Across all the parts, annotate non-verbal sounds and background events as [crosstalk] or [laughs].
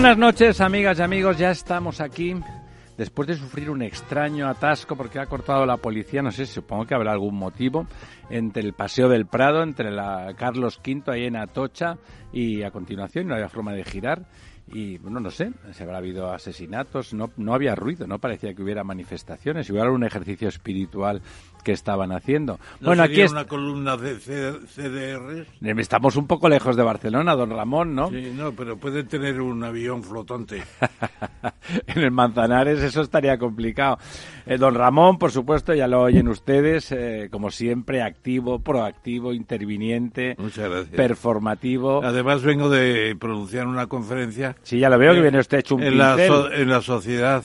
Buenas noches, amigas y amigos. Ya estamos aquí después de sufrir un extraño atasco porque ha cortado la policía, no sé, supongo que habrá algún motivo, entre el Paseo del Prado, entre la Carlos V ahí en Atocha y a continuación no había forma de girar y bueno, no sé, si habrá habido asesinatos, no, no había ruido, no parecía que hubiera manifestaciones, igual un ejercicio espiritual que estaban haciendo. bueno, aquí es una columna de CDR. Estamos un poco lejos de Barcelona, don Ramón, ¿no? Sí, no, pero puede tener un avión flotante. [laughs] en el Manzanares eso estaría complicado. Eh, don Ramón, por supuesto, ya lo oyen ustedes, eh, como siempre, activo, proactivo, interviniente, performativo. Además vengo de pronunciar una conferencia. Sí, ya lo veo que viene usted hecho un en la, en la sociedad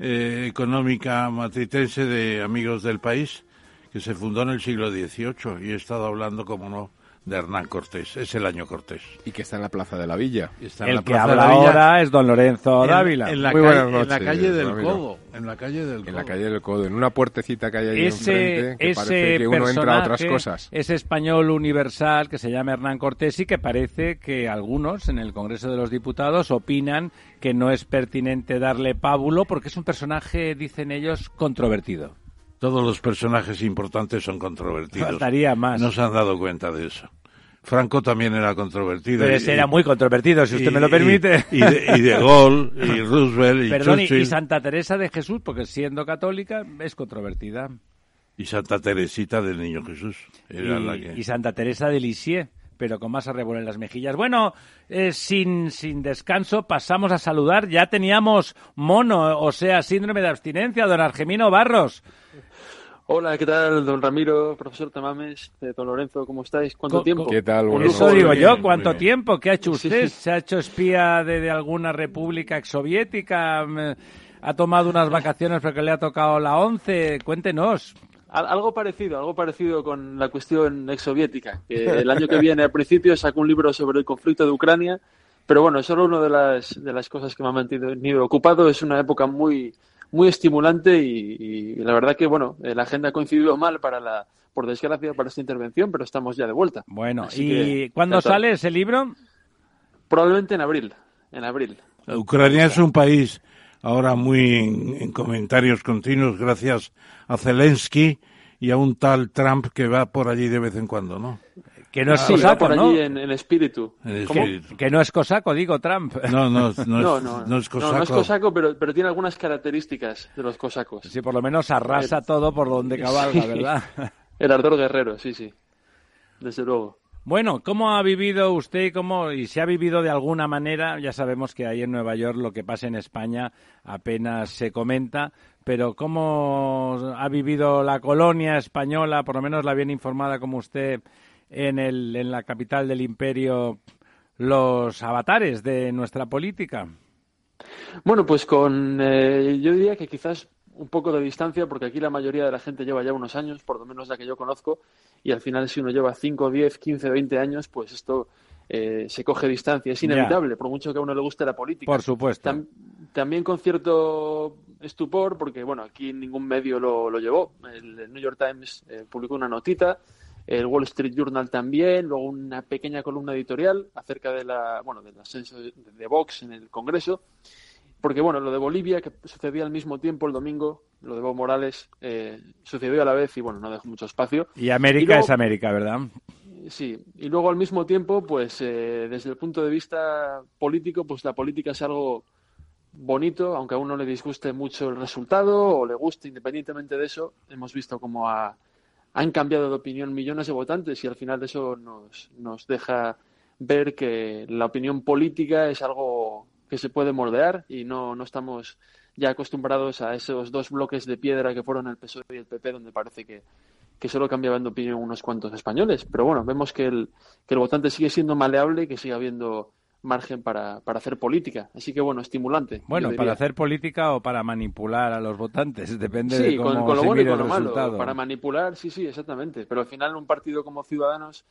eh, económica matritense de Amigos del País, que se fundó en el siglo XVIII y he estado hablando, como no, de Hernán Cortés. Es el año Cortés. Y que está en la Plaza de la Villa. el que habla ahora es don Lorenzo Dávila. En, la, calle, en la calle del Codo. En la calle del Codo. En la calle del Codo. En una puertecita que hay ahí enfrente que parece que uno entra a otras cosas. Ese español universal que se llama Hernán Cortés y que parece que algunos en el Congreso de los Diputados opinan que no es pertinente darle pábulo porque es un personaje, dicen ellos, controvertido. Todos los personajes importantes son controvertidos. Faltaría más. No se han dado cuenta de eso. Franco también era controvertido. Pero ese era muy controvertido, si usted me lo permite. Y, de, [laughs] Gaulle, y Roosevelt, y Perdón, y Santa Teresa de Jesús, porque siendo católica es controvertida. Y Santa Teresita del Niño Jesús. Era y, la que... y Santa Teresa de Lisieux pero con más arrebol en las mejillas. Bueno, eh, sin, sin descanso pasamos a saludar. Ya teníamos mono, o sea, síndrome de abstinencia, don Argemino Barros. Hola, ¿qué tal, don Ramiro, profesor Tamames, eh, don Lorenzo, ¿cómo estáis? ¿Cuánto tiempo? ¿Qué tal? Eso digo yo, ¿cuánto tiempo? ¿Qué ha hecho usted? ¿Se ha hecho espía de, alguna república exsoviética? ¿Ha tomado unas vacaciones porque le ha tocado la once? Cuéntenos. Algo parecido, algo parecido con la cuestión exsoviética. Que el año que viene, al principio, sacó un libro sobre el conflicto de Ucrania, pero bueno, es solo una de las, de las cosas que me ha mantenido ocupado. Es una época muy muy estimulante y, la verdad que, bueno, eh, la agenda ha coincidido mal para la, por desgracia, para esta intervención, pero estamos ya de vuelta. Bueno, ¿y cuándo sale ese libro? Probablemente en abril, en abril. Ucrania es un país ahora muy en, comentarios continuos gracias a Zelensky y a un tal Trump que va por allí de vez en cuando, ¿no? Que no es ah, cosaco, por allí en, espíritu. Que no es cosaco, digo, Trump. No, no, no, [laughs] no, es cosaco. No, es cosaco, pero, pero tiene algunas características de los cosacos. Sí, por lo menos arrasa todo por donde cabalga, [laughs] ¿verdad? El ardor guerrero, sí, sí. Desde luego. Bueno, ¿cómo ha vivido usted y cómo, y si ha vivido de alguna manera, ya sabemos que ahí en Nueva York lo que pasa en España apenas se comenta, pero cómo ha vivido la colonia española, por lo menos la bien informada como usted, en, el, en la capital del imperio los avatares de nuestra política? Bueno, pues con, eh, yo diría que quizás un poco de distancia, porque aquí la mayoría de la gente lleva ya unos años, por lo menos la que yo conozco, y al final si uno lleva 5, 10, 15, 20 años, pues esto eh, se coge distancia. Es inevitable, por mucho que a uno le guste la política. Por supuesto. también con cierto estupor, porque bueno, aquí ningún medio lo, lo llevó. El New York Times eh, publicó una notita el Wall Street Journal también, luego una pequeña columna editorial acerca de la, bueno, del ascenso de, Vox en el Congreso, porque bueno, lo de Bolivia, que sucedía al mismo tiempo el domingo, lo de Evo Morales, eh, sucedió a la vez y bueno, no dejó mucho espacio. Y América es América, ¿verdad? Sí, y luego al mismo tiempo, pues eh, desde el punto de vista político, pues la política es algo bonito, aunque a uno le disguste mucho el resultado o le guste, independientemente de eso, hemos visto como a han cambiado de opinión millones de votantes y al final eso nos, nos deja ver que la opinión política es algo que se puede moldear y no, no estamos ya acostumbrados a esos dos bloques de piedra que fueron el PSOE y el PP, donde parece que, que solo cambiaban de opinión unos cuantos españoles. Pero bueno, vemos que el, que el votante sigue siendo maleable que sigue habiendo margen para, para hacer política. Así que bueno, estimulante. Bueno, para hacer política o para manipular a los votantes, [laughs] depende de cómo con, con lo bueno y con lo malo. Para manipular, sí, sí, exactamente. Pero al final un partido como Ciudadanos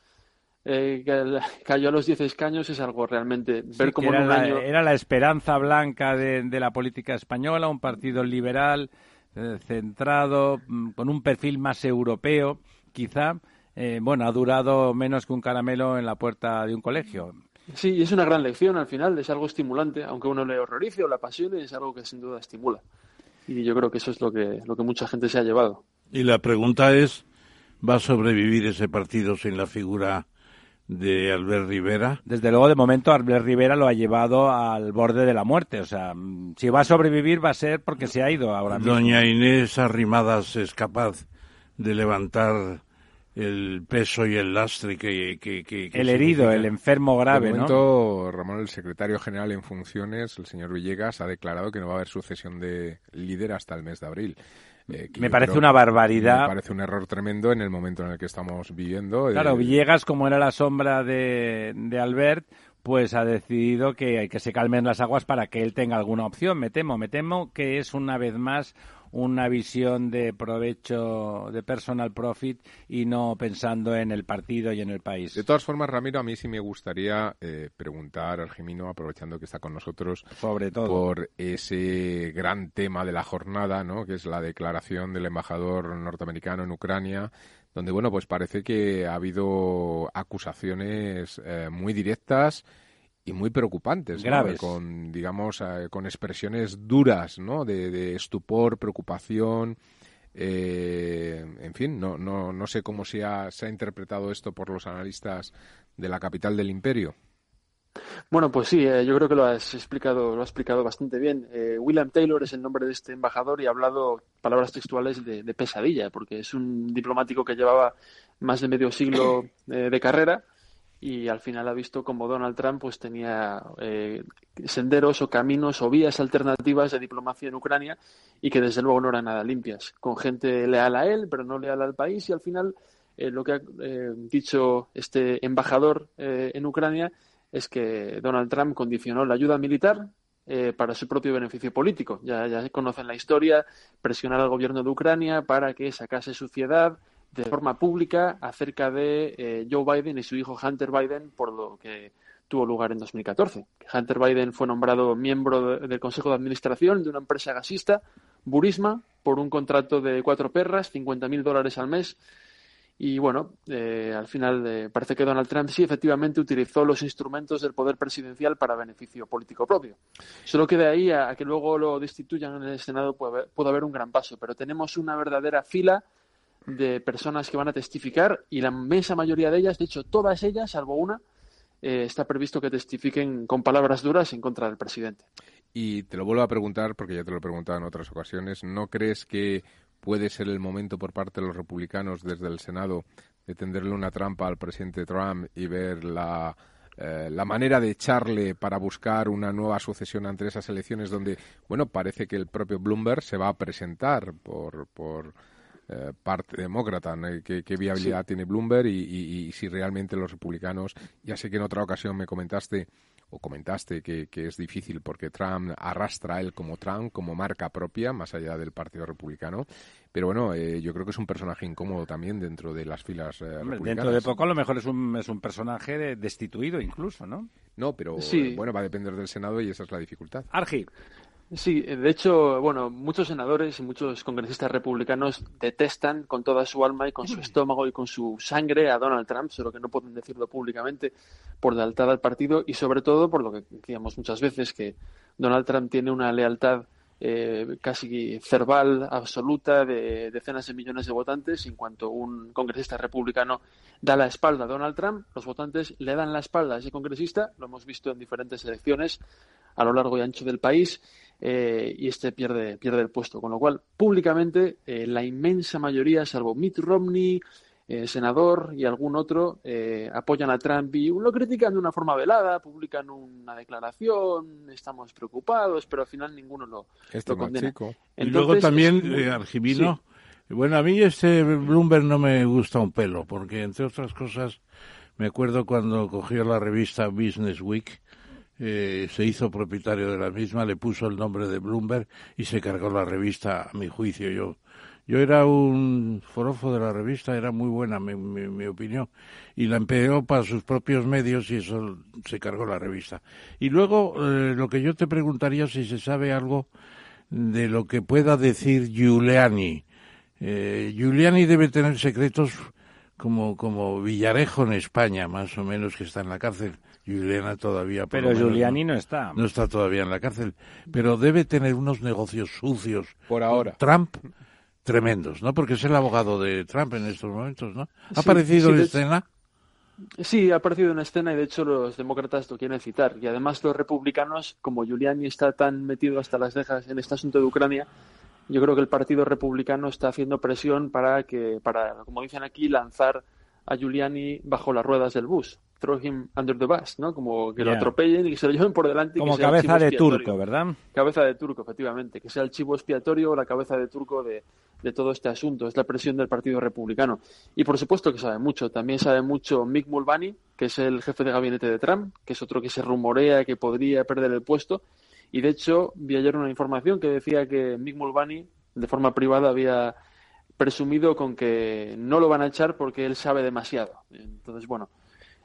eh, que [laughs] cayó a los 10 escaños es algo realmente ver como era, un la, año... era la esperanza blanca de, de, la política española, un partido liberal, eh, centrado, mm, con un perfil más europeo, quizá. Eh, bueno, ha durado menos que un caramelo en la puerta de un colegio. Sí, es una gran lección al final, es algo estimulante, aunque uno le horrorice o la apasione, es algo que sin duda estimula. Y yo creo que eso es lo que, lo que mucha gente se ha llevado. Y la pregunta es, ¿va a sobrevivir ese partido sin la figura de Albert Rivera? Desde luego, de momento, Albert Rivera lo ha llevado al borde de la muerte. O sea, si va a sobrevivir va a ser porque se ha ido ahora mismo. Doña Inés Arrimadas es capaz de levantar el peso y el lastre que... que, el herido, el enfermo grave, de momento, Ramón, el secretario general en funciones, el señor Villegas, ha declarado que no va a haber sucesión de líder hasta el mes de abril. Eh, me parece una barbaridad. Me parece un error tremendo en el momento en el que estamos viviendo. Claro, Villegas, como era la sombra de, de Albert, pues ha decidido que, que se calmen las aguas para que él tenga alguna opción. Me temo, me temo que es una vez más una visión de provecho de personal profit y no pensando en el partido y en el país. De todas formas, Ramiro, a mí sí me gustaría eh, preguntar al Gemino, aprovechando que está con nosotros, sobre todo por ese gran tema de la jornada, ¿no? que es la declaración del embajador norteamericano en Ucrania donde bueno pues parece que ha habido acusaciones eh, muy directas y muy preocupantes, Graves. con digamos eh, con expresiones duras, ¿no? De, estupor, preocupación, eh, en fin, no, no, no sé cómo se ha, se ha interpretado esto por los analistas de la capital del imperio. Bueno, pues sí, eh, yo creo que lo has explicado, lo has explicado bastante bien. Eh, William Taylor es el nombre de este embajador y ha hablado palabras textuales de, de pesadilla, porque es un diplomático que llevaba más de medio siglo eh, de carrera y al final ha visto como Donald Trump pues tenía eh, senderos o caminos o vías alternativas de diplomacia en Ucrania y que desde luego no eran nada limpias, con gente leal a él pero no leal al país y al final eh, lo que ha eh, dicho este embajador eh, en Ucrania es que Donald Trump condicionó la ayuda militar eh, para su propio beneficio político. Ya, ya conocen la historia, presionar al gobierno de Ucrania para que sacase suciedad, de forma pública acerca de eh, Joe Biden y su hijo Hunter Biden por lo que tuvo lugar en 2014. Hunter Biden fue nombrado miembro de, del Consejo de Administración de una empresa gasista, Burisma, por un contrato de cuatro perras, 50.000 dólares al mes. Y bueno, eh, al final eh, parece que Donald Trump sí efectivamente utilizó los instrumentos del poder presidencial para beneficio político propio. Solo que de ahí a, a que luego lo destituyan en el Senado puede haber, puede haber un gran paso, pero tenemos una verdadera fila de personas que van a testificar y la inmensa mayoría de ellas, de hecho todas ellas, salvo una, eh, está previsto que testifiquen con palabras duras en contra del presidente. Y te lo vuelvo a preguntar, porque ya te lo he preguntado en otras ocasiones, ¿no crees que puede ser el momento por parte de los republicanos desde el Senado de tenderle una trampa al presidente Trump y ver la, eh, la manera de echarle para buscar una nueva sucesión ante esas elecciones donde, bueno, parece que el propio Bloomberg se va a presentar por, por eh, parte demócrata, ¿Qué, ¿Qué, viabilidad sí. tiene Bloomberg y, y, y, si realmente los republicanos, ya sé que en otra ocasión me comentaste o comentaste que, que, es difícil porque Trump arrastra a él como Trump, como marca propia, más allá del Partido Republicano. Pero bueno, eh, yo creo que es un personaje incómodo también dentro de las filas eh, republicanas. Dentro de poco a lo mejor es un, es un personaje de, destituido incluso, ¿no? No, pero sí. bueno, va a depender del Senado y esa es la dificultad. Argi. Sí, de hecho, bueno, muchos senadores y muchos congresistas republicanos detestan con toda su alma y con su estómago y con su sangre a Donald Trump, solo que no pueden decirlo públicamente por lealtad al partido y sobre todo por lo que decíamos muchas veces que Donald Trump tiene una lealtad eh, casi cerval absoluta de decenas de millones de votantes. En cuanto un congresista republicano da la espalda a Donald Trump, los votantes le dan la espalda a ese congresista. Lo hemos visto en diferentes elecciones a lo largo y ancho del país eh, y este pierde, pierde el puesto. Con lo cual, públicamente, eh, la inmensa mayoría, salvo Mitt Romney, eh, senador y algún otro, eh, apoyan a Trump y lo critican de una forma velada, publican una declaración, estamos preocupados, pero al final ninguno lo, este lo condena. Entonces, y luego también, Argimino, sí. Bueno, a mí este Bloomberg no me gusta un pelo, porque entre otras cosas me acuerdo cuando cogió la revista Business Week, eh, se hizo propietario de la misma, le puso el nombre de Bloomberg y se cargó la revista, a mi juicio. Yo, yo era un forofo de la revista, era muy buena mi, mi, opinión, y la empleó para sus propios medios y eso se cargó la revista. Y luego, eh, lo que yo te preguntaría si se sabe algo de lo que pueda decir Giuliani eh, Giuliani debe tener secretos como, como Villarejo en España, más o menos, que está en la cárcel. Giuliani todavía. Pero Giuliani no, está. No está todavía en la cárcel. Pero debe tener unos negocios sucios. Por ahora. Trump tremendos, ¿no? Porque es el abogado de Trump en estos momentos, ¿no? ¿Ha aparecido en escena? Sí, ha aparecido en escena y de hecho los demócratas lo quieren citar. Y además los republicanos, como Giuliani está tan metido hasta las cejas en este asunto de Ucrania, yo creo que el Partido Republicano está haciendo presión para que, para, como dicen aquí, lanzar a Giuliani bajo las ruedas del bus. Throw him under the bus, ¿no? Como que lo atropellen y que se lo lleven por delante. Como cabeza de turco, ¿verdad? Cabeza de turco, efectivamente. Que sea el chivo expiatorio o la cabeza de turco de, de todo este asunto. Es la presión del Partido Republicano. Y por supuesto que sabe mucho. También sabe mucho Mick Mulvaney, que es el jefe de gabinete de Trump, que es otro que se rumorea que podría perder el puesto y de hecho, vi ayer una información que decía que Mick Mulvaney, de forma privada, había presumido con que no lo van a echar porque él sabe demasiado. Entonces, bueno,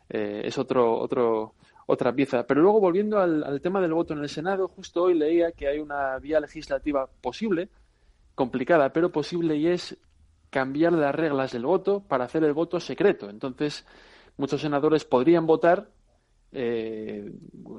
eh, es otro, otro, otra pieza. Pero luego, volviendo al, al, tema del voto en el Senado, justo hoy leía que hay una vía legislativa posible, complicada, pero posible, y es cambiar las reglas del voto para hacer el voto secreto. Entonces, muchos senadores podrían votar eh,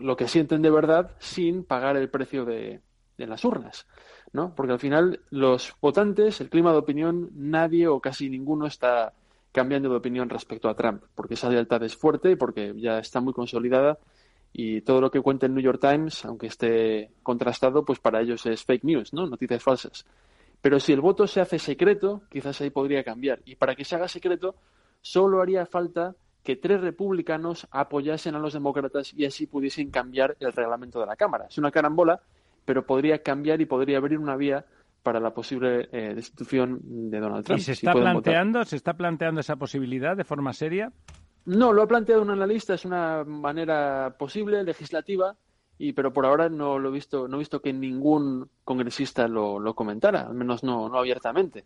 lo que sienten de verdad sin pagar el precio de, las urnas, ¿no? Porque al final los votantes, el clima de opinión, nadie o casi ninguno está cambiando de opinión respecto a Trump, porque esa lealtad es fuerte y porque ya está muy consolidada y todo lo que cuenta el New York Times, aunque esté contrastado, pues para ellos es fake news, ¿no? Noticias falsas. Pero si el voto se hace secreto, quizás ahí podría cambiar. Y para que se haga secreto, solo haría falta que tres republicanos apoyasen a los demócratas y así pudiesen cambiar el reglamento de la Cámara. Es una carambola, pero podría cambiar y podría abrir una vía para la posible eh, destitución de Donald Trump. ¿Y se está planteando, se está planteando esa posibilidad de forma seria? No, lo ha planteado un analista, es una manera posible, legislativa, y pero por ahora no lo he visto, no he visto que ningún congresista lo, lo comentara, al menos no, no abiertamente.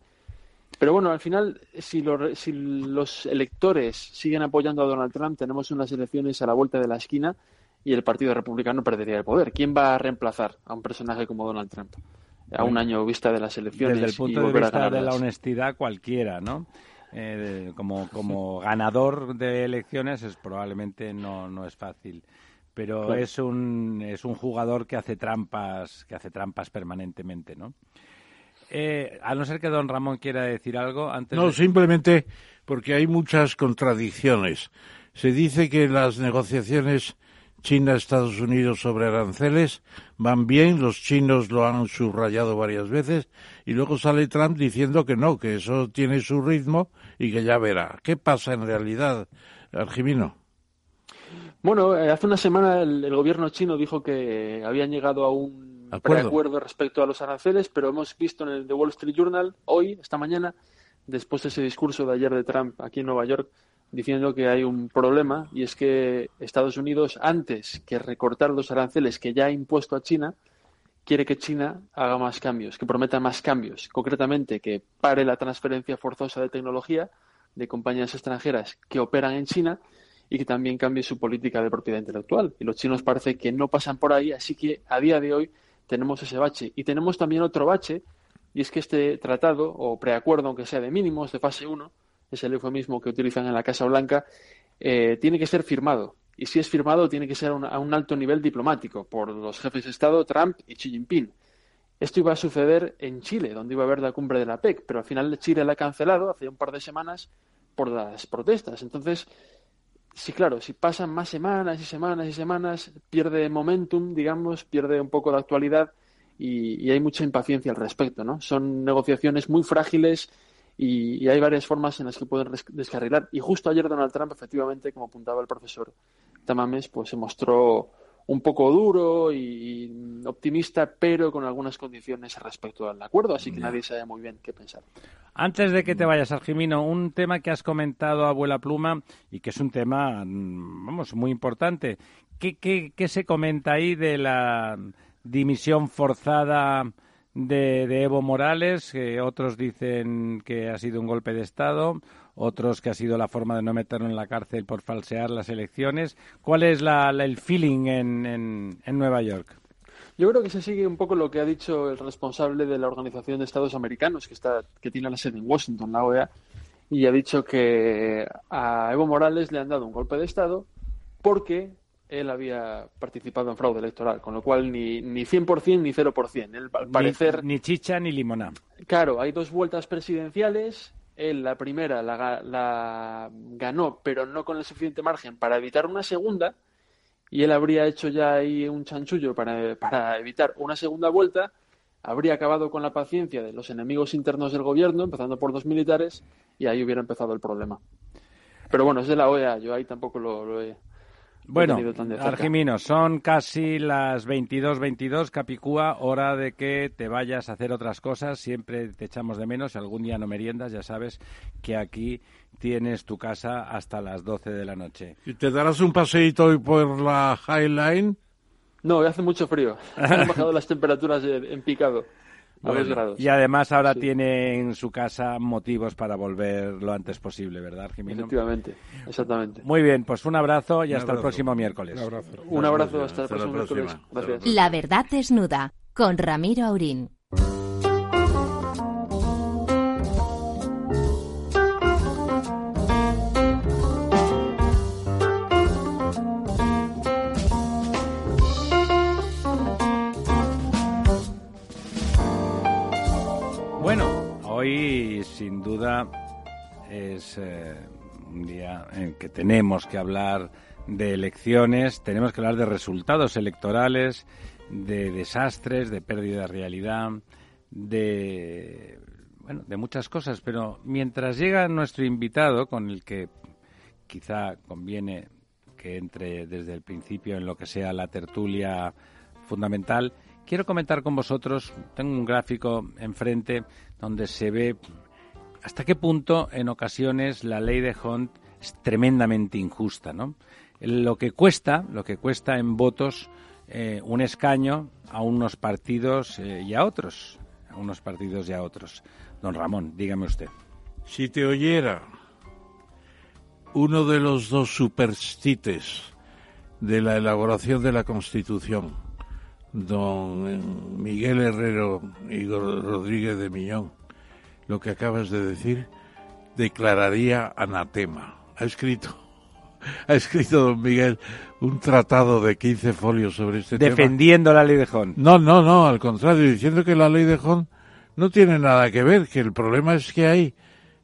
Pero bueno, al final, si, si los electores siguen apoyando a Donald Trump, tenemos unas elecciones a la vuelta de la esquina y el Partido Republicano perdería el poder. ¿Quién va a reemplazar a un personaje como Donald Trump? A un año vista de las elecciones. Desde el punto de vista de la honestidad, cualquiera, ¿no? Eh, como, como [laughs] ganador de elecciones es probablemente no, no es fácil pero es un es un jugador que hace trampas que hace trampas permanentemente no eh, a no ser que don Ramón quiera decir algo antes. No, simplemente porque hay muchas contradicciones. Se dice que las negociaciones China-Estados Unidos sobre aranceles van bien, los chinos lo han subrayado varias veces, y luego sale Trump diciendo que no, que eso tiene su ritmo y que ya verá. ¿Qué pasa en realidad, Argimino? Bueno, eh, hace una semana el, gobierno chino dijo que habían llegado a un preacuerdo respecto a los aranceles, pero hemos visto en el The Wall Street Journal hoy, esta mañana, después de ese discurso de ayer de Trump aquí en Nueva York, diciendo que hay un problema y es que Estados Unidos, antes que recortar los aranceles que ya ha impuesto a China, quiere que China haga más cambios, que prometa más cambios, concretamente que pare la transferencia forzosa de tecnología de compañías extranjeras que operan en China y que también cambie su política de propiedad intelectual. Y los chinos parece que no pasan por ahí, así que a día de hoy tenemos ese bache. Y tenemos también otro bache, y es que este tratado, o preacuerdo, aunque sea de mínimos, de fase 1, es el eufemismo que utilizan en la Casa Blanca, eh, tiene que ser firmado. Y si es firmado, tiene que ser a un alto nivel diplomático por los jefes de Estado, Trump y Xi Jinping. Esto iba a suceder en Chile, donde iba a haber la cumbre de la PEC, pero al final Chile la ha cancelado hace un par de semanas por las protestas. Entonces, sí, claro, si pasan más semanas y semanas y semanas, pierde momentum, digamos, pierde un poco de actualidad y, hay mucha impaciencia al respecto, ¿no? Son negociaciones muy frágiles y, hay varias formas en las que pueden descarrilar. Y justo ayer Donald Trump, efectivamente, como apuntaba el profesor Tamames, pues se mostró un poco duro y optimista, pero con algunas condiciones respecto al acuerdo, así que nadie sabe muy bien qué pensar. Antes de que te vayas, Argimino, un tema que has comentado, abuela Pluma, y que es un tema, mm, vamos, muy importante. ¿Qué, qué, qué se comenta ahí de la dimisión forzada de, de Evo Morales? Que otros dicen que ha sido un golpe de Estado, otros que ha sido la forma de no meterlo en la cárcel por falsear las elecciones. ¿Cuál es la, el feeling en, en, en Nueva York? Yo creo que se sigue un poco lo que ha dicho el responsable de la Organización de Estados Americanos, que está, que tiene la sede en Washington, la OEA, y ha dicho que a Evo Morales le han dado un golpe de Estado porque él había participado en fraude electoral, con lo cual ni, ni 100% ni 0%. Él, al parecer, Ni, ni chicha ni limonada. Claro, hay dos vueltas presidenciales. Él la primera la, ga- la ganó, pero no con el suficiente margen para evitar una segunda. Y él habría hecho ya ahí un chanchullo para, para evitar una segunda vuelta. Habría acabado con la paciencia de los enemigos internos del gobierno, empezando por dos militares, y ahí hubiera empezado el problema. Pero bueno, es de la OEA, yo ahí tampoco lo, lo he, Bueno, tenido tan de cerca. Argimino, son casi las 22.22, Capicúa, hora de que te vayas a hacer otras cosas. Siempre te echamos de menos. Si algún día no meriendas, ya sabes que aquí tienes tu casa hasta las 12 de la noche. ¿Y te darás un paseíto hoy por la High Line? No, hace mucho frío. [laughs] Han bajado las temperaturas en picado a Bueno, dos grados. Y además ahora Sí. tiene en su casa motivos para volver lo antes posible, ¿verdad, Argimino? Efectivamente, exactamente. Muy bien, pues un abrazo y Un hasta el próximo miércoles. Un abrazo. Un abrazo, hasta el Hasta próximo miércoles. Gracias. La verdad desnuda con Ramiro Aurín. Hoy sin duda es eh, un día en que tenemos que hablar de elecciones, tenemos que hablar de resultados electorales, de desastres, de pérdida de realidad, de bueno, de muchas cosas, pero mientras llega nuestro invitado con el que quizá conviene que entre desde el principio en lo que sea la tertulia fundamental. Quiero comentar con vosotros, tengo un gráfico enfrente donde se ve hasta qué punto en ocasiones la ley de Hunt es tremendamente injusta, ¿no? Lo que cuesta, lo que cuesta en votos eh, un escaño a unos partidos eh, y a otros, a unos partidos y a otros. Don Ramón, dígame usted. Si te oyera uno de los dos superstites de la elaboración de la Constitución, don Miguel Herrero y Rodríguez de Miñón, lo que acabas de decir, declararía anatema. Ha escrito, ha escrito don Miguel un tratado de 15 folios sobre este tema. Defendiendo la ley de Hunt. No, no, no, al contrario, diciendo que la ley de Hunt no tiene nada que ver, que el problema es que hay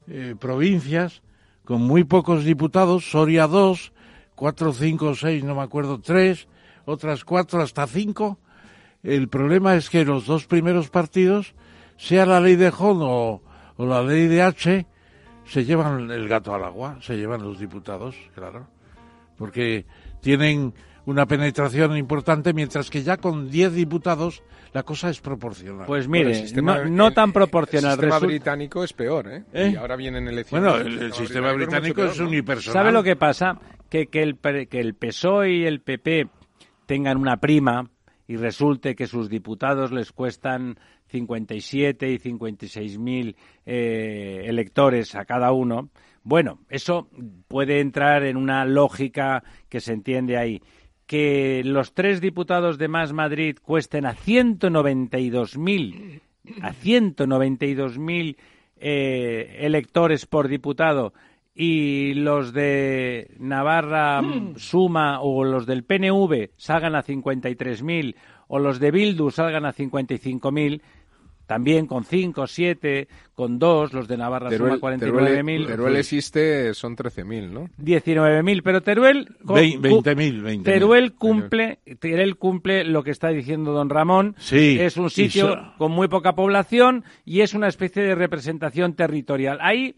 eh, provincias con muy pocos diputados, Soria dos, cuatro, cinco, seis, no me acuerdo, tres, otras cuatro, hasta cinco. El problema es que los dos primeros partidos, sea la ley de Hunt o, o la ley de H, se llevan el gato al agua, se llevan los diputados, claro porque tienen una penetración importante, mientras que ya con 10 diputados la cosa es proporcional. Pues mire, el sistema- no, no el- tan proporcional. El sistema Resulta- británico es peor, ¿eh? ¿Eh? Y ahora vienen elecciones. bueno, el, el sistema británico es, mucho peor, ¿no? unipersonal. ¿Sabe lo que pasa? Que, que, el, que el PSOE y el PP tengan una prima y resulte que sus diputados les cuestan 57 y 56 mil eh, electores a cada uno. Bueno, eso puede entrar en una lógica que se entiende ahí. Que los tres diputados de Más Madrid cuesten a 192 mil, a 192 mil eh, electores por diputado y los de Navarra mm, Suma o los del PNV salgan a 53.000 o los de Bildu salgan a 55.000, también con 5, 7, con 2, los de Navarra Teruel, Suma Teruel, 49.000, Teruel existe, son 13.000, ¿no? 19.000, pero Teruel co- Vein- cu- 20.000, 20.000. Teruel cumple, Teruel cumple lo que está diciendo don Ramón. Sí, es un sitio so- con muy poca población y es una especie de representación territorial. Ahí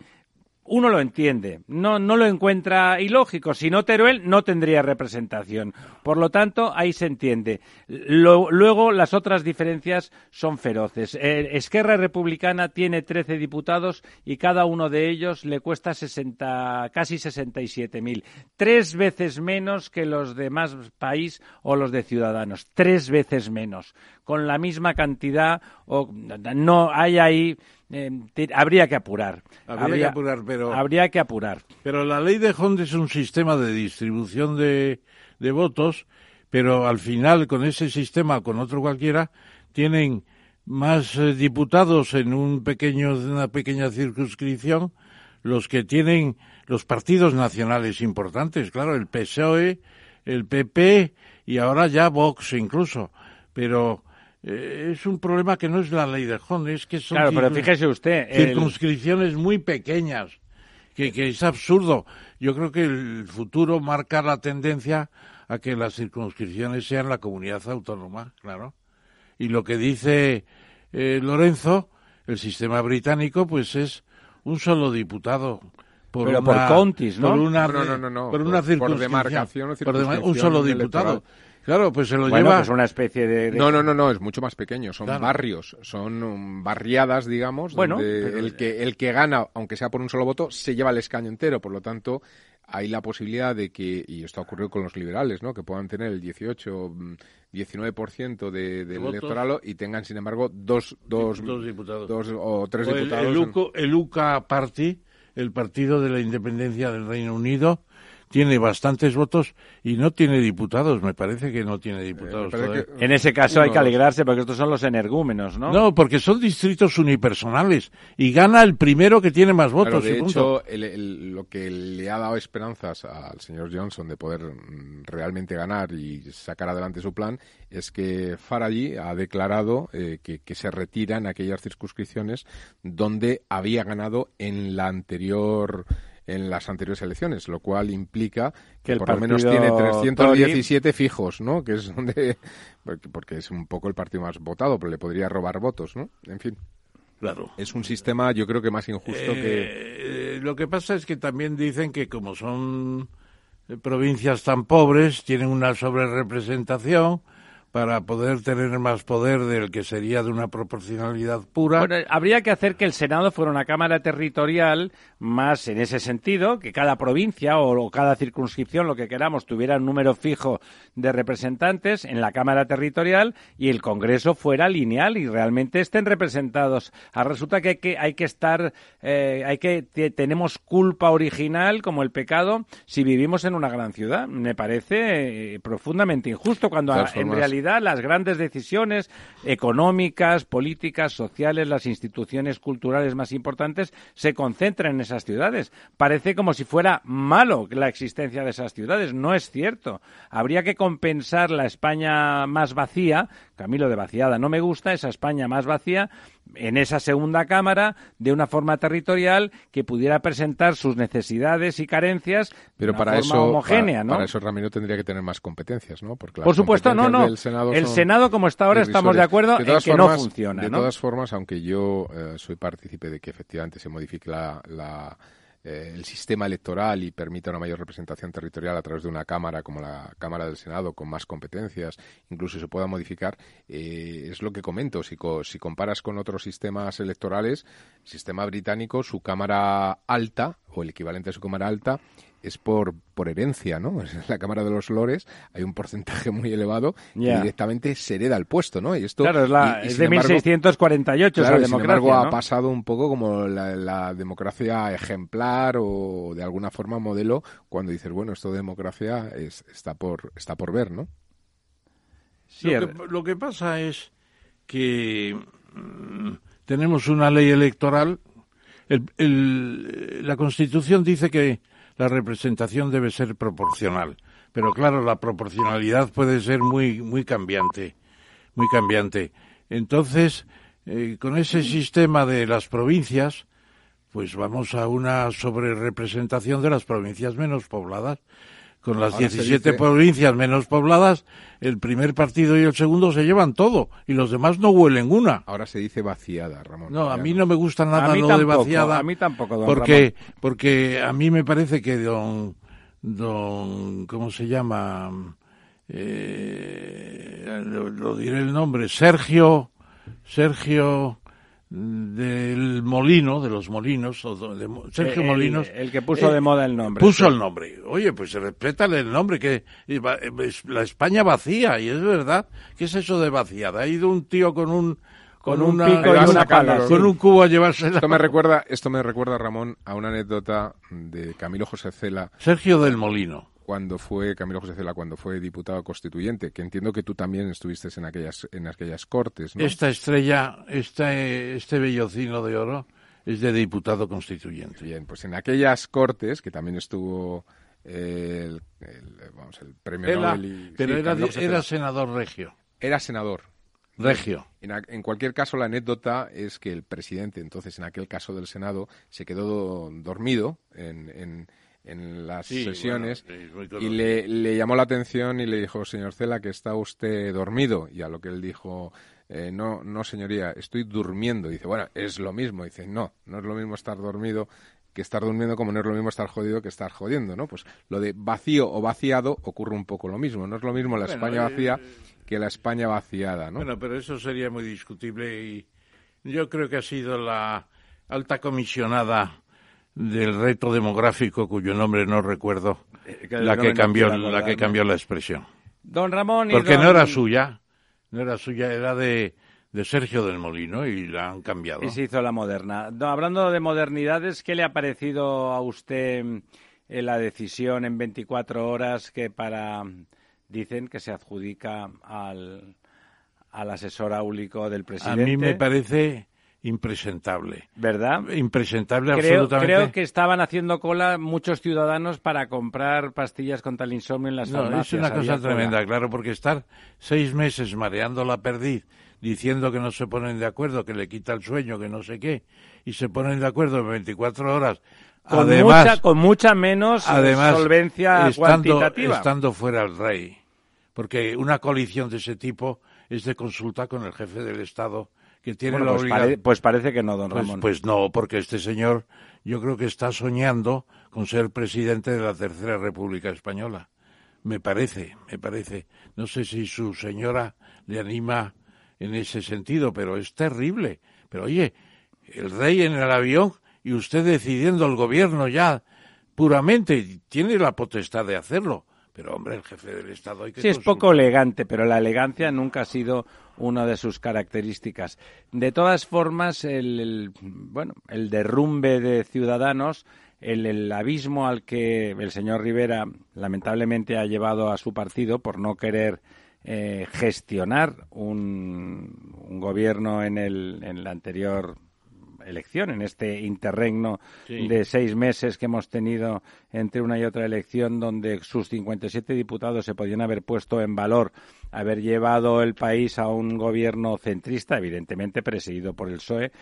uno lo entiende, no, no lo encuentra ilógico. Si no Teruel, no tendría representación. Por lo tanto, ahí se entiende. luego, las otras diferencias son feroces. Eh, Esquerra Republicana tiene 13 diputados y cada uno de ellos le cuesta 60, casi 67.000. Tres veces menos que los de más país o los de Ciudadanos. Tres veces menos. Con la misma cantidad, o, no hay ahí eh, habría que apurar. Habría, que apurar, pero... Habría que apurar. Pero la ley de Hond es un sistema de distribución de, de votos, pero al final, con ese sistema, con otro cualquiera, tienen más eh, diputados en un pequeño, una pequeña circunscripción los que tienen los partidos nacionales importantes, claro, el PSOE, el PP y ahora ya Vox incluso. Pero eh, es un problema que no es la ley de Hond, es que son claro, pero fíjese usted, circunscripciones muy pequeñas, que, que es absurdo. Yo creo que el futuro marca la tendencia a que las circunscripciones sean la comunidad autónoma, claro. Y lo que dice eh, Lorenzo, el sistema británico, pues es un solo diputado. Por Pero por contis, ¿no? Por una, no, no, no, por, una circunscripción. Por demarcación o circunscripción Un solo diputado. Claro, pues se lo bueno, lleva. Pues una especie de, No, no, no, no, es mucho más pequeño. Son barrios, son um, barriadas, digamos. Bueno, donde el que el que gana, aunque sea por un solo voto, se lleva el escaño entero. Por lo tanto, hay la posibilidad de que, y esto ha ocurrido con los liberales, ¿no? Que puedan tener el 18, 19% de, del electorado y tengan, sin embargo, dos, dos, dos diputados. Dos o tres el, diputados. el UCA Party, el Partido de la Independencia del Reino Unido, tiene bastantes votos y no tiene diputados. Me parece que no tiene diputados. en ese caso hay que alegrarse porque estos son los energúmenos, ¿no? No, porque son distritos unipersonales y gana el primero que tiene más votos. de hecho, lo que le ha dado esperanzas al señor Johnson de poder mm, realmente ganar y sacar adelante su plan es que Farage ha declarado eh, que, que se retiran aquellas circunscripciones donde había ganado en la anterior en las anteriores elecciones, lo cual implica que, por lo menos tiene 317 fijos, ¿no? Que es donde [laughs] porque es un poco el partido más votado, pero le podría robar votos, ¿no? En fin. Claro. Es un sistema, yo creo que más injusto que. Eh, lo que pasa es que también dicen que como son provincias tan pobres, tienen una sobrerepresentación para poder tener más poder del que sería de una proporcionalidad pura. Bueno, habría que hacer que el Senado fuera una Cámara territorial más en ese sentido, que cada provincia o, cada circunscripción, lo que queramos, tuviera un número fijo de representantes en la Cámara territorial y el Congreso fuera lineal y realmente estén representados. Ah, resulta que hay que, hay que estar, eh, hay que, tenemos culpa original como el pecado si vivimos en una gran ciudad. Me parece eh, profundamente injusto cuando en realidad las grandes decisiones económicas, políticas, sociales, las instituciones culturales más importantes se concentran en esas ciudades. Parece como si fuera malo la existencia de esas ciudades. No es cierto. Habría que compensar la España más vacía, Camilo de vaciada no me gusta, esa España más vacía, en esa segunda Cámara de una forma territorial que pudiera presentar sus necesidades y carencias pero de para forma eso, homogénea, para, ¿no? Para eso Ramiro tendría que tener más competencias, ¿no? Porque Por supuesto, no, no. el Senado como está ahora estamos de acuerdo en que no funciona, De todas formas, aunque yo eh, soy partícipe de que efectivamente se modifique la, la eh, el sistema electoral y permita una mayor representación territorial a través de una Cámara como la Cámara del Senado con más competencias, incluso se pueda modificar, eh, es lo que comento. Si, si comparas con otros sistemas electorales, el sistema británico, su Cámara alta, o el equivalente a su Cámara alta, es por, por herencia, ¿no? [laughs] En la Cámara de los Lores hay un porcentaje muy elevado que directamente se hereda el puesto, ¿no? Y esto, claro, es, la, es de 1648 claro, esa democracia, sin embargo, ha pasado un poco como la, democracia ejemplar o de alguna forma modelo cuando dices, bueno, esto de democracia es, está, por, está por ver, ¿no? lo, que, lo que pasa es que mm, tenemos una ley electoral. la Constitución dice que la representación debe ser proporcional. Pero claro, la proporcionalidad puede ser muy, muy cambiante, muy cambiante. Entonces, eh, con ese sistema de las provincias, pues vamos a una sobrerepresentación de las provincias menos pobladas. Con las Ahora se 17 dice- provincias menos pobladas, el primer partido y el segundo se llevan todo y los demás no huelen una. Ahora se dice vaciada, Ramón. No, a mí no me gusta nada lo de tampoco, vaciada. a mí tampoco, don porque, porque a mí me parece que don, don, ¿cómo se llama? Eh, lo, lo diré el nombre, Sergio, Sergio del Molino, de los Molinos, o de Sergio El- Molinos. El que puso eh, de moda el nombre. Puso sí. el nombre. Oye, pues respétale el nombre, que la España vacía, y es verdad. ¿Qué es eso de vaciada? Ha ido un tío con un Con con un una- pico y una con un cubo a llevarse Esto me recuerda, esto me recuerda, Ramón, a una anécdota de Camilo José Cela Sergio del Molino. Cuando fue Camilo José Cela cuando fue diputado constituyente, que entiendo que tú también estuviste en aquellas en aquellas cortes, ¿no? Esta estrella, este, este bellocino de oro, es de diputado constituyente. Bien, pues en aquellas cortes que también estuvo eh, el, el, vamos, el premio Era- Nobel y- pero sí, era, era senador regio. era senador. Regio. En, en cualquier caso, la anécdota es que el presidente, entonces, en aquel caso del Senado, se quedó dormido en, en- en las Sí, sesiones bueno, y le, le llamó la atención y le dijo, señor Cela, que está usted dormido. Y a lo que él dijo, "Eh, no, no, señoría, estoy durmiendo. dice, bueno, es lo mismo. dice, no, no es lo mismo estar dormido que estar durmiendo como no es lo mismo estar jodido que estar jodiendo, ¿no? Pues lo de vacío o vaciado ocurre un poco lo mismo. No es lo mismo la Bueno, España eh, vacía que la España vaciada, ¿no? Bueno, pero eso sería muy discutible y yo creo que ha sido la alta comisionada del reto demográfico cuyo nombre no recuerdo Eh, la que cambió la que cambió la expresión Don Ramón y porque don- no era suya no era suya era de de Sergio del Molino y la han cambiado Y se hizo la moderna. No, hablando de modernidades, ¿qué le ha parecido a usted eh, la decisión en 24 horas que para dicen que se adjudica al, al asesor áulico del a presidente? mí me parece impresentable ¿Verdad? impresentable Creo, absolutamente creo que estaban haciendo cola muchos ciudadanos para comprar pastillas contra el insomnio en las No, farmacias. es una cosa cola. tremenda, claro, porque estar seis meses mareando la perdiz, diciendo que no se ponen de acuerdo, que le quita el sueño, que no sé qué, y se ponen de acuerdo en 24 horas. Con, además, mucha, con mucha menos eh, además solvencia estando, cuantitativa. estando fuera el rey, porque una coalición de ese tipo es de consulta con el jefe del Estado, que tiene Bueno, la pues, pare- pues parece que no, don Pues, Ramón. pues no, porque este señor yo creo que está soñando con ser presidente de la Tercera República Española. Me parece, me parece. No sé si su señora le anima en ese sentido, pero es terrible. Pero oye, el rey en el avión y usted decidiendo el gobierno ya puramente, tiene la potestad de hacerlo. Pero hombre, el jefe del Estado hay que Sí, es poco elegante, pero la elegancia nunca ha sido una de sus características. De todas formas, el, el- bueno, el derrumbe de ciudadanos, el, el abismo al que el señor Rivera lamentablemente ha llevado a su partido por no querer eh, gestionar un, gobierno en, el, en la anterior elección, en este interregno Sí. de seis meses que hemos tenido entre una y otra elección, donde sus 57 diputados se podían haber puesto en valor, haber llevado el país a un gobierno centrista, evidentemente presidido por el PSOE,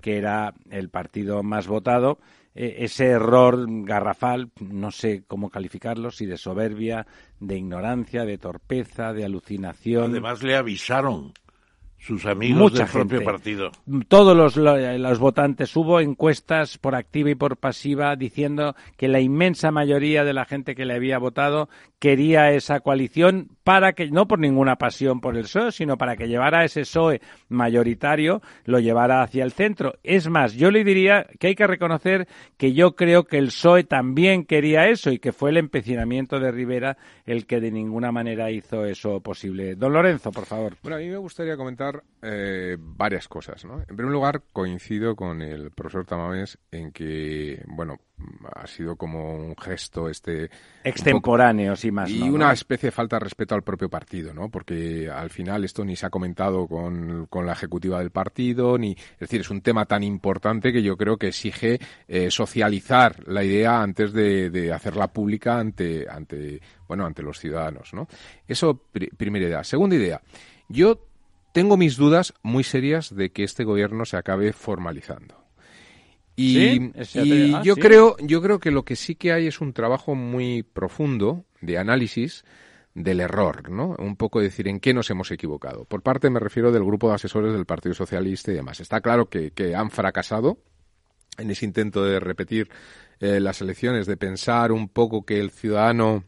que era el partido más votado. Eh, ese error garrafal, no sé cómo calificarlo, si de soberbia, de ignorancia, de torpeza, de alucinación. Además le avisaron sus amigos Mucha del propio partido. todos los, lo- los votantes hubo encuestas por activa y por pasiva diciendo que la inmensa mayoría de la gente que le había votado quería esa coalición para que no por ninguna pasión por el PSOE, sino para que llevara ese PSOE mayoritario, lo llevara hacia el centro. Es más, yo le diría que hay que reconocer que yo creo que el PSOE también quería eso y que fue el empecinamiento de Rivera el que de ninguna manera hizo eso posible. Don Lorenzo, por favor. Bueno, a mí me gustaría comentar eh, varias cosas, ¿no? En primer lugar, coincido con el profesor Tamames en que, bueno, ha sido como un gesto este... Extemporáneo, sí más. Y no, ¿no? una especie de falta de respeto al propio partido, ¿no? Porque al final esto ni se ha comentado con, con la ejecutiva del partido, ni, es decir, es un tema tan importante que yo creo que exige eh, socializar la idea antes de, de hacerla pública ante, ante, bueno, ante los ciudadanos, ¿no? Eso, pri- primera idea. Segunda idea. Yo tengo mis dudas muy serias de que este gobierno se acabe formalizando. Y, ah, yo creo, yo creo que lo que sí que hay es un trabajo muy profundo de análisis del error, ¿no? Un poco decir en qué nos hemos equivocado. Por parte me refiero del grupo de asesores del Partido Socialista y demás. Está claro que, han fracasado en ese intento de repetir eh, las elecciones, de pensar un poco que el ciudadano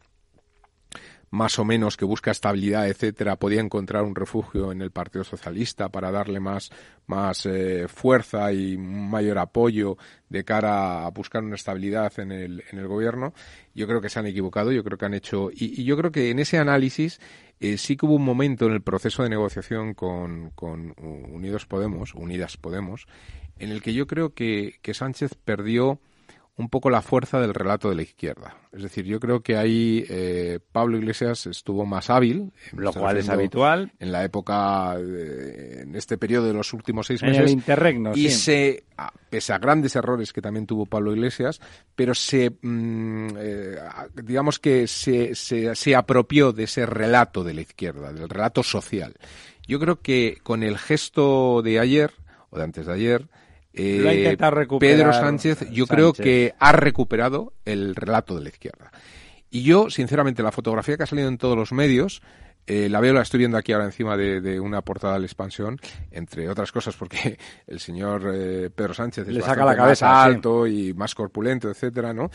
más o menos que busca estabilidad, etcétera, podía encontrar un refugio en el Partido Socialista para darle más, más eh, fuerza y mayor apoyo de cara a buscar una estabilidad en el, en el gobierno. Yo creo que se han equivocado, yo creo que han hecho, y, yo creo que en ese análisis eh, sí que hubo un momento en el proceso de negociación con, con Unidos Podemos, Unidas Podemos, en el que yo creo que, que Sánchez perdió un poco la fuerza del relato de la izquierda. Es decir, yo creo que ahí eh, Pablo Iglesias estuvo más hábil. Lo cual es habitual. En la época, en este periodo de los últimos seis meses. En el interregno, Y se, pese a grandes errores que también tuvo Pablo Iglesias, pero se, mm, eh, digamos que se, se, se apropió de ese relato de la izquierda, del relato social. Yo creo que con el gesto de ayer, o de antes de ayer, eh, Pedro Sánchez, yo creo que ha recuperado el relato de la izquierda. Y yo, sinceramente, la fotografía que ha salido en todos los medios, eh, la veo, la estoy viendo aquí ahora encima de, una portada de la expansión, entre otras cosas porque [laughs] el señor eh, Pedro Sánchez es Le saca la cabeza, más alto y más corpulento, etcétera, ¿no?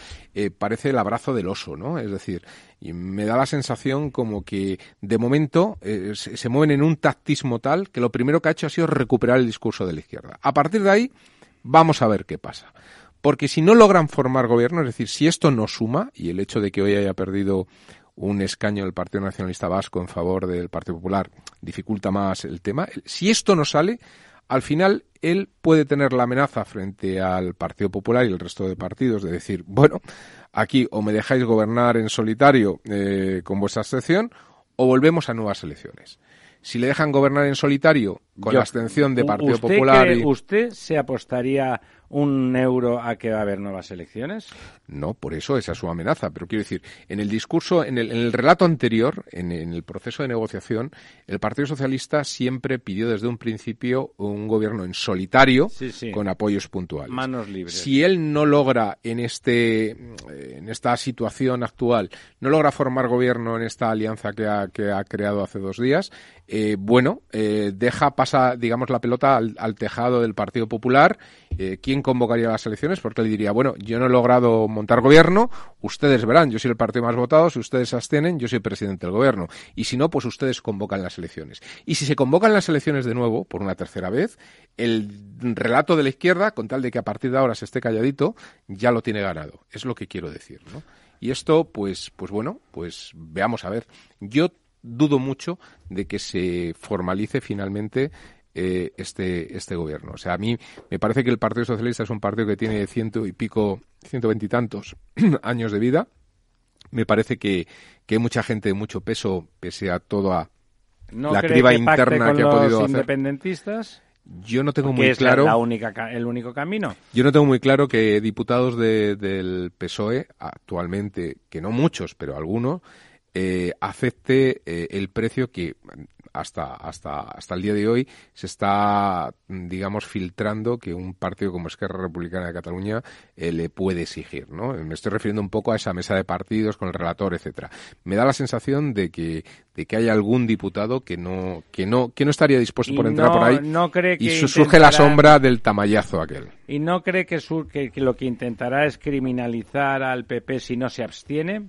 parece el abrazo del oso, ¿no? Es decir, y me da la sensación como que de momento se, se, mueven en un tactismo tal que lo primero que ha hecho ha sido recuperar el discurso de la izquierda. A partir de ahí Vamos a ver qué pasa. Porque si no logran formar gobierno, es decir, si esto no suma, y el hecho de que hoy haya perdido un escaño el Partido Nacionalista Vasco en favor del Partido Popular dificulta más el tema, si esto no sale, al final él puede tener la amenaza frente al Partido Popular y el resto de partidos de decir, bueno, aquí o me dejáis gobernar en solitario eh, con vuestra excepción o volvemos a nuevas elecciones si le dejan gobernar en solitario con la abstención de Partido Popular. y... ¿Usted se apostaría un euro a que va a haber nuevas elecciones? No, por eso esa es su amenaza. Pero quiero decir, en el discurso, en el, relato anterior, en, el proceso de negociación, el Partido Socialista siempre pidió desde un principio un gobierno en solitario con apoyos puntuales. Manos libres. Si él no logra en este, en esta situación actual, no logra formar gobierno en esta alianza que ha, que ha creado hace dos días, eh, bueno, eh, deja pasa, digamos, la pelota al, tejado del Partido Popular. Eh, ¿Quién convocaría las elecciones? Porque él diría, bueno, yo no he logrado montar gobierno, ustedes verán, yo soy el partido más votado, si ustedes se abstienen, yo soy presidente del gobierno. Y si no, pues ustedes convocan las elecciones. Y si se convocan las elecciones de nuevo, por una tercera vez, el relato de la izquierda, con tal de que a partir de ahora se esté calladito, ya lo tiene ganado. Es lo que quiero decir, ¿no? Y esto, pues, pues bueno, pues veamos a ver. Yo dudo mucho de que se formalice finalmente eh, este, este gobierno. O sea, a mí me parece que el Partido Socialista es un partido que tiene ciento y pico, ciento veintitantos [clears throat] años de vida. Me parece que, que hay mucha gente de mucho peso, pese a toda la criba interna que ha podido hacer. independentistas? Yo no tengo muy claro. La única, el único camino. Yo no tengo muy claro que diputados del PSOE, actualmente, que no muchos, pero algunos, eh, acepte eh, el precio que hasta, hasta, hasta el día de hoy se está, digamos, filtrando que un partido como Esquerra Republicana de Cataluña eh, le puede exigir, ¿no? Me estoy refiriendo un poco a esa mesa de partidos con el relator, etcétera. Me da la sensación de que, de que hay algún diputado que no, que no, que no estaría dispuesto por entrar por ahí no cree que y surge la sombra del tamallazo aquel. ¿Y no cree que, que lo que intentará es criminalizar al PP si no se abstiene?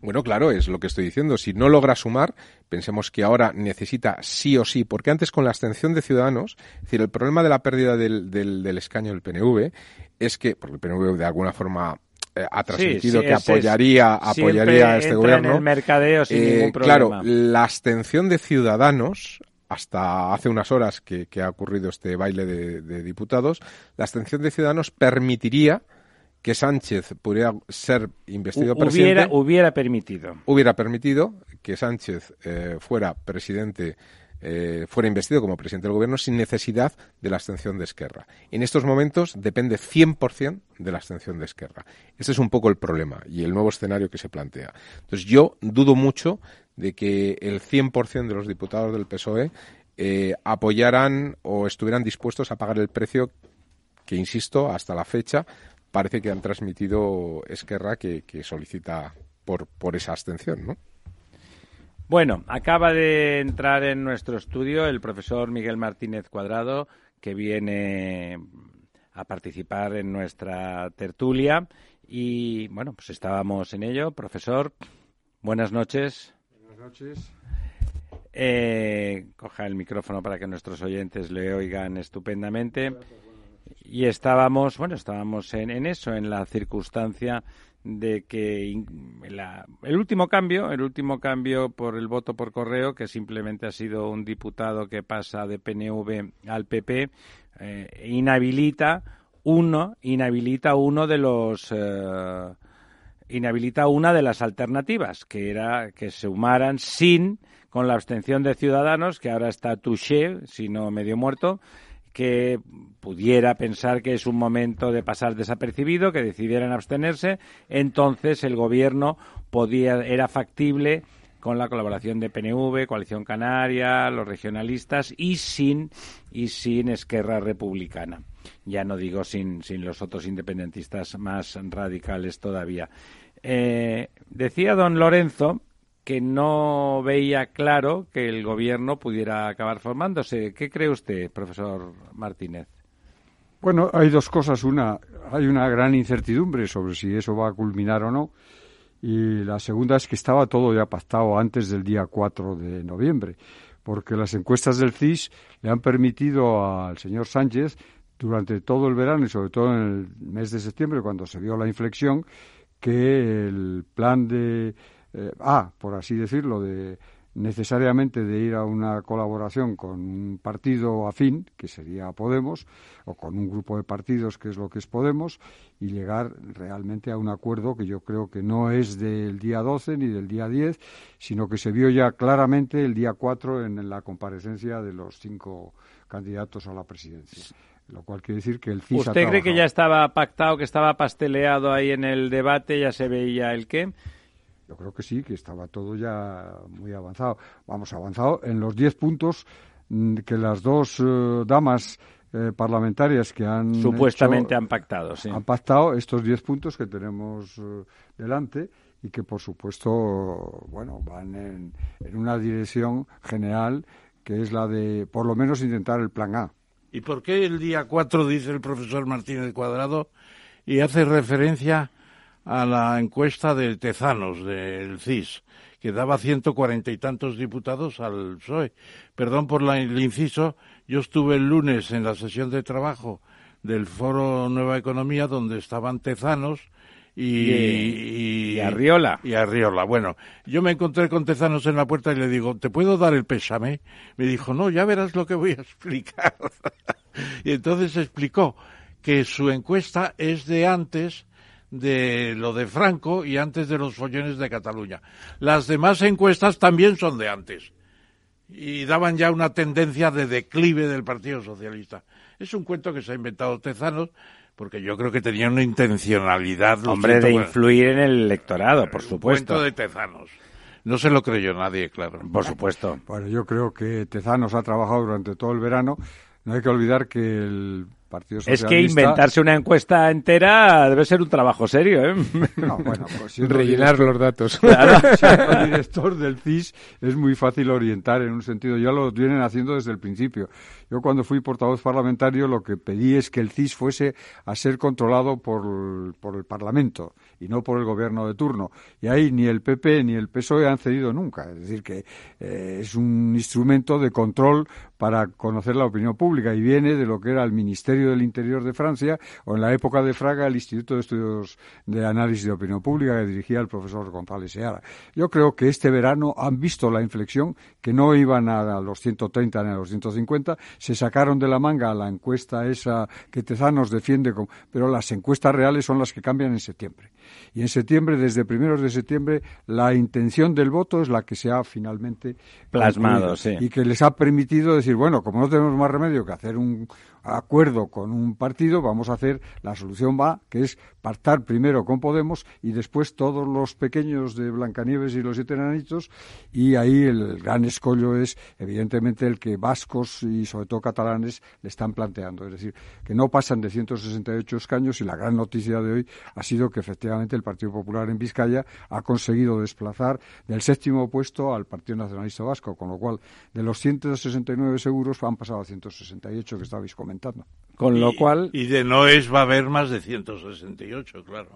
Bueno, claro, es lo que estoy diciendo. Si no logra sumar, pensemos que ahora necesita sí o sí, porque antes con la abstención de Ciudadanos, es decir, el problema de la pérdida del, del, escaño del PNV es que, porque el PNV de alguna forma eh, ha transmitido que apoyaría, apoyaría a este gobierno. En el mercadeo sin eh, ningún problema. Claro, la abstención de Ciudadanos hasta hace unas horas que, ha ocurrido este baile de, de, diputados, la abstención de Ciudadanos permitiría que Sánchez pudiera ser investido presidente. Hubiera permitido. Hubiera permitido que Sánchez eh, fuera presidente, eh, fuera investido como presidente del gobierno sin necesidad de la abstención de Esquerra. En estos momentos depende 100% de la abstención de Esquerra. Este es un poco el problema y el nuevo escenario que se plantea. Entonces yo dudo mucho de que el 100% de los diputados del PSOE eh, apoyaran o estuvieran dispuestos a pagar el precio que insisto, hasta la fecha parece que han transmitido Esquerra que, que solicita por, por esa abstención, ¿no? Bueno, acaba de entrar en nuestro estudio el profesor Miguel Martínez Cuadrado, que viene a participar en nuestra tertulia. Y bueno, pues estábamos en ello. Profesor, buenas noches. Buenas noches. Eh, coja el micrófono para que nuestros oyentes le oigan estupendamente. Y estábamos, bueno, estábamos en, en eso, en la circunstancia de que el último cambio, el último cambio por el voto por correo, que simplemente ha sido un diputado que pasa de PNV al PP, eh, inhabilita uno, inhabilita uno de los eh, inhabilita una de las alternativas, que era que se sumaran sin con la abstención de Ciudadanos, que ahora está touché, si no medio muerto, que pudiera pensar que es un momento de pasar desapercibido, que decidieran abstenerse, entonces el gobierno podía, era factible con la colaboración de PNV, Coalición Canaria, los regionalistas y sin y sin Esquerra Republicana. Ya no digo sin, sin los otros independentistas más radicales todavía. Eh, decía don Lorenzo que no veía claro que el gobierno pudiera acabar formándose. ¿Qué cree usted, profesor Martínez? Bueno, hay dos cosas. Una, hay una gran incertidumbre sobre si eso va a culminar o no. Y la segunda es que estaba todo ya pactado antes del día 4 de noviembre, porque las encuestas del CIS le han permitido al señor Sánchez, durante todo el verano y sobre todo en el mes de septiembre, cuando se vio la inflexión, que el plan de eh, A, por así decirlo, de necesariamente de ir a una colaboración con un partido afín, que sería Podemos, o con un grupo de partidos, que es lo que es Podemos, y llegar realmente a un acuerdo que yo creo que no es del día 12 ni del día 10, sino que se vio ya claramente el día 4 en, la comparecencia de los cinco candidatos a la presidencia. Lo cual quiere decir que el CIS ¿Usted cree que ya estaba pactado, que estaba pasteleado ahí en el debate, ya se veía el qué? Yo creo que sí, que estaba todo ya muy avanzado. Vamos, avanzado en los diez puntos mm, que las dos eh, damas eh, parlamentarias que han supuestamente han pactado, sí. Han pactado estos diez puntos que tenemos eh, delante y que por supuesto, bueno, van en, en una dirección general que es la de por lo menos intentar el plan A. ¿Y por qué el día 4 dice el profesor Martínez Cuadrado y hace referencia a la encuesta de Tezanos, del CIS, que daba ciento cuarenta y tantos diputados al PSOE. Perdón por el inciso, yo estuve el lunes en la sesión de trabajo del Foro Nueva Economía, donde estaban Tezanos y, y, Arriola. Y Arriola. Bueno, yo me encontré con Tezanos en la puerta y le digo, ¿te puedo dar el pésame? Me dijo, no, ya verás lo que voy a explicar. [laughs] y entonces explicó que su encuesta es de antes de lo de Franco y antes de los follones de Cataluña. Las demás encuestas también son de antes y daban ya una tendencia de declive del Partido Socialista. Es un cuento que se ha inventado Tezanos porque yo creo que tenía una intencionalidad. Hombre, de influir en el electorado, por supuesto. Cuento de Tezanos. No se lo creyó nadie, claro. Por supuesto. Bueno, yo creo que Tezanos ha trabajado durante todo el verano. No hay que olvidar que el es que inventarse una encuesta entera debe ser un trabajo serio, ¿eh? No, bueno, pues [laughs] Rellenar los datos. [laughs] Claro. [laughs] el director del CIS es muy fácil orientar en un sentido. Ya lo vienen haciendo desde el principio. Yo cuando fui portavoz parlamentario lo que pedí es que el CIS fuese a ser controlado por, por el Parlamento y no por el gobierno de turno. Y ahí ni el PP ni el PSOE han cedido nunca. Es decir, que eh, es un instrumento de control para conocer la opinión pública y viene de lo que era el Ministerio del Interior de Francia o en la época de Fraga el Instituto de Estudios de Análisis de Opinión Pública que dirigía el profesor González Seara. Yo creo que este verano han visto la inflexión que no iban a los 130 ni a los 150, se sacaron de la manga la encuesta esa que Tezanos defiende, pero las encuestas reales son las que cambian en septiembre. Y en septiembre, desde primeros de septiembre, la intención del voto es la que se ha finalmente plasmado, sí. Y que les ha permitido decir, bueno, como no tenemos más remedio que hacer un, acuerdo con un partido, vamos a hacer la solución va, que es pactar primero con Podemos y después todos los pequeños de Blancanieves y los siete enanitos y ahí el gran escollo es evidentemente el que vascos y sobre todo catalanes le están planteando, es decir, que no pasan de 168 escaños y la gran noticia de hoy ha sido que efectivamente el Partido Popular en Vizcaya ha conseguido desplazar del séptimo puesto al Partido Nacionalista Vasco, con lo cual de los 169 seguros han pasado a 168 que estabais comentando. Con lo cual... Y de Noes va a haber más de 168, claro.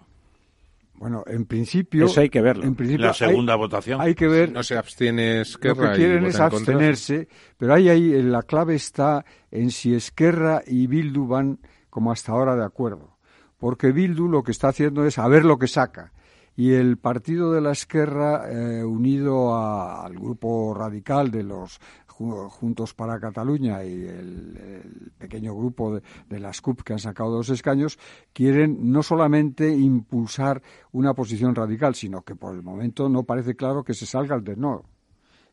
Bueno, en principio... Eso hay que verlo. En principio, la segunda hay, votación. Hay que ver... No se abstiene Esquerra Lo que quieren y es abstenerse, pero ahí, ahí la clave está en si Esquerra y Bildu van como hasta ahora de acuerdo. Porque Bildu lo que está haciendo es a ver lo que saca. Y el partido de la Esquerra, eh, unido a- al grupo radical de los Juntos para Cataluña y el, el pequeño grupo de, de las CUP que han sacado dos escaños, quieren no solamente impulsar una posición radical, sino que por el momento no parece claro que se salga el de no.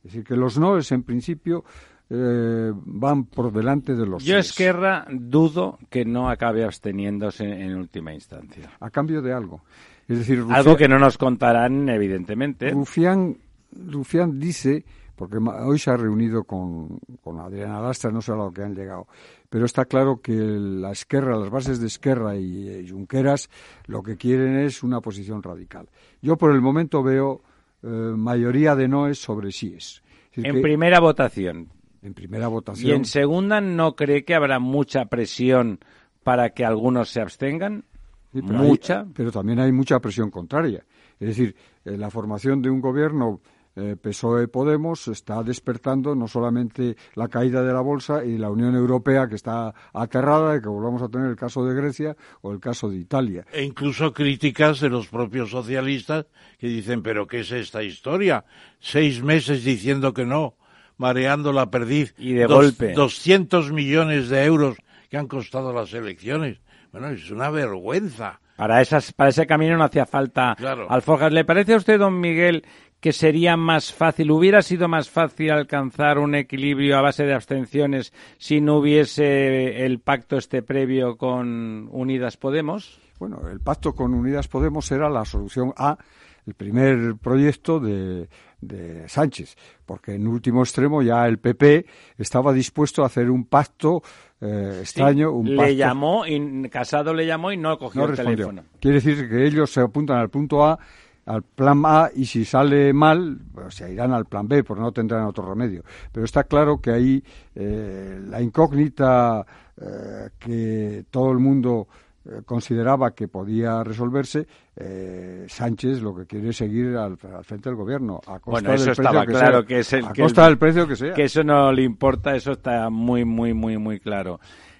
Es decir, que los noes en principio eh, van por delante de los Yo síes. Esquerra dudo que no acabe absteniéndose en, en última instancia. a cambio de algo. Es decir, Algo que no nos contarán, evidentemente. Rufián, Rufián dice, porque hoy se ha reunido con, con Adriana Lastra, no sé a lo que han llegado, pero está claro que la Esquerra, las bases de Esquerra y eh, Junqueras, lo que quieren es una posición radical. Yo por el momento veo eh, mayoría de noes sobre síes. Es En que primera votación. en primera Y votación. en segunda, ¿no cree que habrá mucha presión para que algunos se abstengan? Sí, pero hay- mucha. pero también hay mucha presión contraria. Es decir, eh, la formación de un gobierno eh, PSOE-Podemos está despertando no solamente la caída de la bolsa y la Unión Europea que está aterrada de que volvamos a tener el caso de Grecia o el caso de Italia. E incluso críticas de los propios socialistas que dicen, pero ¿qué es esta historia? Seis meses diciendo que no, mareando la perdiz. Y de golpe. 200 millones de euros que han costado las elecciones. Bueno, es una vergüenza. Para, esas, para ese camino no hacía falta Claro. alforjas. ¿Le parece a usted, don Miguel, que sería más fácil, hubiera sido más fácil alcanzar un equilibrio a base de abstenciones si no hubiese el pacto este previo con Unidas Podemos? Bueno, el pacto con Unidas Podemos era la solución A, el primer proyecto de, de Sánchez, porque en último extremo ya el PP estaba dispuesto a hacer un pacto eh, extraño, un le pacto llamó, y Casado le llamó y no cogió no el respondió. teléfono. Quiere decir que ellos se apuntan al punto A, al plan A, y si sale mal, pues se irán al plan B, porque no tendrán otro remedio. Pero está claro que ahí eh, la incógnita eh, que todo el mundo eh, consideraba que podía resolverse, eh, Sánchez lo que quiere es seguir al, al frente del gobierno. A costa Bueno, eso del estaba precio claro, sea. que es el- A que costa el- del precio que sea. que eso no le importa, eso está muy, muy, muy, muy claro.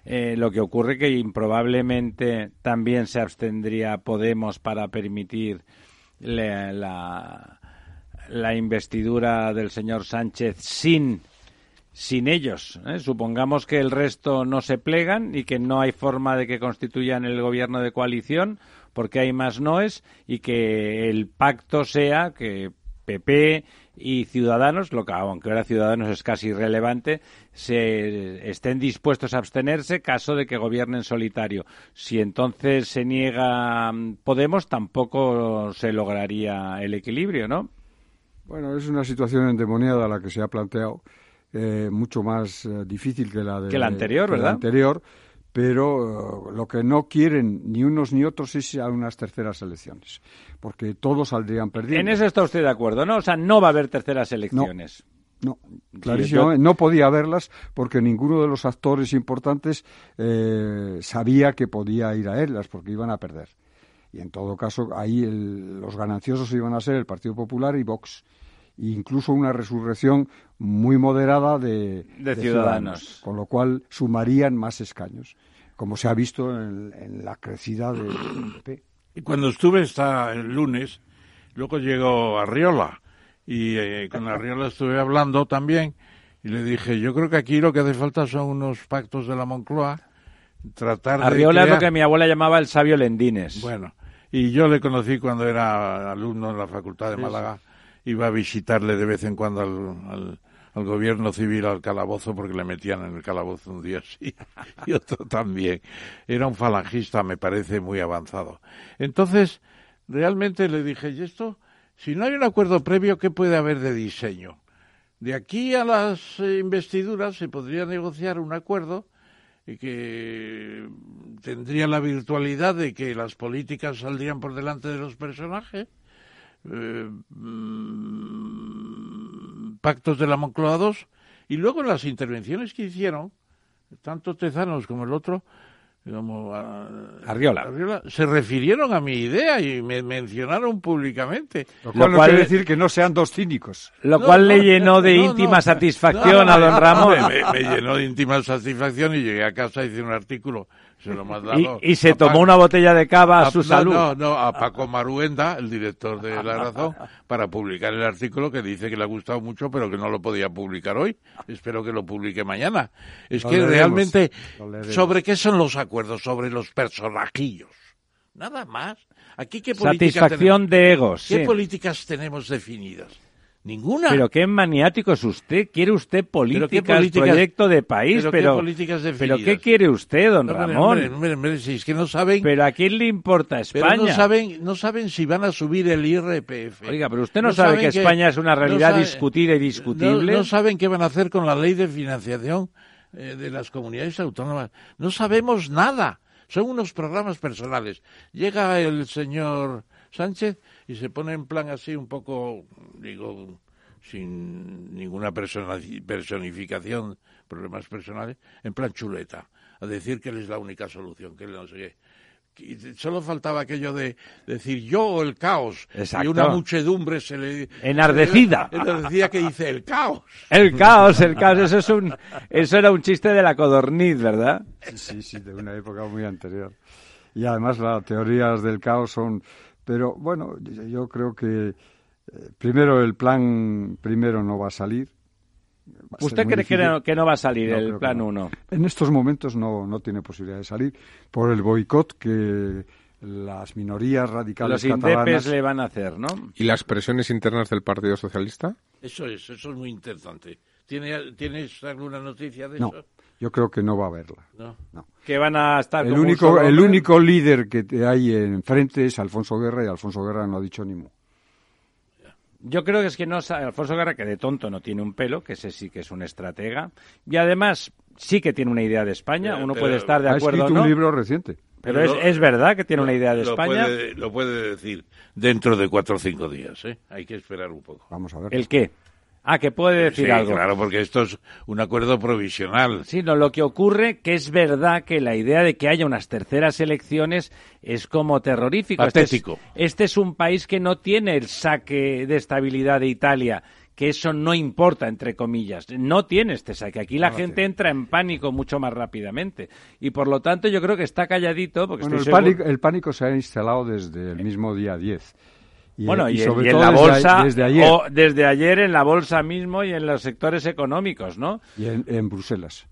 Eh, lo que ocurre que improbablemente también se abstendría Podemos para permitir le- la, la investidura del señor Sánchez sin sin ellos. ¿eh? Supongamos que el resto no se plegan y que no hay forma de que constituyan el gobierno de coalición porque hay más noes y que el pacto sea que PP y Ciudadanos, lo que aunque ahora Ciudadanos es casi irrelevante, se estén dispuestos a abstenerse caso de que gobiernen solitario. Si entonces se niega mm, Podemos, tampoco se lograría el equilibrio, ¿no? Bueno, es una situación endemoniada la que se ha planteado, eh, mucho más eh, difícil que la, de, Que la anterior, que la ¿verdad? anterior, pero eh, lo que no quieren ni unos ni otros es a unas terceras elecciones, porque todos saldrían perdiendo. En eso está usted de acuerdo, ¿no? O sea, no va a haber terceras elecciones. No, clarísimo, no podía haberlas porque ninguno de los actores importantes eh, sabía que podía ir a ellas porque iban a perder. Y en todo caso, ahí el- los gananciosos iban a ser el Partido Popular y Vox. E incluso una resurrección muy moderada de, De Ciudadanos. Con lo cual sumarían más escaños, como se ha visto en, en la crecida del PP. Y cuando estuve esta el lunes, luego llegó Arriola y eh, con [laughs] Arriola estuve hablando también y le dije, yo creo que aquí lo que hace falta son unos pactos de la Moncloa, tratar de Arriola es lo que mi abuela llamaba el sabio Lendines. Bueno, y yo le conocí cuando era alumno en la Facultad de Málaga, iba a visitarle de vez en cuando al, al, al gobierno civil al calabozo porque le metían en el calabozo un día sí y otro también. Era un falangista, me parece, muy avanzado. Entonces, realmente le dije, ¿y esto? Si no hay un acuerdo previo, ¿qué puede haber de diseño? De aquí a las eh, investiduras se podría negociar un acuerdo y que tendría la virtualidad de que las políticas saldrían por delante de los personajes, eh, mm, pactos de la Moncloa II, y luego las intervenciones que hicieron, tanto Tezanos como el otro, como Arriola. se refirieron a mi idea y me mencionaron públicamente. Lo cual, no quiere decir que no sean dos cínicos. Lo cual le llenó de íntima satisfacción a don Ramón. Me, llenó de íntima satisfacción y llegué a casa y hice un artículo. Se lo y, y, se tomó una botella de cava a, su salud. No, no, a Paco Maruenda, el director de La Razón, para publicar el artículo que dice que le ha gustado mucho, pero que no lo podía publicar hoy. Espero que lo publique mañana. Es que realmente, ¿sobre qué son los acuerdos? Sobre los personajillos. Nada más. Aquí qué Satisfacción de egos. ¿Qué políticas tenemos definidas? Ninguna. Pero qué maniático es usted. ¿Quiere usted políticas, proyecto de país? Pero, qué políticas ¿Pero qué quiere usted, don Ramón? es que no saben... ¿Pero a quién le importa España? no saben, no saben si van a subir el IRPF. Oiga, pero usted no, sabe que, España es una realidad discutida y discutible. No, saben qué van a hacer con la ley de financiación eh, de las comunidades autónomas. No sabemos nada. Son unos programas personales. Llega el señor Sánchez y se pone en plan así un poco, digo, sin ninguna personificación, problemas personales, en plan chuleta, a decir que él es la única solución, que él no sé qué. Solo faltaba aquello de decir yo o el caos. Y una muchedumbre se le... Enardecida. [laughs] Enardecida que dice el caos. El caos, el caos. Eso, es un, eso era un chiste de la codorniz, ¿verdad? Sí, sí, de una época muy anterior. Y además las teorías del caos son pero bueno, yo creo que eh, primero el plan primero no va a salir. ¿Usted cree que no, va a salir el plan 1? En estos momentos no, no tiene posibilidad de salir por el boicot que las minorías radicales Los catalanas le van a hacer, ¿no? ¿Y las presiones internas del Partido Socialista? Eso es, eso es muy interesante. ¿Tienes alguna noticia de no. eso? Yo creo que no va a haberla. No. Que van a estar el único el único líder que hay enfrente es Alfonso Guerra y Alfonso Guerra no ha dicho ni mu. Yo creo que es que no Alfonso Guerra que de tonto no tiene un pelo, que ese sí que es un estratega y además sí que tiene una idea de España. Uno puede estar de acuerdo. Ha escrito un libro reciente. Pero es, es, verdad que tiene una idea de España. Puede, lo puede decir dentro de cuatro o cinco días. ¿eh? Hay que esperar un poco. Vamos a ver. ¿El qué? Ah, que puede decir sí, algo. Claro, porque esto es un acuerdo provisional. Sí, no, lo que ocurre que es verdad que la idea de que haya unas terceras elecciones es como terrorífico. Patético. Este es, este es un país que no tiene el saque de estabilidad de Italia que eso no importa, entre comillas. No tiene este saque. Aquí la gente entra en pánico mucho más rápidamente. Y por lo tanto yo creo que está calladito. Porque bueno, el, pánico, el, pánico, se ha instalado desde el mismo día 10. Y, bueno, y, sobre todo en la bolsa, desde, ayer. O desde ayer en la bolsa mismo y en los sectores económicos, ¿no? Y en, Bruselas.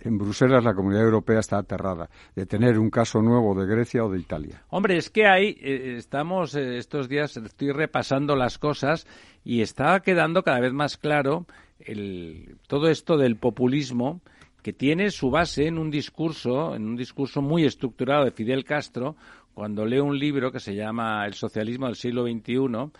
En Bruselas la Comunidad Europea está aterrada de tener un caso nuevo de Grecia o de Italia. Hombre, es que ahí eh, estamos eh, estos días, estoy repasando las cosas y está quedando cada vez más claro el, todo esto del populismo que tiene su base en un discurso, en un discurso muy estructurado de Fidel Castro, cuando leo un libro que se llama El socialismo del siglo XXI,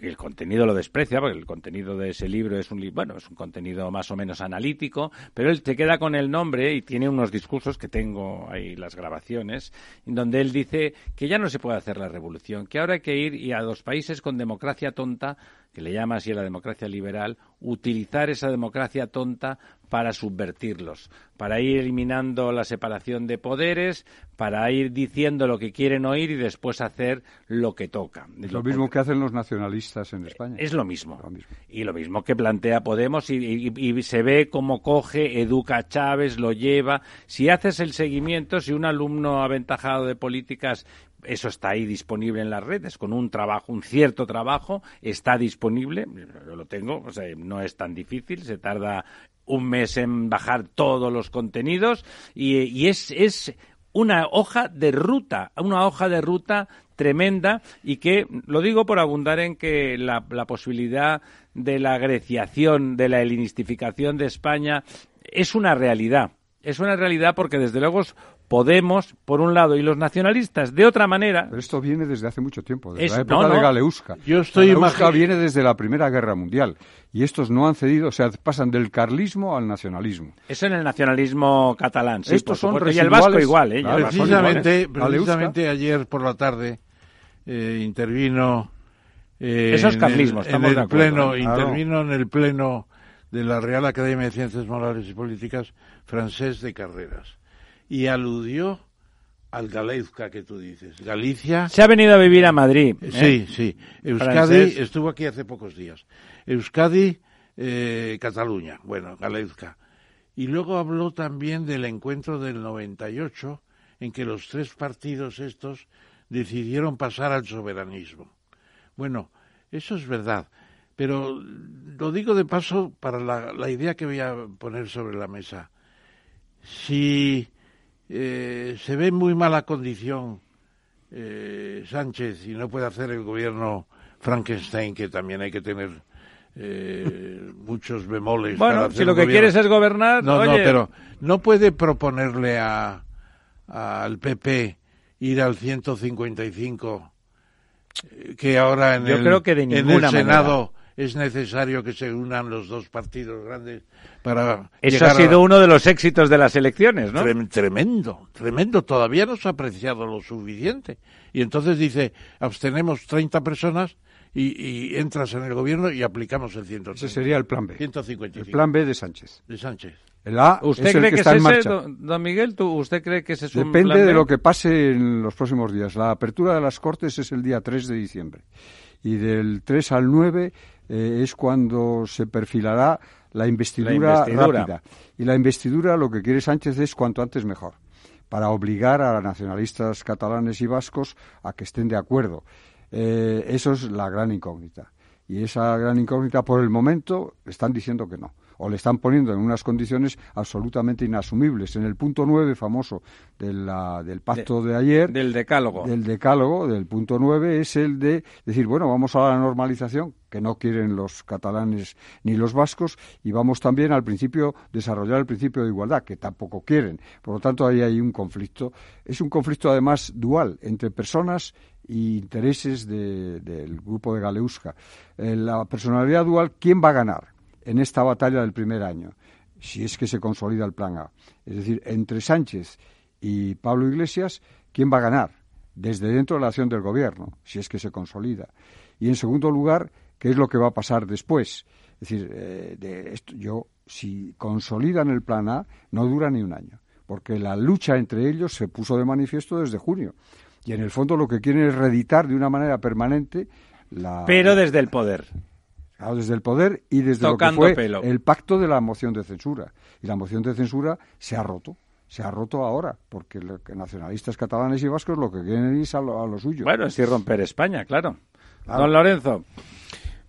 el contenido lo desprecia, porque el contenido de ese libro es un bueno, es un contenido más o menos analítico, pero él te queda con el nombre y tiene unos discursos que tengo ahí las grabaciones, en donde él dice que ya no se puede hacer la revolución, que ahora hay que ir y a los países con democracia tonta, que le llama así a la democracia liberal, utilizar esa democracia tonta para subvertirlos, para ir eliminando la separación de poderes, para ir diciendo lo que quieren oír y después hacer lo que toca. Es lo mismo que hacen los nacionalistas en España. Es lo mismo. Y lo mismo que plantea Podemos y, y, se ve cómo coge, educa a Chávez, lo lleva. Si haces el seguimiento, si un alumno aventajado de políticas eso está ahí disponible en las redes, con un trabajo, un cierto trabajo, está disponible, yo lo tengo, o sea, no es tan difícil, se tarda un mes en bajar todos los contenidos y, es, es una hoja de ruta, una hoja de ruta tremenda y que lo digo por abundar en que la, posibilidad de la greciación, de la helinistificación de España, es una realidad. Es una realidad porque desde luego Podemos, por un lado, y los nacionalistas, de otra manera. Pero esto viene desde hace mucho tiempo, desde la época de Galeusca. Yo estoy Galeusca viene desde la Primera Guerra Mundial. Y estos no han cedido, o sea, pasan del carlismo al nacionalismo. Eso en el nacionalismo catalán, sí. Estos son y el vasco igual, ¿eh? precisamente, precisamente ayer por la tarde eh, intervino. Eh, Esos carlismos, en el, pleno, intervino en el pleno de la Real Academia de Ciencias Morales y Políticas francés de Carreras y aludió al Galeuzca que tú dices. Galicia. Se ha venido a vivir a Madrid. ¿eh? Sí, sí. Euskadi estuvo aquí hace pocos días. Euskadi, eh, Cataluña. Bueno, Galeuzca. Y luego habló también del encuentro del 98 en que los tres partidos estos decidieron pasar al soberanismo. Bueno, eso es verdad. Pero lo digo de paso para la, la idea que voy a poner sobre la mesa. Si eh, se ve en muy mala condición eh, Sánchez y no puede hacer el gobierno Frankenstein, que también hay que tener eh, [laughs] muchos bemoles. Bueno, si lo que quieres es gobernar. No, no, pero no puede proponerle a, al PP ir al 155 que ahora en, el, en el Senado es necesario que se unan los dos partidos grandes para. Eso ha sido uno de los éxitos de las elecciones, ¿no? Tremendo, tremendo. Todavía no se ha apreciado lo suficiente. Y entonces dice: abstenemos 30 personas y, entras en el gobierno y aplicamos el 130. Ese sería el plan B. 155. El plan B de Sánchez. De Sánchez. El A ¿Usted cree que, está en marcha. don Miguel, ¿usted cree que ese es Depende un plan B? de lo que pase en los próximos días. La apertura de las Cortes es el día 3 de diciembre. Y del 3 al 9 eh, es cuando se perfilará la investidura, rápida. Y la investidura lo que quiere Sánchez es cuanto antes mejor, para obligar a nacionalistas catalanes y vascos a que estén de acuerdo. Eh, eso es la gran incógnita. Y esa gran incógnita, por el momento, están diciendo que no o le están poniendo en unas condiciones absolutamente inasumibles. En el punto nueve famoso del pacto de, ayer. Del decálogo. Del decálogo, del punto nueve, es el de decir, bueno, vamos a la normalización, que no quieren los catalanes ni los vascos, y vamos también al principio, desarrollar el principio de igualdad, que tampoco quieren. Por lo tanto, ahí hay un conflicto. Es un conflicto además dual entre personas y intereses del grupo de Galeusca. Eh, la personalidad dual, ¿quién va a ganar? En esta batalla del primer año, si es que se consolida el plan A. Es decir, entre Sánchez y Pablo Iglesias, ¿quién va a ganar? Desde dentro de la acción del gobierno, si es que se consolida. Y en segundo lugar, ¿qué es lo que va a pasar después? Es decir, eh, de esto, yo, si consolidan el plan A, no dura ni un año, porque la lucha entre ellos se puso de manifiesto desde junio. Y en el fondo lo que quieren es reeditar de una manera permanente la. Pero desde el poder desde el poder y desde lo que fue el pacto de la moción de censura. Y la moción de censura se ha roto. Se ha roto ahora, porque los nacionalistas catalanes y vascos lo que quieren es a lo, suyo. Bueno, es romper España, claro. Don Lorenzo.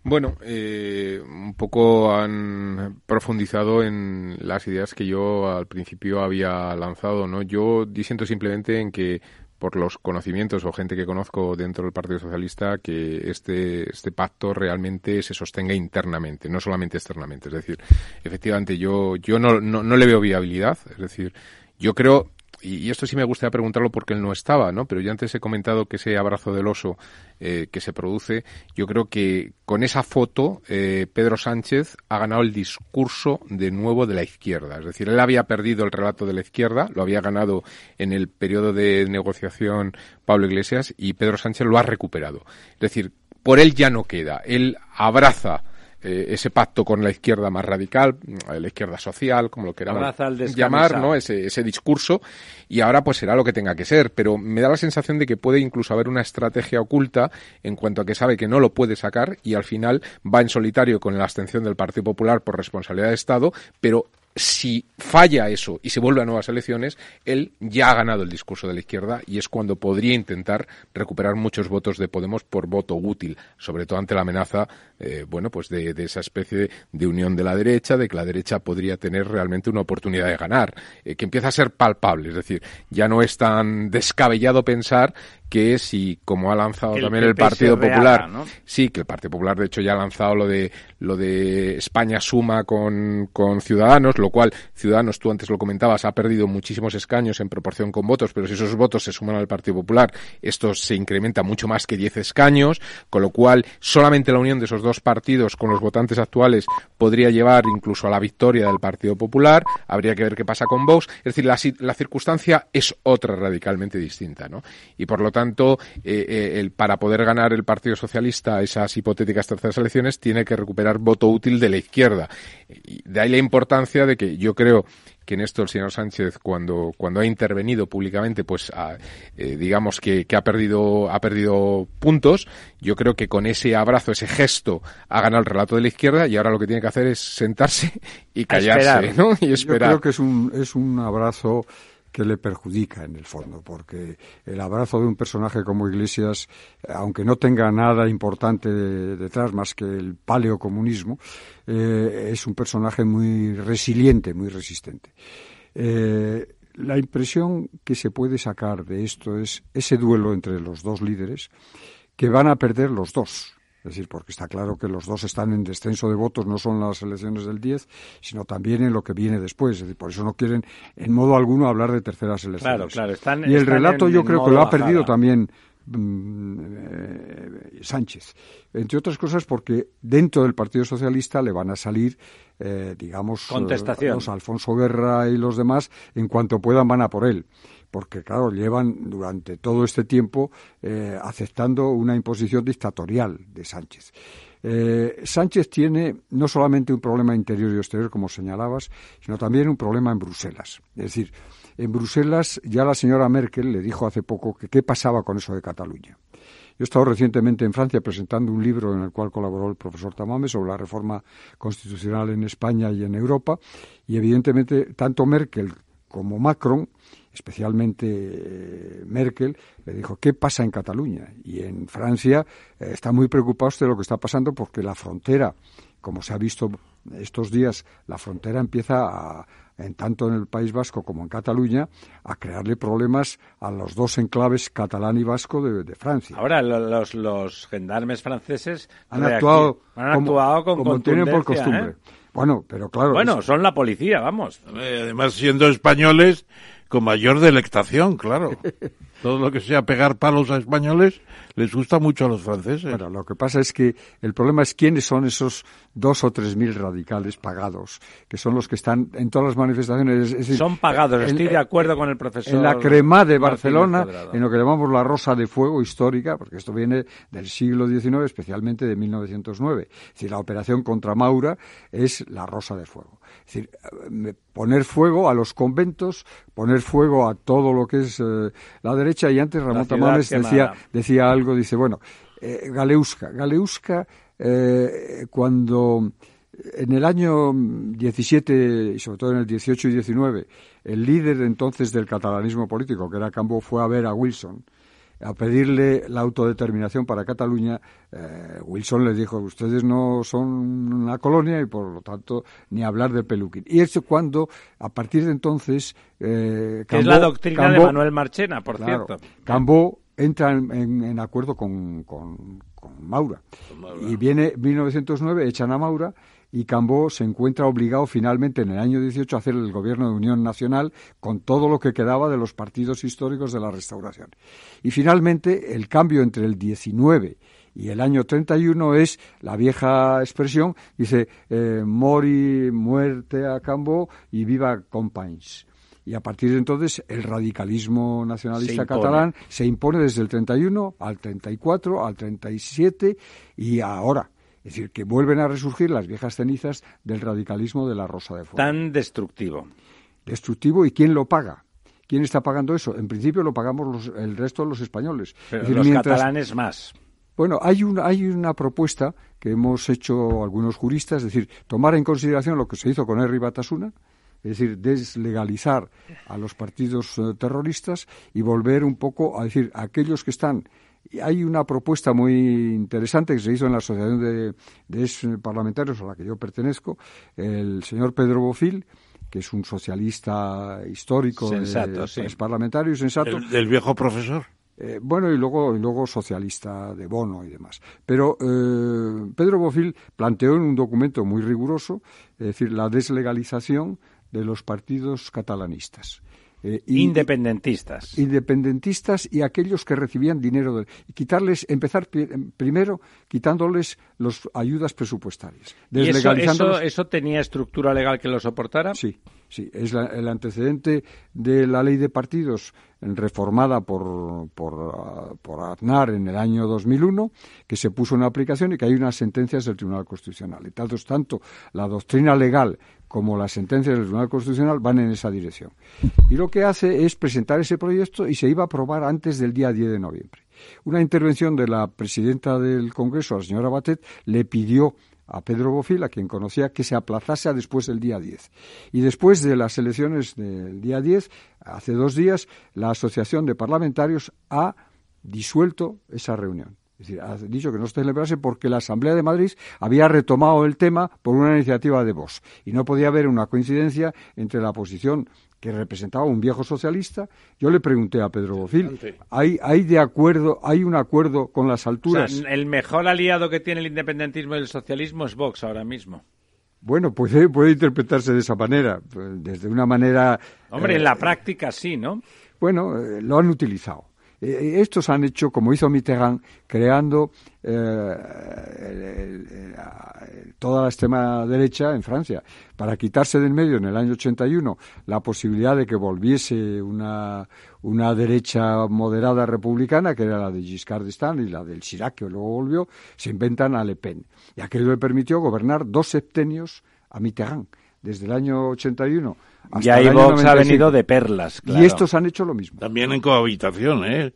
Bueno, eh, un poco han profundizado en las ideas que yo al principio había lanzado, ¿no? Yo disiento simplemente en que por los conocimientos o gente que conozco dentro del Partido Socialista que este, este pacto realmente se sostenga internamente, no solamente externamente. Es decir, efectivamente yo, yo no, no, no le veo viabilidad. Es decir, yo creo, y, esto sí me gustaría preguntarlo porque él no estaba, ¿no? Pero yo antes he comentado que ese abrazo del oso eh, que se produce, yo creo que con esa foto eh, Pedro Sánchez ha ganado el discurso de nuevo de la izquierda. Es decir, él había perdido el relato de la izquierda, lo había ganado en el periodo de negociación Pablo Iglesias y Pedro Sánchez lo ha recuperado. Es decir, por él ya no queda. Él abraza eh, ese pacto con la izquierda más radical, eh, la izquierda social, como lo queramos llamar, ¿no? Ese, ese discurso, y ahora pues será lo que tenga que ser, pero me da la sensación de que puede incluso haber una estrategia oculta en cuanto a que sabe que no lo puede sacar y al final va en solitario con la abstención del Partido Popular por responsabilidad de Estado, pero si falla eso y se vuelve a nuevas elecciones, él ya ha ganado el discurso de la izquierda y es cuando podría intentar recuperar muchos votos de Podemos por voto útil, sobre todo ante la amenaza, eh, bueno, pues de, esa especie de, unión de la derecha, de que la derecha podría tener realmente una oportunidad de ganar, eh, que empieza a ser palpable, es decir, ya no es tan descabellado pensar que si, como ha lanzado también el Partido Popular, sí, que el Partido Popular de hecho ya ha lanzado lo de lo de España suma con, con Ciudadanos, lo cual Ciudadanos, tú antes lo comentabas, ha perdido muchísimos escaños en proporción con votos, pero si esos votos se suman al Partido Popular, esto se incrementa mucho más que 10 escaños, con lo cual solamente la unión de esos dos partidos con los votantes actuales podría llevar incluso a la victoria del Partido Popular, habría que ver qué pasa con Vox, es decir, la, la circunstancia es otra radicalmente distinta, ¿no? Y por lo tanto, eh, eh, el, para poder ganar el Partido Socialista esas hipotéticas terceras elecciones, tiene que recuperar voto útil de la izquierda. Y de ahí la importancia de que yo creo que en esto el señor Sánchez cuando cuando ha intervenido públicamente pues eh, digamos que, que, ha perdido ha perdido puntos yo creo que con ese abrazo ese gesto ha ganado el relato de la izquierda y ahora lo que tiene que hacer es sentarse y callarse ¿no? y esperar yo creo que es un es un abrazo que le perjudica en el fondo, porque el abrazo de un personaje como Iglesias, aunque no tenga nada importante detrás más que el paleocomunismo, eh, es un personaje muy resiliente, muy resistente. Eh, la impresión que se puede sacar de esto es ese duelo entre los dos líderes que van a perder los dos. Es decir, porque está claro que los dos están en descenso de votos, no son las elecciones del 10, sino también en lo que viene después. Es decir, por eso no quieren en modo alguno hablar de terceras elecciones. Claro, claro. y el relato yo creo que lo ha perdido también mm, eh, Sánchez. Entre otras cosas porque dentro del Partido Socialista le van a salir, eh, digamos, Contestación. los Alfonso Guerra y los demás, en cuanto puedan van a por él porque claro, llevan durante todo este tiempo eh, aceptando una imposición dictatorial de Sánchez. Eh, Sánchez tiene no solamente un problema interior y exterior, como señalabas, sino también un problema en Bruselas. Es decir, en Bruselas ya la señora Merkel le dijo hace poco que qué pasaba con eso de Cataluña. Yo he estado recientemente en Francia presentando un libro en el cual colaboró el profesor Tamame sobre la reforma constitucional en España y en Europa, y evidentemente tanto Merkel como Macron especialmente eh, Merkel, le dijo, ¿qué pasa en Cataluña? Y en Francia eh, está muy preocupado de lo que está pasando porque la frontera, como se ha visto estos días, la frontera empieza a, en tanto en el País Vasco como en Cataluña, a crearle problemas a los dos enclaves catalán y vasco de, Francia. Ahora, los, los gendarmes franceses han actuado, han actuado como, con como tienen por costumbre. ¿eh? Bueno, pero claro. Bueno, son la policía, vamos. Además, siendo españoles, con mayor delectación, claro. [laughs] Todo lo que sea pegar palos a españoles les gusta mucho a los franceses. Bueno, lo que pasa es que el problema es quiénes son esos dos o tres mil radicales pagados, que son los que están en todas las manifestaciones. son pagados, estoy de acuerdo con el profesor. En la crema de Barcelona, en lo que llamamos la Rosa de Fuego histórica, porque esto viene del siglo XIX, especialmente de 1909. Es decir, la operación contra Maura es la Rosa de Fuego. Es decir, poner fuego a los conventos, poner fuego a todo lo que es eh, la derecha. Y antes Ramón Tamames decía, decía algo, dice, bueno, eh, Galeuska. Galeuska, cuando en el año 17 y sobre todo en el 18 y 19, el líder entonces del catalanismo político, que era Cambó, fue a ver a Wilson a pedirle la autodeterminación para Cataluña, eh, Wilson le dijo, ustedes no son una colonia y por lo tanto ni hablar de peluquín. Y eso cuando, a partir de entonces... Eh, es la doctrina de Manuel Marchena, por cierto. Cambó entra en, acuerdo con, con, Maura. Y viene 1909, echan a Maura y Cambó se encuentra obligado finalmente en el año 18 a hacer el gobierno de unión nacional con todo lo que quedaba de los partidos históricos de la restauración. Y finalmente el cambio entre el 19 y el año 31 es la vieja expresión, dice, eh, mori, muerte a Cambó y viva Companys. Y a partir de entonces el radicalismo nacionalista catalán se impone desde el 31 al 34, al 37 y ahora. Es decir, que vuelven a resurgir las viejas cenizas del radicalismo de la Rosa de Fuego. Tan destructivo. Destructivo y quién lo paga. ¿Quién está pagando eso? En principio lo pagamos el resto de los españoles. Pero los catalanes más. Bueno, hay una, hay una propuesta que hemos hecho algunos juristas, es decir, tomar en consideración lo que se hizo con Henry Batasuna, es decir, deslegalizar a los partidos eh, terroristas y volver un poco a decir, aquellos que están hay una propuesta muy interesante que se hizo en la Asociación de, de Parlamentarios a la que yo pertenezco, el señor Pedro Bofil, que es un socialista histórico, sensato, es parlamentario y sensato. del viejo profesor. Eh, bueno, y luego, y luego socialista de Bono y demás. Pero eh, Pedro Bofil planteó en un documento muy riguroso, es decir, la deslegalización de los partidos catalanistas. Eh, independentistas. Independentistas y aquellos que recibían dinero. De, y quitarles, empezar primero quitándoles las ayudas presupuestarias. ¿Y eso, eso, eso, tenía estructura legal que lo soportara? Sí, sí. Es el antecedente de la ley de partidos reformada por, por, por, Aznar en el año 2001, que se puso en aplicación y que hay unas sentencias del Tribunal Constitucional. Y tanto, tanto la doctrina legal como las sentencias del Tribunal Constitucional van en esa dirección. Y lo que hace es presentar ese proyecto y se iba a aprobar antes del día 10 de noviembre. Una intervención de la presidenta del Congreso, la señora Batet, le pidió a Pedro Bofil, a quien conocía, que se aplazase a después del día 10. Y después de las elecciones del día 10, hace dos días, la Asociación de Parlamentarios ha disuelto esa reunión. Es decir, ha dicho que no se celebrase porque la Asamblea de Madrid había retomado el tema por una iniciativa de Vox. Y no podía haber una coincidencia entre la posición que representaba un viejo socialista. Yo le pregunté a Pedro Bofil, ¿hay, hay de acuerdo, hay un acuerdo con las alturas? el mejor aliado que tiene el independentismo y el socialismo es Vox ahora mismo. Bueno, eh, puede interpretarse de esa manera, pues, desde una manera... Hombre, en la eh, práctica sí, ¿no? Bueno, eh, lo han utilizado. Eh, estos han hecho, como hizo Mitterrand, creando eh, toda la extrema derecha en Francia, para quitarse del medio en el año 81 la posibilidad de que volviese una, una derecha moderada republicana, que era la de Giscard d'Estaing y la del Chirac, que luego volvió, se inventan a Le Pen. Y aquello le permitió gobernar dos septenios a Mitterrand, desde el año 81 y ahí Vox ha venido de perlas, Y estos han hecho lo mismo. También en cohabitación, ¿eh?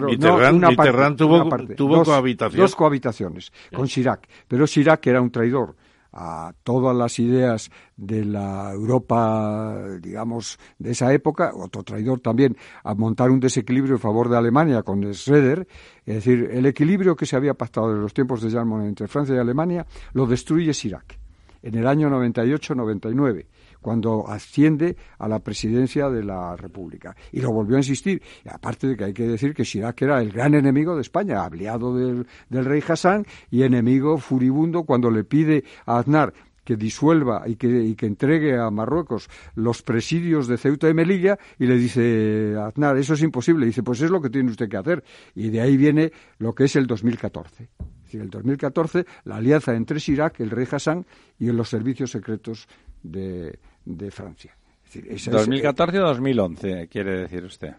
Mitterrand, tuvo, dos, cohabitación. Dos cohabitaciones con Chirac. Pero Chirac era un traidor a todas las ideas de la Europa, digamos, de esa época, otro traidor también, a montar un desequilibrio en favor de Alemania con Schroeder, es decir, el equilibrio que se había pactado en los tiempos de Jean Monnet entre Francia y Alemania, lo destruye Chirac en el año 98-99 cuando asciende a la presidencia de la República. Y lo volvió a insistir. Aparte de que hay que decir que Chirac era el gran enemigo de España, aliado del, rey Hassan y enemigo furibundo cuando le pide a Aznar que disuelva y que, y que, entregue a Marruecos los presidios de Ceuta y Melilla y le dice Aznar, eso es imposible. Dice, pues es lo que tiene usted que hacer. Y de ahí viene lo que es el 2014. Es decir, el 2014, la alianza entre Chirac, el rey Hassan y los servicios secretos de, de Francia. Es 2014 o 2011, quiere decir usted.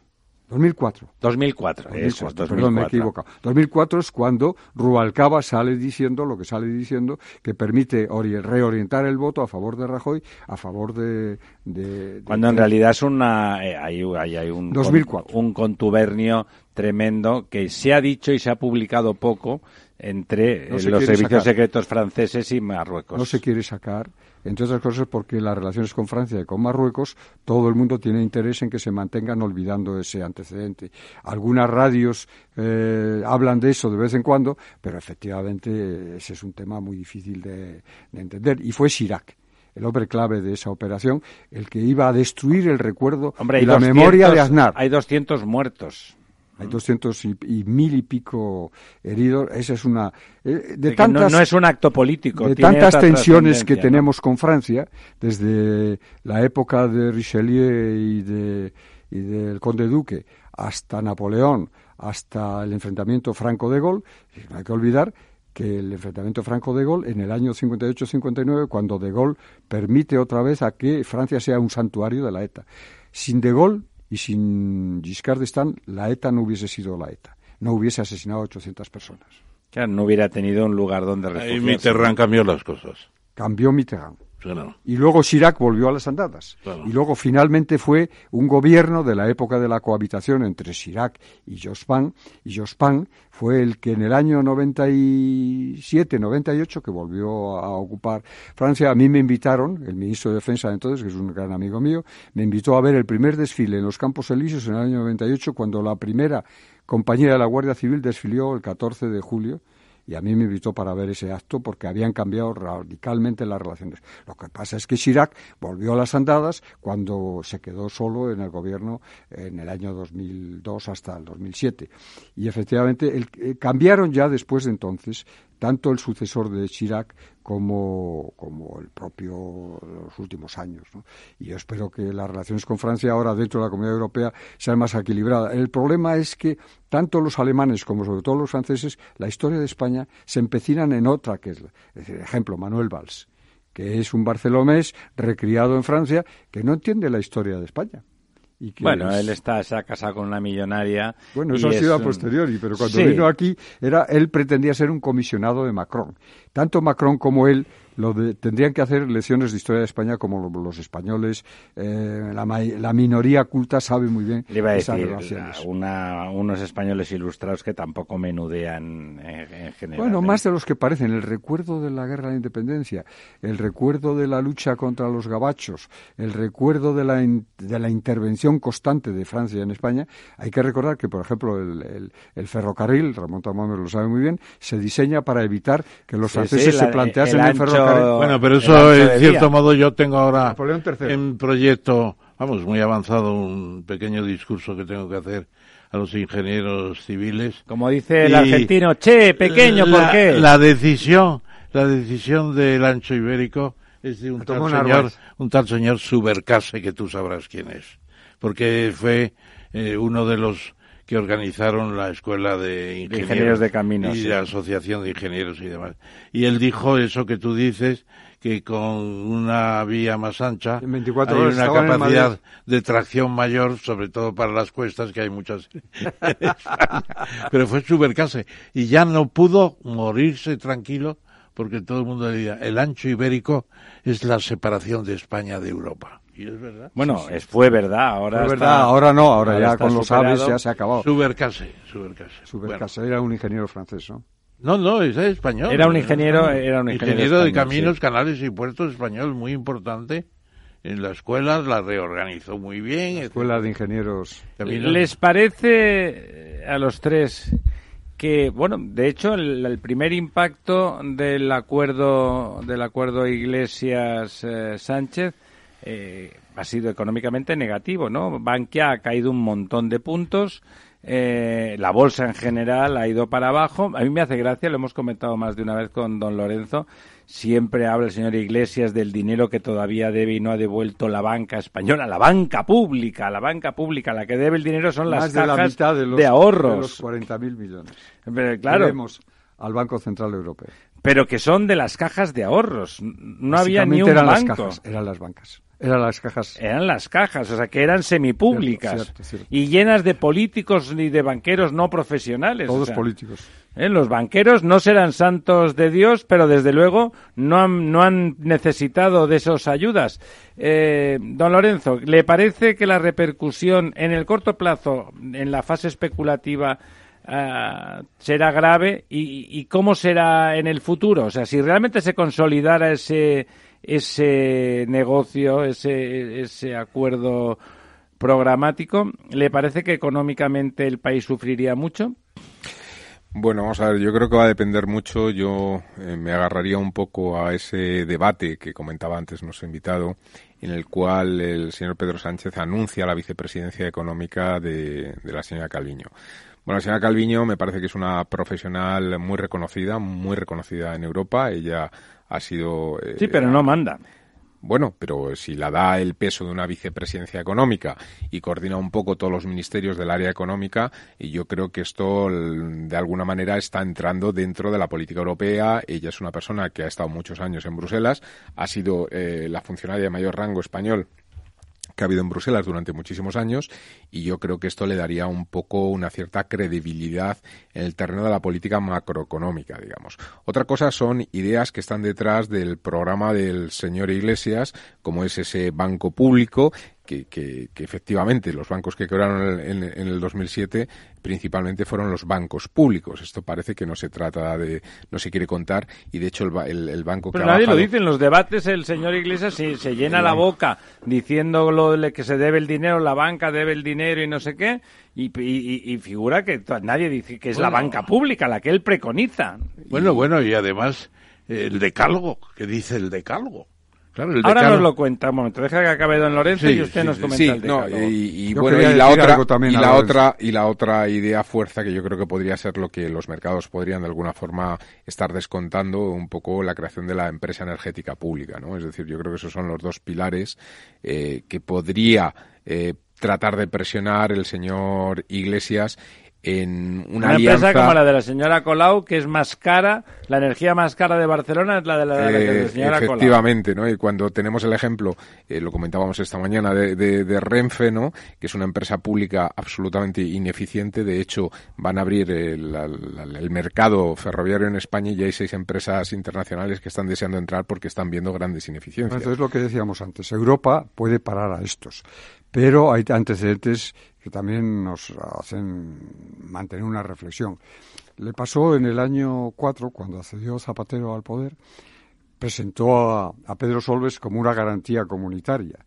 2004. 2004, 2004 Perdón, me he equivocado. 2004 es cuando Rubalcaba sale diciendo lo que sale diciendo, que permite reorientar el voto a favor de Rajoy, a favor de... cuando en realidad es una... Eh, hay, hay, un, 2004. un contubernio tremendo que se ha dicho y se ha publicado poco entre los servicios secretos franceses y Marruecos. No se quiere sacar entre otras cosas porque las relaciones con Francia y con Marruecos, todo el mundo tiene interés en que se mantengan olvidando ese antecedente. Algunas radios eh, hablan de eso de vez en cuando, pero efectivamente ese es un tema muy difícil de, entender. Y fue Chirac el hombre clave de esa operación, el que iba a destruir el recuerdo y la memoria de Aznar. Hay 200 muertos. Hay 200 y, mil y pico heridos. Esa es una. Eh, de, tantas, no, es un acto político. De tantas tensiones que tenemos con Francia, desde la época de Richelieu y, de, y del Conde Duque hasta Napoleón, hasta el enfrentamiento Franco-de Gaulle, no hay que olvidar que el enfrentamiento Franco-de Gaulle en el año 58-59, cuando de Gaulle permite otra vez a que Francia sea un santuario de la ETA. Sin de Gaulle y sin Giscard d'Estaing la ETA no hubiese sido la ETA, no hubiese asesinado a 800 personas. Claro, no hubiera tenido un lugar donde refugiarse. Y Mitterrand cambió las cosas. Cambió Mitterrand. Y luego Chirac volvió a las andadas. Y luego finalmente fue un gobierno de la época de la cohabitación entre Chirac y Jospin. Y Jospin fue el que en el año 97, 98, que volvió a ocupar Francia, a mí me invitaron, el ministro de Defensa de entonces, que es un gran amigo mío, me invitó a ver el primer desfile en los Campos Elíseos en el año 98, cuando la primera compañía de la Guardia Civil desfilió el 14 de julio y a mí me invitó para ver ese acto porque habían cambiado radicalmente las relaciones. Lo que pasa es que Chirac volvió a las andadas cuando se quedó solo en el gobierno en el año 2002 hasta el 2007. Y efectivamente eh, cambiaron ya después de entonces tanto el sucesor de Chirac como, como el propio los últimos años. Y yo espero que las relaciones con Francia ahora dentro de la Comunidad Europea sean más equilibradas. El problema es que tanto los alemanes como sobre todo los franceses, la historia de España se empecinan en otra, que es, es decir, ejemplo, Manuel Valls, que es un barcelomés recriado en Francia que no entiende la historia de España bueno, él está, se ha casado con una millonaria. Bueno, eso ha sido a posteriori, pero cuando vino aquí, era, él pretendía ser un comisionado de Macron. Tanto Macron como él lo tendrían que hacer lecciones de historia de España como los españoles. Eh, la, minoría culta sabe muy bien Le iba a decir, unos españoles ilustrados que tampoco menudean en, general. Bueno, ¿eh? más de los que parecen. El recuerdo de la guerra de la independencia, el recuerdo de la lucha contra los gabachos, el recuerdo de la, de la intervención constante de Francia en España. Hay que recordar que, por ejemplo, el, ferrocarril, Ramón Tamames lo sabe muy bien, se diseña para evitar que los franceses se planteasen el ferrocarril bueno, pero eso, en cierto modo, yo tengo ahora en proyecto, vamos, muy avanzado, un pequeño discurso que tengo que hacer a los ingenieros civiles. Como dice el argentino, che, pequeño, ¿por qué? La decisión, la decisión del ancho ibérico es de un tal señor, un tal señor Subercase, que tú sabrás quién es. Porque fue eh, uno de los que organizaron la Escuela de Ingenieros, de, Caminos. Y la Asociación de Ingenieros y demás. Y él dijo eso que tú dices, que con una vía más ancha hay una capacidad de tracción mayor, sobre todo para las cuestas, que hay muchas [laughs] Pero fue supercase. Y ya no pudo morirse tranquilo porque todo el mundo decía, el ancho ibérico es la separación de España de Europa. Y es verdad. Bueno, Es, fue verdad, ahora verdad, ahora no, ahora, ya con los aves ya se ha acabado. Subercase, Subercase. Subercase era un ingeniero francés, ¿no? No, no, es español. Era un ingeniero, era un ingeniero, de caminos, canales y puertos español, muy importante. En la escuela la reorganizó muy bien. escuela de ingenieros. ¿Les parece a los tres que, bueno, de hecho, el, primer impacto del acuerdo del acuerdo Iglesias eh, Sánchez eh, ha sido económicamente negativo, ¿no? Bankia ha caído un montón de puntos, eh, la bolsa en general ha ido para abajo. A mí me hace gracia, lo hemos comentado más de una vez con don Lorenzo, siempre habla el señor Iglesias del dinero que todavía debe y no ha devuelto la banca española, la banca pública, la banca pública, la que debe el dinero son las cajas de, ahorros. De los 40.000 millones. Pero, claro. al Banco Central Europeo. Pero que son de las cajas de ahorros. No había ni un banco. Las cajas, eran las bancas. Eran las cajas. Eran las cajas, o sea, que eran semipúblicas y llenas de políticos ni de banqueros no profesionales. Todos políticos. ¿eh? Los banqueros no serán santos de Dios, pero desde luego no han, no han necesitado de esas ayudas. Eh, don Lorenzo, ¿le parece que la repercusión en el corto plazo, en la fase especulativa, ah, será grave y, y, cómo será en el futuro. O sea, si realmente se consolidara ese, ese negocio, ese, ese acuerdo programático, ¿le parece que económicamente el país sufriría mucho? Bueno, vamos a ver, yo creo que va a depender mucho. Yo eh, me agarraría un poco a ese debate que comentaba antes nuestro invitado, en el cual el señor Pedro Sánchez anuncia la vicepresidencia económica de, de la señora Calviño. Bueno, la señora Calviño me parece que es una profesional muy reconocida, muy reconocida en Europa. Ella ha sido... Eh, sí, pero no manda. Bueno, pero si la da el peso de una vicepresidencia económica y coordina un poco todos los ministerios del área económica, y yo creo que esto de alguna manera está entrando dentro de la política europea. Ella es una persona que ha estado muchos años en Bruselas, ha sido eh, la funcionaria de mayor rango español que ha habido en Bruselas durante muchísimos años y yo creo que esto le daría un poco una cierta credibilidad en el terreno de la política macroeconómica, digamos. Otra cosa son ideas que están detrás del programa del señor Iglesias, como es ese banco público que, que, efectivamente los bancos que quebraron en, en, el 2007 principalmente fueron los bancos públicos. Esto parece que no se trata de, no se quiere contar y de hecho el, el, banco Pero que nadie lo dice en los debates. El señor Iglesias se, se llena la boca diciendo lo de que se debe el dinero, la banca debe el dinero y no sé qué. Y, y, y figura que nadie dice que es la banca pública la que él preconiza. Bueno, bueno, y además el decálogo, que dice el decálogo. Ahora nos lo cuenta un momento. Deja que acabe don Lorenzo y usted nos comenta el no, y, bueno, y la otra y la otra y la otra idea fuerza que yo creo que podría ser lo que los mercados podrían de alguna forma estar descontando un poco la creación de la empresa energética pública, ¿no? Es decir, yo creo que esos son los dos pilares eh, que podría eh, tratar de presionar el señor Iglesias en una, una empresa como la de la señora Colau, que es más cara, la energía más cara de Barcelona es la de la, eh, señora Colau. Efectivamente, ¿no? Y cuando tenemos el ejemplo, eh, lo comentábamos esta mañana, de, de, Renfe, ¿no? Que es una empresa pública absolutamente ineficiente. De hecho, van a abrir el, el, mercado ferroviario en España y ya hay seis empresas internacionales que están deseando entrar porque están viendo grandes ineficiencias. Entonces, lo que decíamos antes, Europa puede parar a estos, pero hay antecedentes que también nos hacen mantener una reflexión. Le pasó en el año 4, cuando accedió Zapatero al poder, presentó a, Pedro Solves como una garantía comunitaria.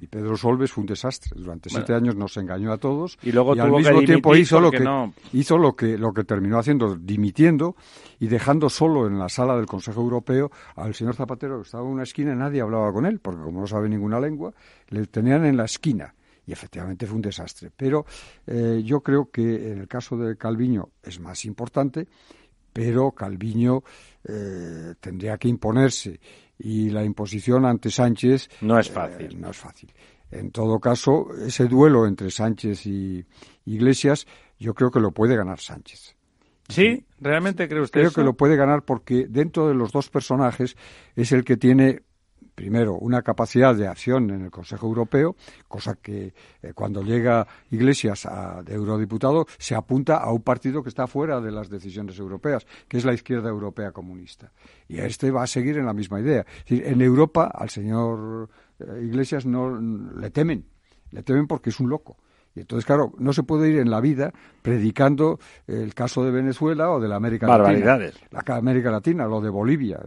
Y Pedro Solves fue un desastre. Durante siete años nos engañó a todos. Y luego al mismo tiempo hizo lo que hizo lo que lo que terminó haciendo, dimitiendo y dejando solo en la sala del Consejo Europeo al señor Zapatero que estaba en una esquina y nadie hablaba con él, porque como no sabe ninguna lengua, le tenían en la esquina y efectivamente fue un desastre. Pero eh, yo creo que en el caso de Calviño es más importante, pero Calviño eh, tendría que imponerse y la imposición ante Sánchez no es fácil. Eh, no es fácil. En todo caso, ese duelo entre Sánchez y Iglesias, yo creo que lo puede ganar Sánchez. ¿Sí? ¿Realmente cree usted Creo que lo puede ganar porque dentro de los dos personajes es el que tiene primero, una capacidad de acción en el Consejo Europeo, cosa que eh, cuando llega Iglesias a, de eurodiputado se apunta a un partido que está fuera de las decisiones europeas, que es la izquierda europea comunista. Y este va a seguir en la misma idea. en Europa al señor eh, Iglesias no le temen, le temen porque es un loco. Entonces, claro, no se puede ir en la vida predicando el caso de Venezuela o de la América Barbaridades. Latina. La América Latina, lo de Bolivia.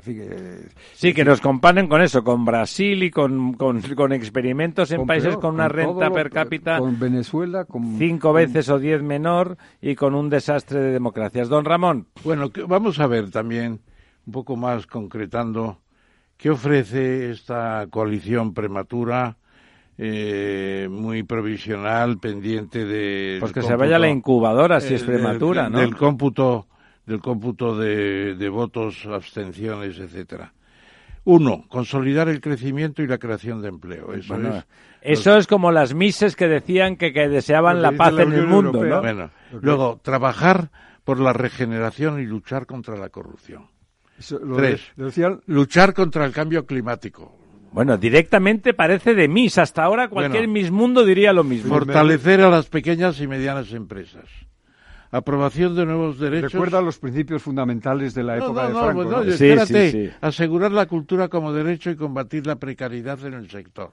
sí, que nos comparen con eso, con Brasil y con, con, experimentos en países con una renta per cápita. Con Venezuela, con. Cinco veces o diez menor y con un desastre de democracias. Don Ramón. Bueno, vamos a ver también, un poco más concretando, qué ofrece esta coalición prematura eh, muy provisional, pendiente de... Pues que se vaya a la incubadora si es prematura, ¿no? Del cómputo, del cómputo de, de votos, abstenciones, etcétera. Uno, consolidar el crecimiento y la creación de empleo. Eso, es, eso es como las mises que decían que, que deseaban la paz en el mundo, ¿no? Bueno, luego, trabajar por la regeneración y luchar contra la corrupción. Tres, luchar contra el cambio climático. Bueno, directamente parece de Miss. Hasta ahora cualquier Miss Mundo diría lo mismo. Fortalecer a las pequeñas y medianas empresas. Aprobación de nuevos derechos. Recuerda los principios fundamentales de la época de Franco. No, espérate. Asegurar la cultura como derecho y combatir la precariedad en el sector.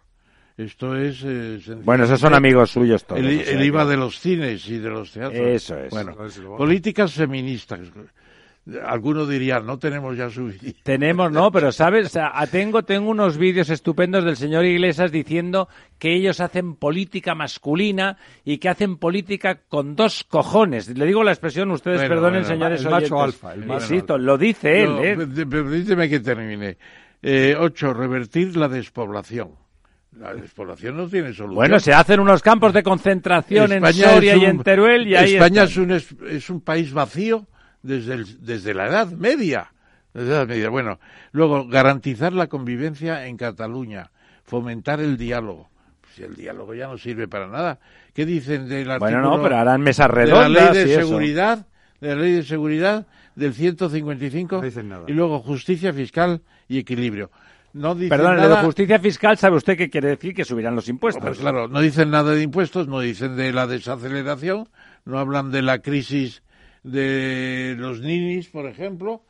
Esto es. Eh, bueno, esos son amigos suyos todos. El, IVA de los cines y de los teatros. Eso es. Bueno, políticas feministas. Algunos dirían, no tenemos ya suficiente. Tenemos, no, pero sabes, tengo, tengo unos vídeos estupendos del señor Iglesias diciendo que ellos hacen política masculina y que hacen política con dos cojones. Le digo la expresión, ustedes perdonen, señores el macho alfa. lo dice él. ¿eh? Permíteme que termine. Eh, ocho, revertir la despoblación. La despoblación no tiene solución. Bueno, se hacen unos campos de concentración en Soria y en Teruel y ahí España es un, es un país vacío desde, desde la Edad Media. Desde la Edad Media. Bueno, luego, garantizar la convivencia en Cataluña, fomentar el diálogo. Si el diálogo ya no sirve para nada. ¿Qué dicen del artículo? Bueno, no, pero harán mesas redondas. De la ley de seguridad, de la ley de seguridad del 155 no dicen nada. y luego justicia fiscal y equilibrio. No dicen Perdón, nada... de justicia fiscal, ¿sabe usted qué quiere decir? Que subirán los impuestos. Pues claro, no dicen nada de impuestos, no dicen de la desaceleración, no hablan de la crisis de los ninis, por ejemplo,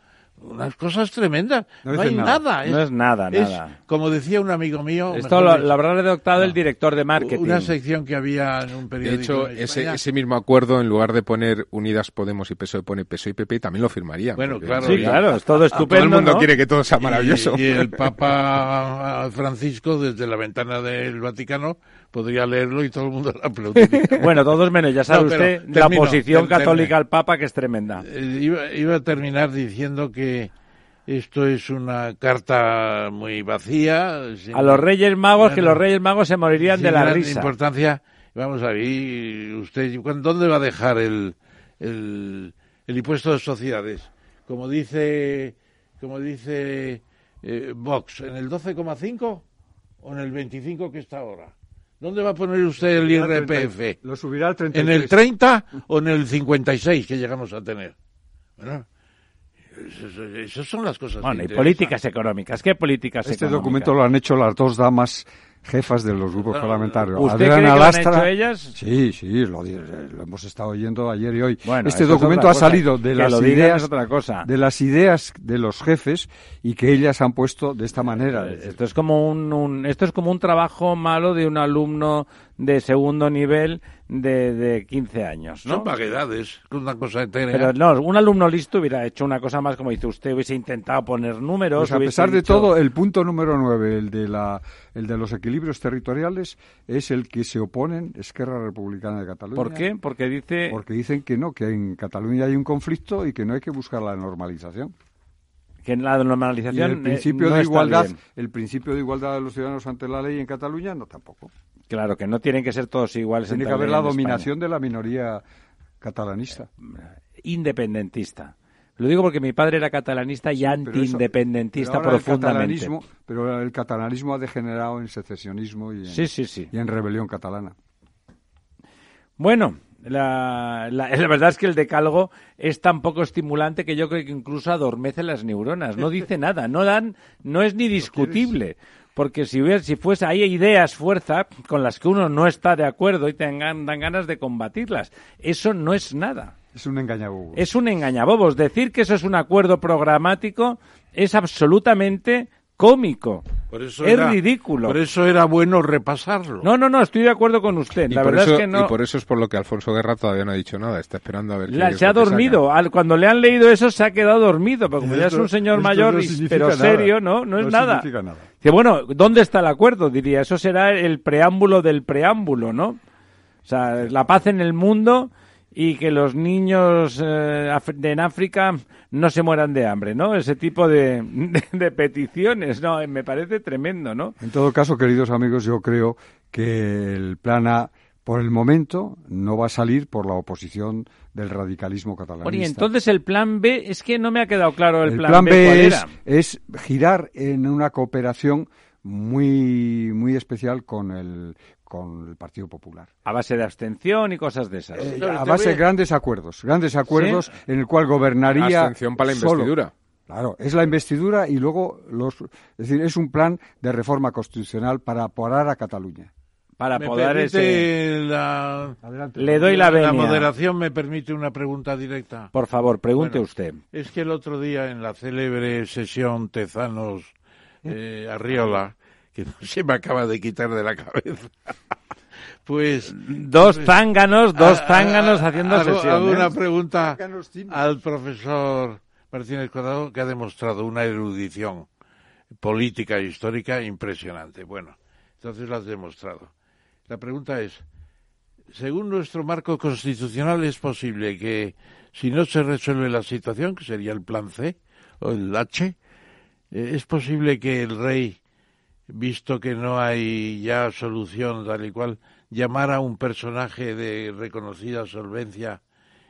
unas cosas tremendas. No No, hay nada. nada. No es nada, es, nada. como decía un amigo mío, Esto lo, lo habrá redactado el director de marketing. una sección que había en un De periódico. hecho, en ese, ese mismo acuerdo, en lugar de poner Unidas Podemos y PSOE, pone PSOE y PP, también lo firmaría. Bueno, claro, Sí, ya. claro, es todo estupendo. Todo el mundo ¿no? quiere que todo sea maravilloso. Y, y el Papa Francisco, desde la ventana del Vaticano, podría leerlo y todo el mundo lo aplaudiría. [laughs] Bueno, todos menos, ya sabe No, usted la termino, oposición ter- católica al Papa que es tremenda. Eh, iba, iba a terminar diciendo que esto es una carta muy vacía. sin- A los Reyes Magos, que los Reyes Magos se morirían sin de la gran risa. importancia. Vamos a ver, ¿y usted ¿cuándo- dónde va a dejar el, el, el impuesto de sociedades? Como dice, como dice eh, Vox, ¿en el 12,5 o en el 25 que está ahora? ¿Dónde va a poner usted el IRPF? Lo subirá al ¿En 33. el 30 o en el 56 que llegamos a tener? Bueno, esas, son las cosas. Bueno, y políticas económicas. ¿Qué políticas Este económicas? documento lo han hecho las dos damas jefas de los grupos No, parlamentarios. ¿Usted cree que lo han hecho ellas? Sí, sí, lo, lo hemos estado oyendo ayer y hoy. Bueno, este es documento ha salido de las ideas otra cosa. de las ideas de los jefes y que ellas han puesto de esta manera. Esto es como un, un- esto es como un trabajo malo de un alumno de segundo nivel de, de 15 años, ¿no? Son vaguedades, una cosa entera. Pero no, un alumno listo hubiera hecho una cosa más como dice usted, hubiese intentado poner números. Pues a pesar de dicho- todo, el punto número nueve, el de, la, el de los equilibrios territoriales, es el que se oponen Esquerra Republicana de Cataluña. ¿Por qué? Porque dice... Porque dicen que no, que en Cataluña hay un conflicto y que no hay que buscar la normalización. que en la Y normalización el eh, principio no de está igualdad, bien. el principio de igualdad de los ciudadanos ante la ley en Cataluña, no tampoco. Claro, que no tienen que ser todos iguales. Tiene que haber la España. dominación de la minoría catalanista. Independentista. Lo digo porque mi padre era catalanista y antiindependentista el profundamente. catalanismo- pero el catalanismo ha degenerado en secesionismo y en, Sí, sí, sí. y en rebelión catalana. Bueno, la, la, [laughs] la verdad es que el decálogo es tan poco estimulante que yo creo que incluso adormece las neuronas. No dice nada, no dan, no es ni discutible. Porque si, hubiera, si fuese, hay ideas, fuerza, con las que uno no está de acuerdo y tengan, dan ganas de combatirlas. Eso no es nada. Es un engañabobos. Es un engañabobos. Decir que eso es un acuerdo programático es absolutamente cómico. Por eso es era- ridículo. Por eso era bueno repasarlo. No, no, no, estoy de acuerdo con usted. Y La verdad eso, es que no. y por eso es por lo que Alfonso Guerra todavía no ha dicho nada. Está esperando a ver La- es se ha que dormido. Al- cuando le han leído eso se ha quedado dormido. Pero como ya es Esto- un señor esto mayor, no y- pero nada. serio, ¿no? No es No nada. significa nada. Dice, bueno, ¿dónde está el acuerdo? Diría, eso será el preámbulo del preámbulo, ¿no? O sea, la paz en el mundo y que los niños eh, en África no se mueran de hambre, ¿no? Ese tipo de, [laughs] de, de peticiones, ¿no? Me parece tremendo, ¿no? En todo caso, queridos amigos, yo creo que el plan A, por el momento, no va a salir por la oposición del radicalismo catalanista. Oye, entonces el plan B, es que no me ha quedado claro el, el plan, plan B, ¿cuál B es, era? es girar en una cooperación muy, muy especial con el, con el Partido Popular. A base de abstención y cosas de esas. Eh, a base de grandes acuerdos, grandes acuerdos en el cual gobernaría Abstención para la solo. investidura. Claro, es la investidura y luego los, es decir, es un plan de reforma constitucional para parar a Cataluña. para ¿Me poder permite ese... la, Adelante. Le doy la venia. moderación me permite una pregunta directa. Por favor, pregunte Bueno. usted. Es que el otro día en la célebre sesión Tezanos eh, Arriola, que no se me acaba de quitar de la cabeza, [laughs] pues Dos zánganos, dos Ah, zánganos haciendo hago, sesión. hago ¿eh? una pregunta al profesor Martínez Cuadrado que ha demostrado una erudición política e histórica impresionante. Bueno, entonces lo has demostrado. La pregunta es, según nuestro marco constitucional es posible que si no se resuelve la situación, que sería el plan C o el H, eh, es posible que el rey, visto que no hay ya solución tal y cual, llamara a un personaje de reconocida solvencia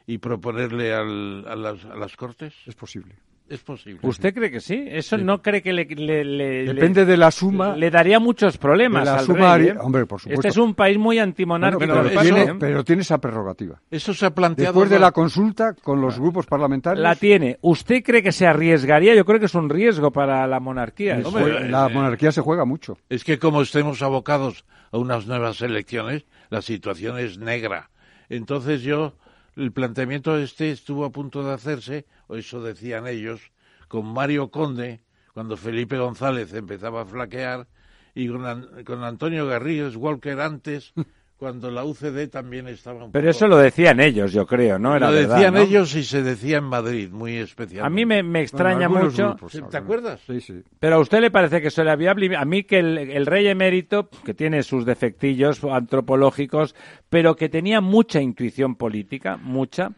y proponerle al- a, las, a las Cortes? Es posible. Es posible. ¿Usted cree que sí? ¿Eso no cree que le, le- le- Depende le- de la suma. le daría muchos problemas la al suma rey, haría- ¿eh? hombre, por supuesto. Este es un país muy Bueno, antimonárquico. pero pero, eso- tiene, ¿eh? pero tiene esa prerrogativa. Eso se ha planteado. Después de la consulta con los grupos parlamentarios, La tiene. ¿Usted cree que se arriesgaría? Yo creo que es un riesgo para la monarquía. es-. Hombre, la eh, monarquía se juega mucho. Es que como estemos abocados a unas nuevas elecciones, la situación es negra. Entonces yo, el planteamiento este estuvo a punto de hacerse, o eso decían ellos, con Mario Conde, cuando Felipe González empezaba a flaquear, y con, con Antonio Garrigues Walker antes, [laughs] cuando la UCD también estaba un Pero eso lo decían ellos, yo creo, ¿no? Era lo decían ellos y se decía en Madrid, muy especial. A mí me, extraña mucho. ¿Te acuerdas? Sí, sí. Pero a usted le parece que eso era viable. A mí que el, rey emérito, que tiene sus defectillos antropológicos, pero que tenía mucha intuición política, mucha,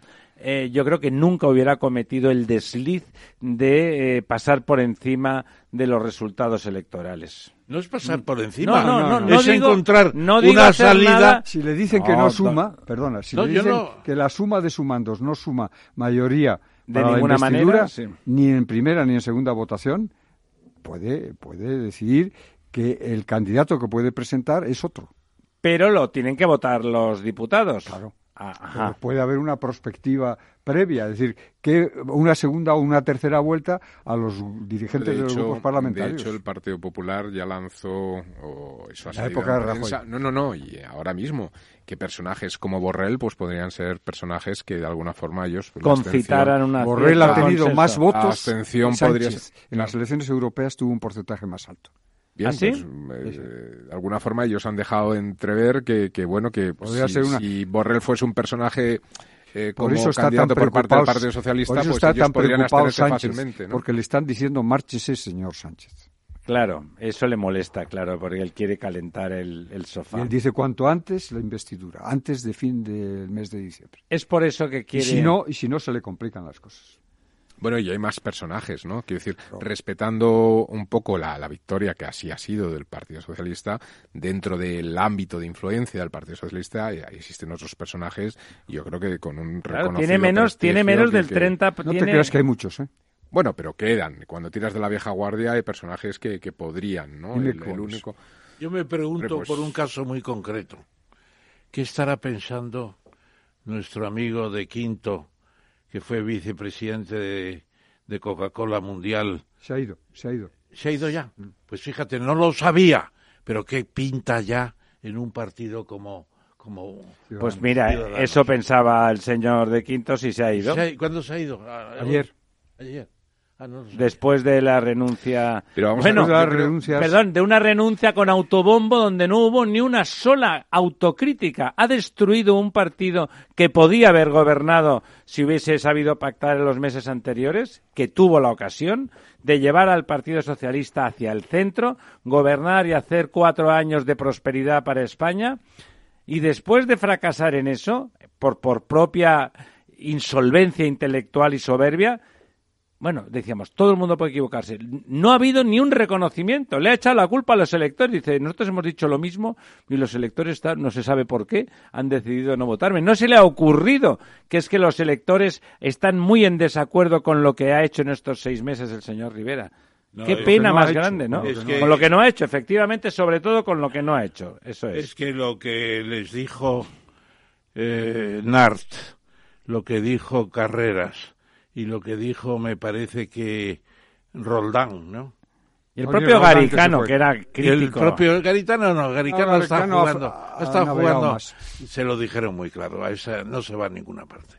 eh, yo creo que nunca hubiera cometido el desliz de eh, pasar por encima de los resultados electorales. No es pasar por encima, no, no, no, es encontrar una salida. Si le dicen que no suma, perdona, si le dicen que la suma de sumandos no suma mayoría de ninguna manera, ni en primera ni en segunda votación, puede, puede decidir que el candidato que puede presentar es otro. Pero lo tienen que votar los diputados. Claro. Ah, puede haber una perspectiva previa, es decir, que una segunda o una tercera vuelta a los dirigentes de, los grupos parlamentarios. De hecho, el Partido Popular ya lanzó, o eso ha La época de Rajoy. No, no, no, y ahora mismo, que personajes como Borrell pues podrían ser personajes que de alguna forma ellos... Concitaran una... Borrell ha tenido más votos. Abstención podría En las elecciones europeas tuvo un porcentaje más alto. Bien, ¿Ah, pues, eh, de alguna forma ellos han dejado entrever que, que bueno, que si, Borrell fuese un personaje eh, como por eso está candidato por parte del Partido Socialista, pues está ellos tan podrían Sánchez, fácilmente. Porque le están diciendo márchese, señor Sánchez. Claro, eso le molesta, claro, porque él quiere calentar el, el sofá. Y él dice cuanto antes la investidura, antes de fin del mes de diciembre. Es por eso que quiere... Y si no, y si no se le complican las cosas. Bueno, y hay más personajes, ¿no? Quiero decir, respetando un poco la, la, victoria que así ha sido del Partido Socialista, dentro del ámbito de influencia del Partido Socialista existen otros personajes, y yo creo que con un claro, tiene menos, tiene menos del 30... No te creas que hay muchos, ¿eh? Bueno, pero quedan. Cuando tiras de la vieja guardia hay personajes que, que podrían, ¿no? El, único... Yo me pregunto pues por un caso muy concreto. ¿Qué estará pensando nuestro amigo de Quinto que fue vicepresidente de, Coca-Cola Mundial. Se ha ido, se ha ido. ¿Se ha ido ya? Pues fíjate, no lo sabía, pero qué pinta ya en un partido como... como pues mira, eso pensaba el señor de Quintos y se ha ido. ¿Cuándo se ha ido? Ayer. Ayer. Ah, Después de la renuncia. Pero bueno, perdón, de una renuncia con autobombo donde no hubo ni una sola autocrítica. Ha destruido un partido que podía haber gobernado si hubiese sabido pactar en los meses anteriores, que tuvo la ocasión de llevar al Partido Socialista hacia el centro, gobernar y hacer cuatro años de prosperidad para España. Y después de fracasar en eso, por, por propia insolvencia intelectual y soberbia, bueno, decíamos, todo el mundo puede equivocarse. No ha habido ni un reconocimiento. Le ha echado la culpa a los electores. Dice, nosotros hemos dicho lo mismo y los electores, no se sabe por qué, han decidido no votarme. No se le ha ocurrido que es que los electores están muy en desacuerdo con lo que ha hecho en estos seis meses el señor Rivera. Qué pena más grande, ¿no? con lo que no ha hecho, efectivamente, sobre todo con lo que no ha hecho. Eso es. Es que lo que les dijo eh, Nart, lo que dijo Carreras, y lo que dijo me parece que Roldán, ¿no? Y el propio Garicano, que, era crítico. El propio Garitano no, Garicano está jugando, está jugando, se lo dijeron muy claro, a esa no se va a ninguna parte.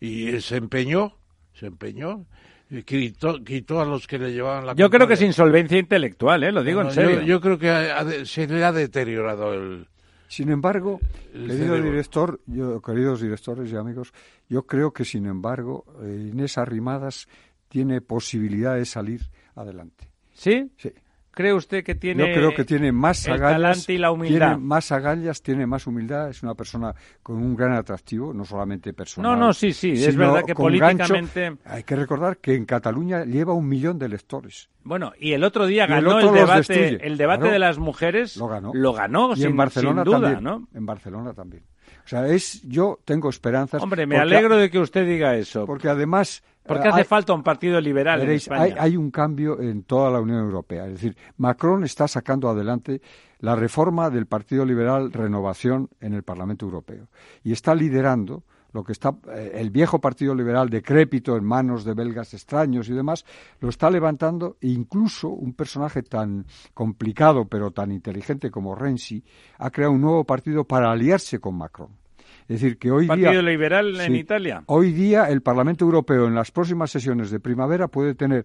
Y se empeñó, se empeñó, y quitó, quitó a los que le llevaban la Yo creo que es insolvencia intelectual, ¿eh? lo digo en serio. Yo, creo que se le ha deteriorado el, sin embargo, querido director, yo, queridos directores y amigos, yo creo que, sin embargo, eh, Inés Arrimadas tiene posibilidad de salir adelante. ¿Sí? Sí. ¿Cree usted que tiene Yo creo que tiene más agallas, y la humildad. Tiene más agallas, tiene más humildad, es una persona con un gran atractivo, no solamente personal. No, no, sí, sí, es verdad que políticamente... hay que recordar que en Cataluña lleva un millón de electores. Bueno, y el otro día ganó el, debate, el debate de las mujeres. Lo ganó. Lo ganó, y sin, en Barcelona duda, también, ¿no? En Barcelona también. O sea, es, yo tengo esperanzas. Hombre, me alegro de que usted diga eso. Porque además porque hace falta un partido liberal en España. Hay, un cambio en toda la Unión Europea. Es decir, Macron está sacando adelante la reforma del Partido Liberal Renovación en el Parlamento Europeo. Y está liderando lo que está eh, el viejo Partido Liberal decrépito en manos de belgas extraños y demás, lo está levantando e incluso un personaje tan complicado pero tan inteligente como Renzi ha creado un nuevo partido para aliarse con Macron. Es decir, que hoy Partido día... Liberal en Sí. Italia. Hoy día el Parlamento Europeo en las próximas sesiones de primavera puede tener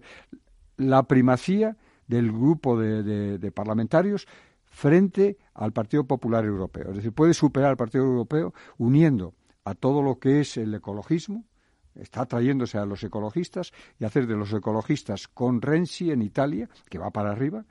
la primacía del grupo de, de- de parlamentarios frente al Partido Popular Europeo. Es decir, puede superar al Partido Europeo uniendo a todo lo que es el ecologismo, está trayéndose a los ecologistas y hacer de los ecologistas con Renzi en Italia, que va para arriba,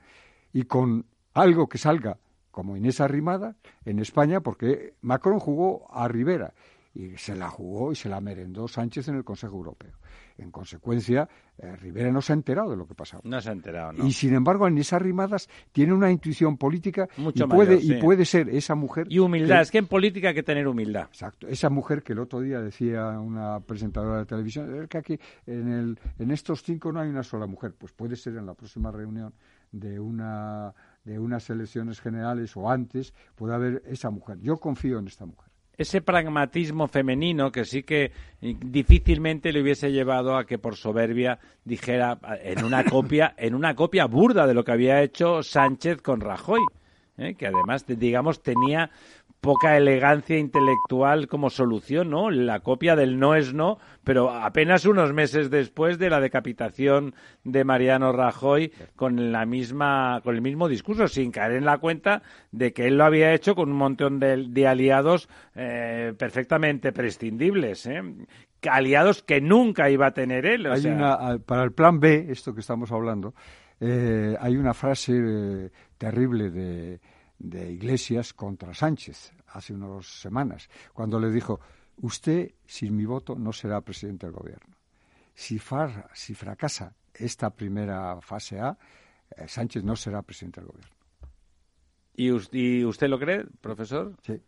y con algo que salga como Inés Arrimada en España, porque Macron jugó a Rivera y se la jugó y se la merendó Sánchez en el Consejo Europeo. En consecuencia, eh, Rivera no se ha enterado de lo que pasaba. No se ha enterado, ¿no? Y sin embargo, Inés Arrimadas tiene una intuición política Mucho y, puede, mayor, sí. y puede ser esa mujer. Y humildad. que- Es que en política hay que tener humildad. Exacto. Esa mujer que el otro día decía una presentadora de televisión, es que aquí en, el, en estos cinco no hay una sola mujer. Pues puede ser en la próxima reunión de una de unas elecciones generales o antes, puede haber esa mujer. Yo confío en esta mujer. ese pragmatismo femenino que sí que eh, difícilmente le hubiese llevado a que por soberbia dijera eh, en una [laughs] copia en una copia burda de lo que había hecho Sánchez con Rajoy ¿eh? que además digamos tenía poca elegancia intelectual como solución, ¿no? La copia del no es no, pero apenas unos meses después de la decapitación de Mariano Rajoy con la misma, con el mismo discurso, sin caer en la cuenta de que él lo había hecho con un montón de, de aliados eh, perfectamente prescindibles, ¿eh? aliados que nunca iba a tener él. o Hay sea, una, para el plan B, esto que estamos hablando, eh, hay una frase eh, terrible de, de Iglesias contra Sánchez hace unas semanas, cuando le dijo, usted sin mi voto no será presidente del gobierno. Si, far- si fracasa esta primera fase A, eh, Sánchez no será presidente del gobierno. ¿Y, us- y usted lo cree, profesor? Sí.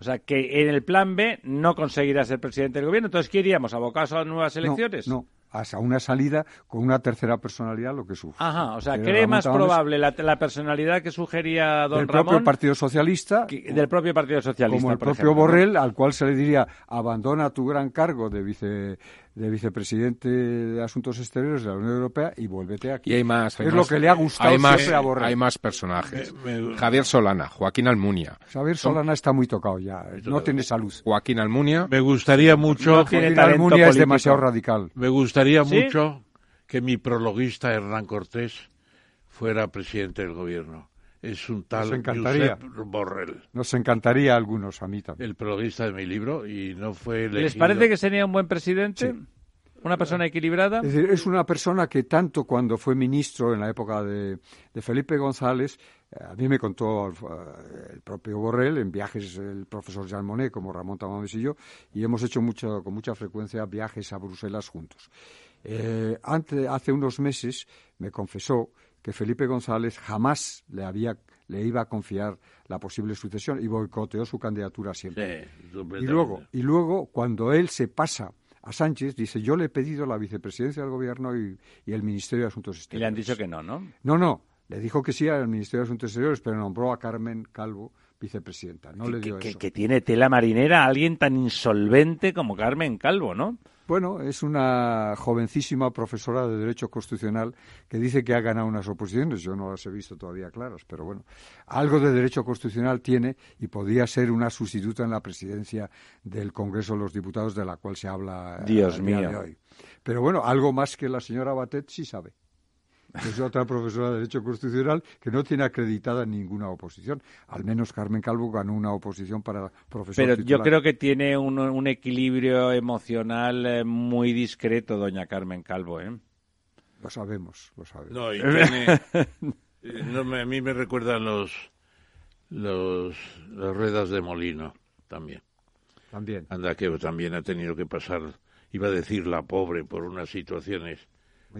O sea, que en el plan B no conseguirá ser presidente del gobierno. Entonces, ¿qué iríamos? ¿Abocados a nuevas elecciones? No, no, hasta una salida con una tercera personalidad, lo que sufre. Ajá, o sea, ¿cree más probable la, la personalidad que sugería don del propio Ramón Partido Socialista que- del propio Partido Socialista? como el por propio. Borrell, al cual se le diría abandona tu gran cargo de vice de vicepresidente de Asuntos Exteriores de la Unión Europea y vuélvete aquí. Y hay más. hay es más- lo que le ha gustado hay más, siempre a Borrell. Hay más personajes. Me- me- Javier Solana, Joaquín Almunia. Xavier Solana está muy tocado ya, no tiene salud. Joaquín Almunia. Me gustaría mucho, No tiene Joaquín Almunia es demasiado radical. me gustaría ¿Sí? mucho que mi prologuista Hernán Cortés fuera presidente del gobierno. Es un tal Nos encantaría. Josep Borrell, Nos encantaría a algunos, a mí también. el prologuista de mi libro, y no fue elegido. ¿Les parece que sería un buen presidente? ¿Una persona equilibrada? Es decir, es una persona que tanto cuando fue ministro en la época de, de Felipe González, eh, a mí me contó eh, el propio Borrell en viajes el profesor Jean Monnet como Ramón Tamames y yo, y hemos hecho mucho, con mucha frecuencia viajes a Bruselas juntos. Eh, ante- hace unos meses me confesó que Felipe González jamás le había le iba a confiar la posible sucesión y boicoteó su candidatura siempre. Sí, Y luego, y luego, cuando él se pasa a Sánchez, dice, yo le he pedido la vicepresidencia del gobierno y, y el Ministerio de Asuntos Y Exteriores. le han dicho que no, ¿no? No, no, le dijo que sí al Ministerio de Asuntos Exteriores, pero nombró a Carmen Calvo vicepresidenta. No le que, dio que- eso. que tiene tela marinera a alguien tan insolvente como Carmen Calvo, ¿no? Bueno, es una jovencísima profesora de Derecho Constitucional que dice que ha ganado unas oposiciones. Yo no las he visto todavía claras, pero bueno, algo de Derecho Constitucional tiene y podría ser una sustituta en la presidencia del Congreso de los Diputados, de la cual se habla eh, Dios día mío. de hoy. Pero bueno, algo más que la señora Batet sí sabe. Es otra profesora de Derecho Constitucional que no tiene acreditada ninguna oposición. Al menos Carmen Calvo ganó una oposición para profesor Pero yo titular. creo que tiene un, un equilibrio emocional eh, muy discreto, doña Carmen Calvo, ¿eh? Lo sabemos, lo sabemos. No, y [laughs] tiene- eh, no me- a mí me recuerdan los, los las ruedas de molino también. También. Anda que también ha tenido que pasar, iba a decir la pobre, por unas situaciones,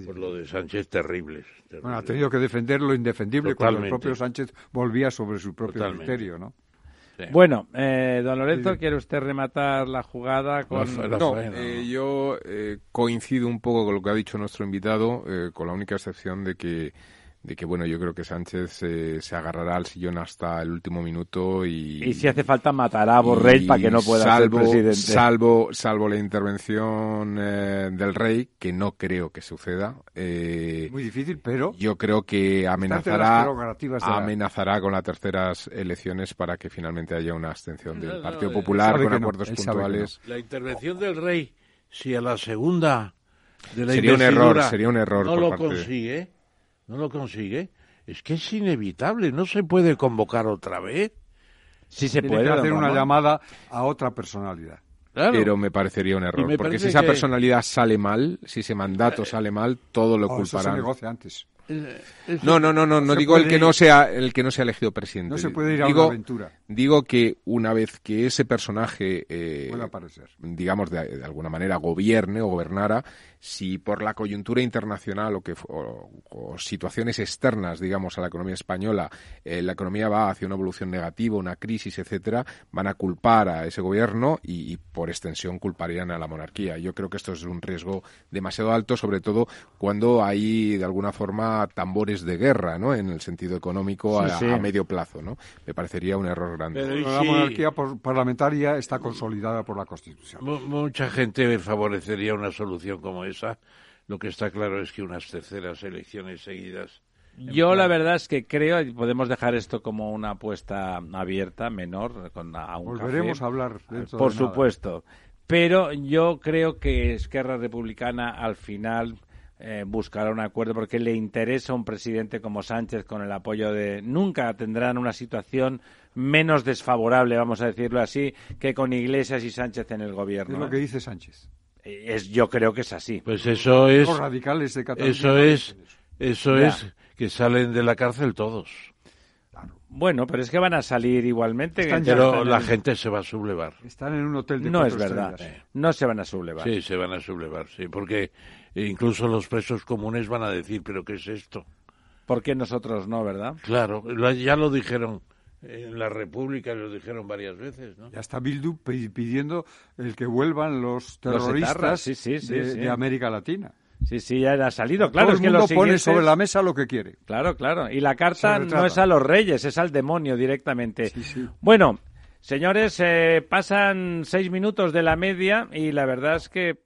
por lo de Sánchez, terribles. Bueno, ha tenido que defender lo indefendible cuando el Totalmente. propio Sánchez volvía sobre su propio Totalmente. criterio, ¿no? Sí. Bueno, eh, don Lorenzo, ¿quiere usted rematar la jugada con... la No, eh, yo eh, coincido un poco con lo que ha dicho nuestro invitado, eh, con la única excepción de que de que bueno, yo creo que Sánchez eh, se agarrará al sillón hasta el último minuto y... Y si hace falta matará a Borrell para que no pueda salvo, ser presidente. Salvo, salvo la intervención eh, del rey, que no creo que suceda. Eh, Muy difícil, pero... Yo creo que amenazará, amenazará con las terceras elecciones para que finalmente haya una abstención No, del Partido Popular con acuerdos no. puntuales. La intervención del rey, si a la segunda de la Sería un error, sería un error no por lo parte de- consigue, no lo consigue, es que es inevitable, no se puede convocar otra vez. Sí se Tiene puede. que hacer una llamada a otra personalidad. Claro. Pero me parecería un error, porque si esa que- personalidad sale mal, si ese mandato sale mal, todo lo Oh, eso se culparán. negocia antes. No, no, no, no, no digo el que no sea el que no sea elegido presidente. No se puede ir a digo, una aventura. Digo que una vez que ese personaje, eh, digamos de, de alguna manera gobierne o gobernara, si por la coyuntura internacional o que fu- o, o situaciones externas, digamos, a la economía española, eh, la economía va hacia una evolución negativa, una crisis, etcétera, van a culpar a ese gobierno y, y por extensión culparían a la monarquía. Yo creo que esto es un riesgo demasiado alto, sobre todo cuando hay de alguna forma tambores de guerra, ¿no? En el sentido económico Sí, a, sí. a medio plazo, ¿no? Me parecería un error grande. Pero La monarquía por- parlamentaria está consolidada por la Constitución. mu- mucha gente favorecería una solución como esa, lo que está claro es que unas terceras elecciones seguidas Yo la verdad es que creo, y podemos dejar esto como una apuesta abierta, menor, con a un Volveremos café. a hablar Por de nada. supuesto. Pero yo creo que Esquerra Republicana al final eh, buscará un acuerdo porque le interesa un presidente como Sánchez con el apoyo de... Nunca tendrán una situación menos desfavorable, vamos a decirlo así, que con Iglesias y Sánchez en el gobierno. Es lo ¿eh? que dice Sánchez. Es, yo creo que es así. Pues eso es, Los radicales de Cataluña. eso es, eso. Ya. es que salen de la cárcel todos. Bueno, pero es que van a salir igualmente. Están Pero la en- gente se va a sublevar. Están en un hotel de No es verdad. estrellas. No se van a sublevar. Sí, se van a sublevar, sí, porque incluso los presos comunes van a decir, pero ¿qué es esto? ¿Por qué nosotros no, verdad? Claro, ya lo dijeron en la República, lo dijeron varias veces, ¿no? Ya está Bildu pi- pidiendo el que vuelvan los Los terroristas etarras, sí, sí, sí, de, América Latina. Sí, sí, ya ha salido. Claro, Todo es el que mundo los pone sobre la mesa lo que quiere. Claro, claro. Y la carta no es a los reyes, es al demonio directamente. Sí, sí. Bueno, señores, eh, pasan seis minutos de la media y la verdad es que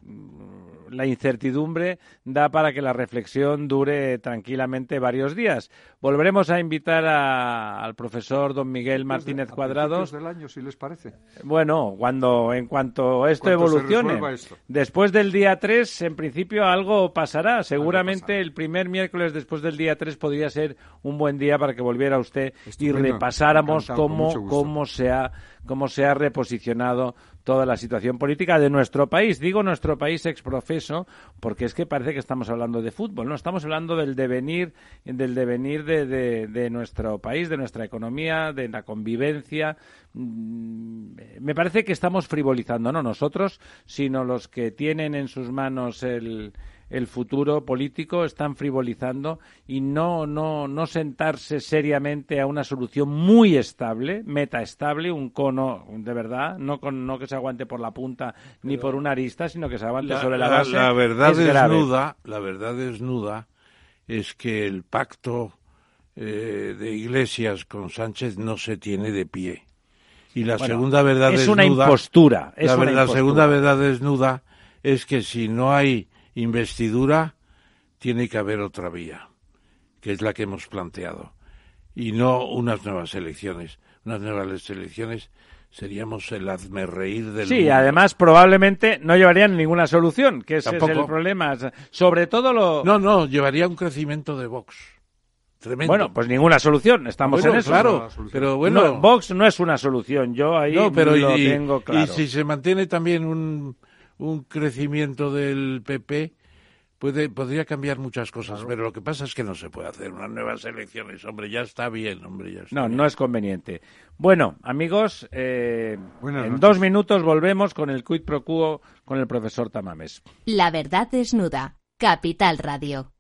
la incertidumbre da para que la reflexión dure tranquilamente varios días. Volveremos a invitar a- al profesor don Miguel Martínez Cuadrados. principios del año, si les parece. Bueno, cuando en cuanto esto Cuanto evolucione, esto. después del día 3, en principio algo pasará. Seguramente el primer miércoles después del día 3 podría ser un buen día para que volviera usted Estupendo. y repasáramos Encantado, cómo, cómo, se ha, cómo se ha reposicionado toda la situación política de nuestro país. Digo nuestro país exprofeso porque es que parece que estamos hablando de fútbol, ¿no? Estamos hablando del devenir, del devenir de, de- de nuestro país, de nuestra economía, de la convivencia. Mm, Me parece que estamos frivolizando, no nosotros, sino los que tienen en sus manos el, el futuro político están frivolizando y no, no, no sentarse seriamente a una solución muy estable, metaestable, un cono de verdad, no, con, no que se aguante por la punta ni por una arista, sino que se aguante La, sobre la la- base. la verdad es desnuda, la verdad desnuda es que el pacto eh, de Iglesias con Sánchez no se tiene de pie. Y la Bueno, segunda verdad es desnuda, una impostura. Es la, una impostura. segunda verdad desnuda es que si no hay investidura, tiene que haber otra vía, que es la que hemos planteado. Y no unas nuevas elecciones. Unas nuevas elecciones seríamos el hazmerreír del Sí, mundo. además probablemente no llevarían ninguna solución, que ese es Tampoco. el problema. Sobre todo lo... No, no, llevaría un crecimiento de Vox. Tremendo. bueno, pues ninguna solución, estamos Bueno, en eso. claro, pero bueno, No, Vox no es una solución, yo ahí no, pero lo y, tengo claro. y si se mantiene también un, un crecimiento del PP, puede, podría cambiar muchas cosas, pero lo que pasa es que no se puede hacer unas nuevas elecciones, hombre, ya está bien, hombre, ya está No, bien. no es conveniente. Bueno, amigos, eh, en noches. dos minutos volvemos con el quid pro quo con el profesor Tamames. La verdad desnuda. Capital Radio.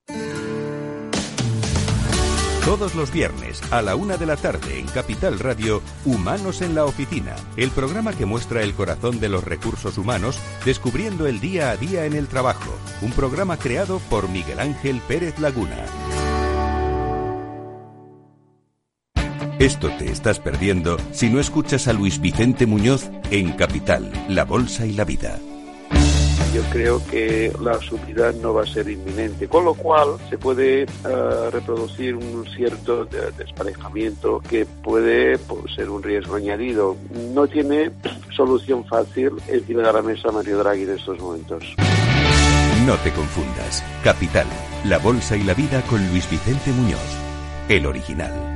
Todos los viernes a la una de la tarde en Capital Radio, Humanos en la Oficina, el programa que muestra el corazón de los recursos humanos, descubriendo el día a día en el trabajo. Un programa creado por Miguel Ángel Pérez Laguna. Esto te estás perdiendo si no escuchas a Luis Vicente Muñoz en Capital, La Bolsa y la Vida. Yo creo que la subida no va a ser inminente, con lo cual se puede eh, reproducir un cierto desparejamiento que puede pues, ser un riesgo añadido. No tiene solución fácil encima de la mesa Mario Draghi en estos momentos. No te confundas. Capital, La Bolsa y la Vida con Luis Vicente Muñoz, el original.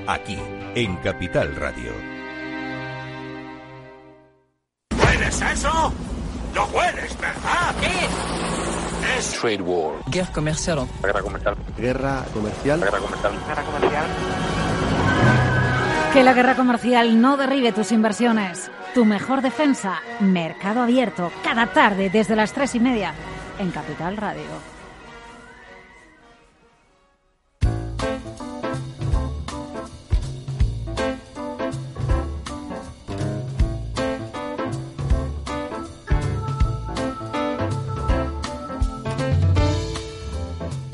Aquí en Capital Radio. ¿Hueles eso? ¿Lo hueles, verdad? ¿Qué? Es Trade War. Guerra comercial. Guerra comercial. Guerra comercial. Guerra comercial. Guerra comercial. Que la guerra comercial no derribe tus inversiones. Tu mejor defensa, Mercado Abierto, cada tarde desde las tres y media en Capital Radio.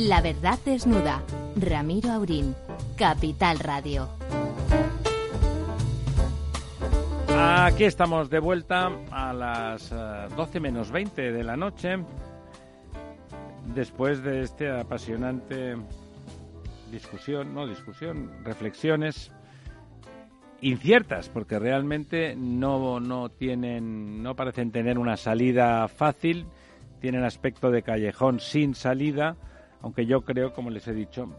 La verdad desnuda. Ramiro Aurín. Capital Radio. Aquí estamos de vuelta a las 12 eh, menos 20 de la noche. Después de este apasionante discusión, no discusión, reflexiones inciertas, porque realmente no, no tienen, no parecen tener una salida fácil, tienen aspecto de callejón sin salida aunque yo creo, como les he dicho,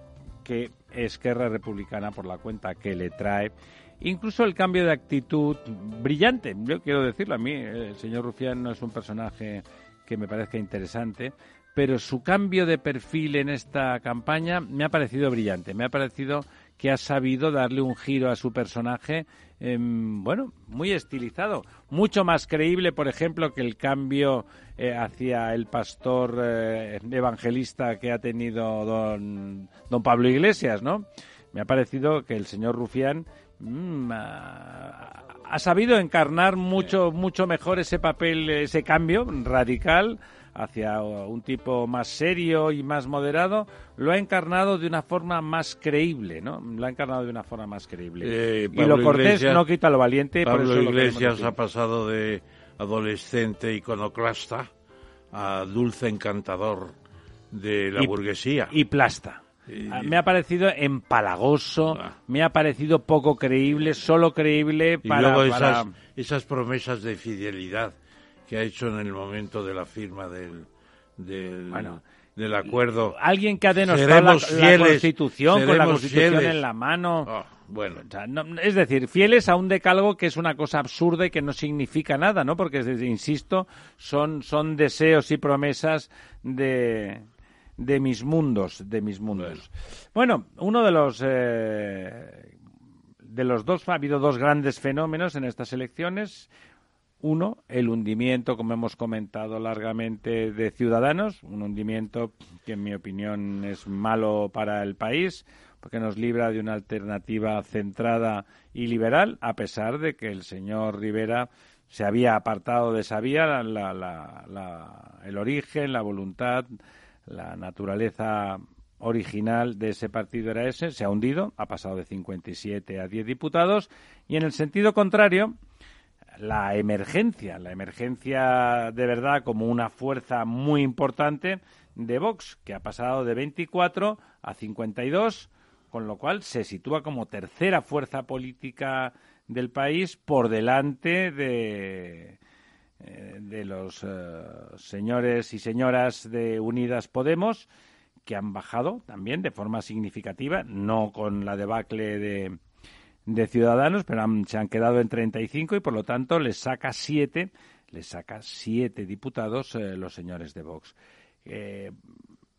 que Esquerra Republicana, por la cuenta que le trae, incluso el cambio de actitud brillante, yo quiero decirlo a mí, el señor Rufián no es un personaje que me parezca interesante, pero su cambio de perfil en esta campaña me ha parecido brillante, me ha parecido que ha sabido darle un giro a su personaje, em, bueno, muy estilizado, mucho más creíble, por ejemplo, que el cambio eh, hacia el pastor eh, evangelista que ha tenido don, don Pablo Iglesias, ¿no? Me ha parecido que el señor Rufián mm, ha, sabido encarnar mucho, mucho mejor ese papel, ese cambio radical hacia un tipo más serio y más moderado, lo ha encarnado de una forma más creíble, ¿no? Lo ha encarnado de una forma más creíble. Eh, y lo cortés no quita lo valiente. Pablo por eso Iglesias ha pasado de adolescente iconoclasta a dulce encantador de la burguesía. Y plasta. Ah, me ha parecido empalagoso, ah. me ha parecido poco creíble, solo creíble para... Y luego esas, esas promesas de fidelidad que ha hecho en el momento de la firma del, del, del acuerdo. Alguien que ha denostado la, Constitución con la Constitución en la mano. Ah, bueno. es decir, fieles a un decálogo que es una cosa absurda y que no significa nada, ¿no? Porque, insisto, son, son deseos y promesas de, de mis mundos, de mis mundos. Bueno, uno de los... Eh, de los dos, ha habido dos grandes fenómenos en estas elecciones. Uno, el hundimiento, como hemos comentado largamente, de Ciudadanos, un hundimiento que en mi opinión es malo para el país, porque nos libra de una alternativa centrada y liberal, a pesar de que el señor Rivera se había apartado de esa vía, el origen, la voluntad, la naturaleza original de ese partido era ese, se ha hundido, ha pasado de 57 a 10 diputados, y en el sentido contrario, la emergencia, la emergencia de verdad como una fuerza muy importante de Vox, que ha pasado de 24 a 52, con lo cual se sitúa como tercera fuerza política del país por delante de, eh, de los eh, señores y señoras de Unidas Podemos, que han bajado también de forma significativa, no con la debacle de, de Ciudadanos, pero se han quedado en 35 y por lo tanto les saca siete, les saca siete diputados eh, los señores de Vox. Eh,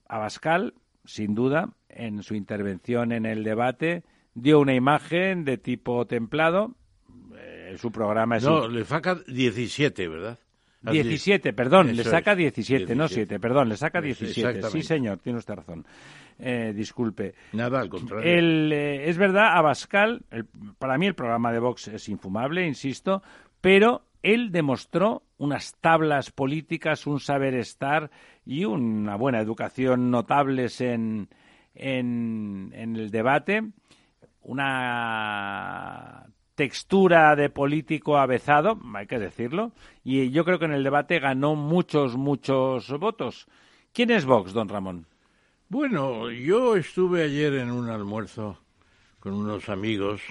Abascal sin duda, en su intervención en el debate, dio una imagen de tipo templado. Eh, su programa es... No, le saca 17, ¿verdad? Has 17, dicho. perdón, le saca es, 17, no 7, perdón, le saca Eso, 17. Sí, señor, tiene usted razón. Eh, disculpe. Nada, al contrario. El, eh, es verdad, Abascal, el- para mí el programa de Vox es infumable, insisto, pero él demostró unas tablas políticas, un saber estar y una buena educación notables en, en, en el debate, una textura de político avezado, hay que decirlo, y yo creo que en el debate ganó muchos, muchos votos. ¿Quién es Vox, don Ramón? Bueno, yo estuve ayer en un almuerzo con unos amigos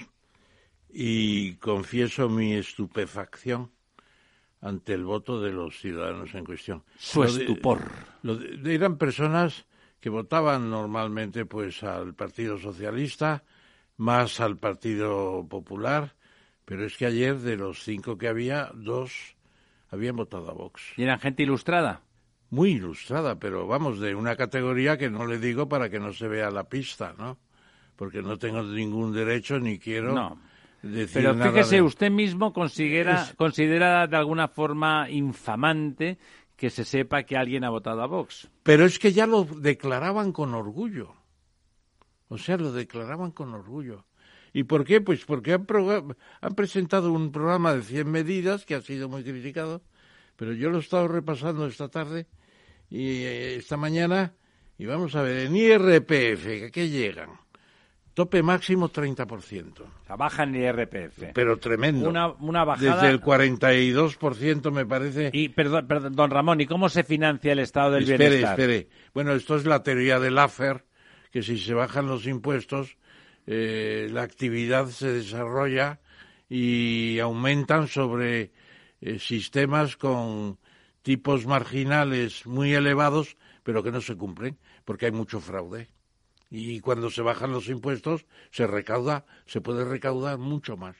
y confieso mi estupefacción ante el voto de los ciudadanos en cuestión. Su Lo de- estupor. lo de- eran personas que votaban normalmente pues al Partido Socialista, más al Partido Popular, pero es que ayer de los cinco que había, dos habían votado a Vox. ¿Y eran gente ilustrada? Muy ilustrada, pero vamos, de una categoría que no le digo para que no se vea la pista, ¿no? Porque no tengo ningún derecho ni quiero No. decir Pero nada fíjese, de- usted mismo considera, Es- considera de alguna forma infamante que se sepa que alguien ha votado a Vox. Pero es que ya lo declaraban con orgullo. O sea, lo declaraban con orgullo. ¿Y por qué? Pues porque han, han presentado un programa de 100 medidas que ha sido muy criticado, pero yo lo he estado repasando esta tarde y eh, esta mañana, y vamos a ver, en IRPF, ¿a qué llegan? Tope máximo 30%, O sea, bajan el IRPF. pero tremendo. Una, una bajada. Desde el 42% me parece... Y, perdón, perdón, don Ramón, ¿y cómo se financia el estado del espere, bienestar? espere. Bueno, esto es la teoría del AFER, que si se bajan los impuestos, eh, la actividad se desarrolla y aumentan sobre eh, sistemas con tipos marginales muy elevados, pero que no se cumplen, porque hay mucho fraude. Y cuando se bajan los impuestos, se recauda, se puede recaudar mucho más.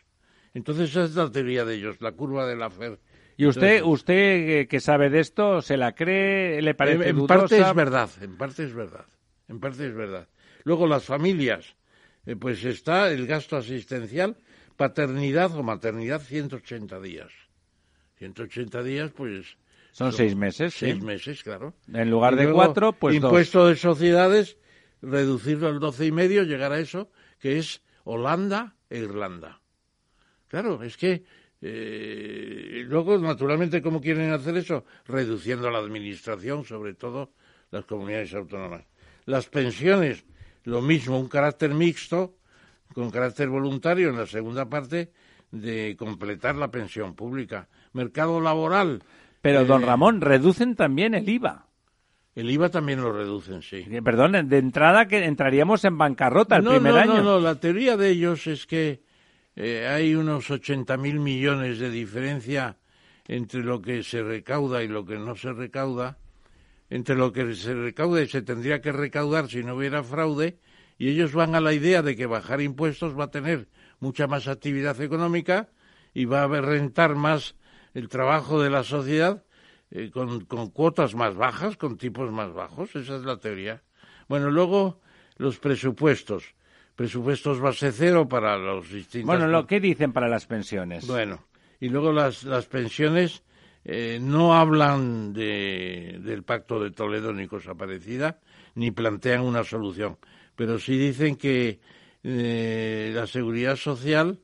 Entonces esa es la teoría de ellos, la curva del AFER. ¿Y usted, Entonces, usted eh, que sabe de esto, se la cree, le parece en, en dudosa? parte es verdad, en parte es verdad, en parte es verdad. Luego las familias, eh, pues está el gasto asistencial, paternidad o maternidad 180 días. 180 días, pues Son seis meses, sí. seis meses, claro. En lugar Y de luego, cuatro, pues dos. impuesto de sociedades, reducirlo al doce y medio, llegar a eso, que es Holanda e Irlanda. Claro, es que eh, luego, naturalmente, ¿cómo quieren hacer eso? Reduciendo la administración, sobre todo las comunidades autónomas. Las pensiones, lo mismo, un carácter mixto, con carácter voluntario en la segunda parte, de completar la pensión pública. Mercado laboral. Pero, don eh, Ramón, reducen también el IVA. El IVA también lo reducen, sí. Eh, Perdón, de entrada que entraríamos en bancarrota el no, primer no, año. No, no, la teoría de ellos es que eh, hay unos 80 mil millones de diferencia entre lo que se recauda y lo que no se recauda, entre lo que se recauda y se tendría que recaudar si no hubiera fraude, y ellos van a la idea de que bajar impuestos va a tener mucha más actividad económica y va a rentar más el trabajo de la sociedad eh, con, con cuotas más bajas, con tipos más bajos. Esa es la teoría. Bueno, luego los presupuestos. Presupuestos base cero para los distintos. Bueno, lo que dicen para las pensiones. Bueno, y luego las, las pensiones eh, no hablan de, del Pacto de Toledo ni cosa parecida, ni plantean una solución, pero sí dicen que eh, la seguridad social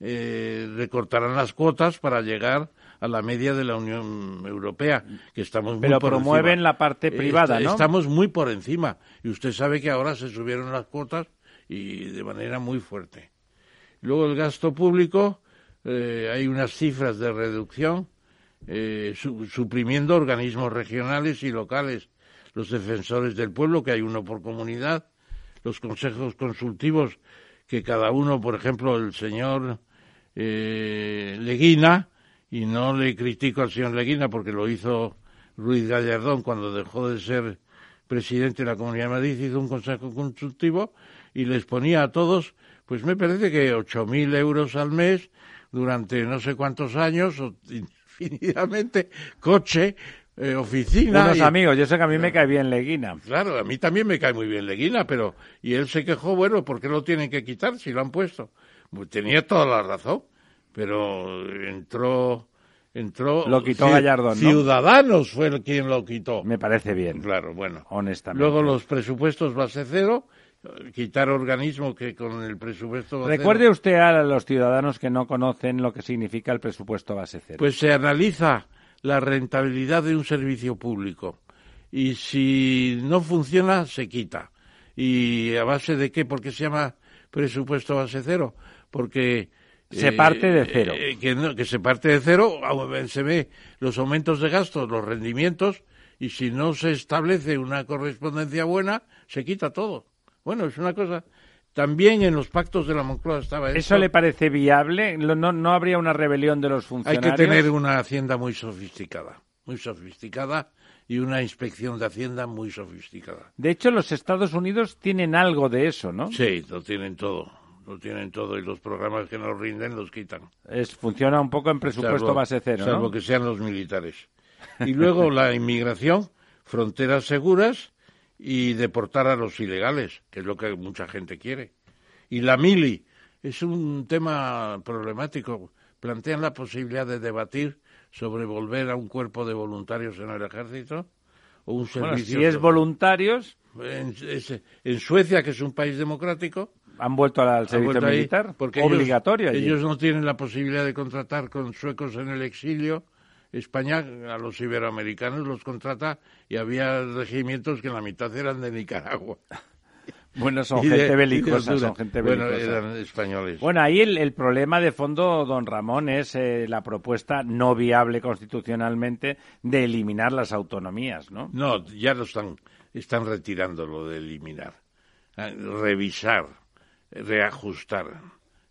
eh, recortarán las cuotas para llegar a la media de la Unión Europea, que estamos muy por promueven encima. la parte privada, est- ¿no? Estamos muy por encima, y usted sabe que ahora se subieron las cuotas y de manera muy fuerte. Luego el gasto público, eh, hay unas cifras de reducción, eh, su- suprimiendo organismos regionales y locales, los defensores del pueblo, que hay uno por comunidad, los consejos consultivos, que cada uno, por ejemplo, el señor eh, Leguina, y no le critico al señor Leguina porque lo hizo Ruiz Gallardón cuando dejó de ser presidente de la Comunidad de Madrid, hizo un consejo consultivo y les ponía a todos, pues me parece que 8.000 euros al mes durante no sé cuántos años, infinitamente, coche eh, oficina. Unos y- amigos, yo sé que a mí me cae bien Leguina. Claro, a mí también me cae muy bien Leguina, pero... Y él se quejó, bueno, ¿por qué lo tienen que quitar si lo han puesto? Pues tenía toda la razón, pero entró... entró Lo quitó Gallardón, ¿no? Ciudadanos fue el quien lo quitó. Me parece bien, Claro, bueno. honestamente. Luego los presupuestos base cero, quitar organismos que con el presupuesto base Recuerde usted a los ciudadanos que no conocen lo que significa el presupuesto base cero. pues se analiza la rentabilidad de un servicio público y si no funciona se quita. ¿Y a base de qué? ¿Por qué se llama presupuesto base cero? Porque Se parte de cero. eh, que, no- que se parte de cero, au- se ve los aumentos de gastos, los rendimientos, y si no se establece una correspondencia buena, se quita todo. Bueno, es una cosa. También en los pactos de la Moncloa estaba ¿Eso esto. le parece viable? ¿No, no habría una rebelión de los Hay funcionarios? que tener una hacienda muy sofisticada, muy sofisticada, y una inspección de hacienda muy sofisticada. De hecho, los Estados Unidos tienen algo de eso, ¿no? Sí, lo tienen todo, lo tienen todo, y los programas que nos rinden los quitan. Es, funciona un poco en presupuesto Salvo- base cero, Salvo ¿no? que sean los militares. Y luego la inmigración, fronteras seguras y deportar a los ilegales, que es lo que mucha gente quiere. Y la mili es un tema problemático. Plantean la posibilidad de debatir sobre volver a un cuerpo de voluntarios en el ejército o un Bueno, servicio. si es voluntarios, en, es- en Suecia, que es un país democrático, han vuelto al servicio vuelto militar, porque obligatorio. Ellos, no tienen la posibilidad de contratar con suecos en el exilio. España a los iberoamericanos los contrata y había regimientos que la mitad eran de Nicaragua. [laughs] Bueno, son gente de belicosa, son gente Bueno, belicosa. eran españoles. Bueno, ahí el, el problema de fondo, don Ramón, es eh, la propuesta no viable constitucionalmente de eliminar las autonomías, ¿no? No, ya lo están, están retirando lo de eliminar. Ah, Revisar, reajustar.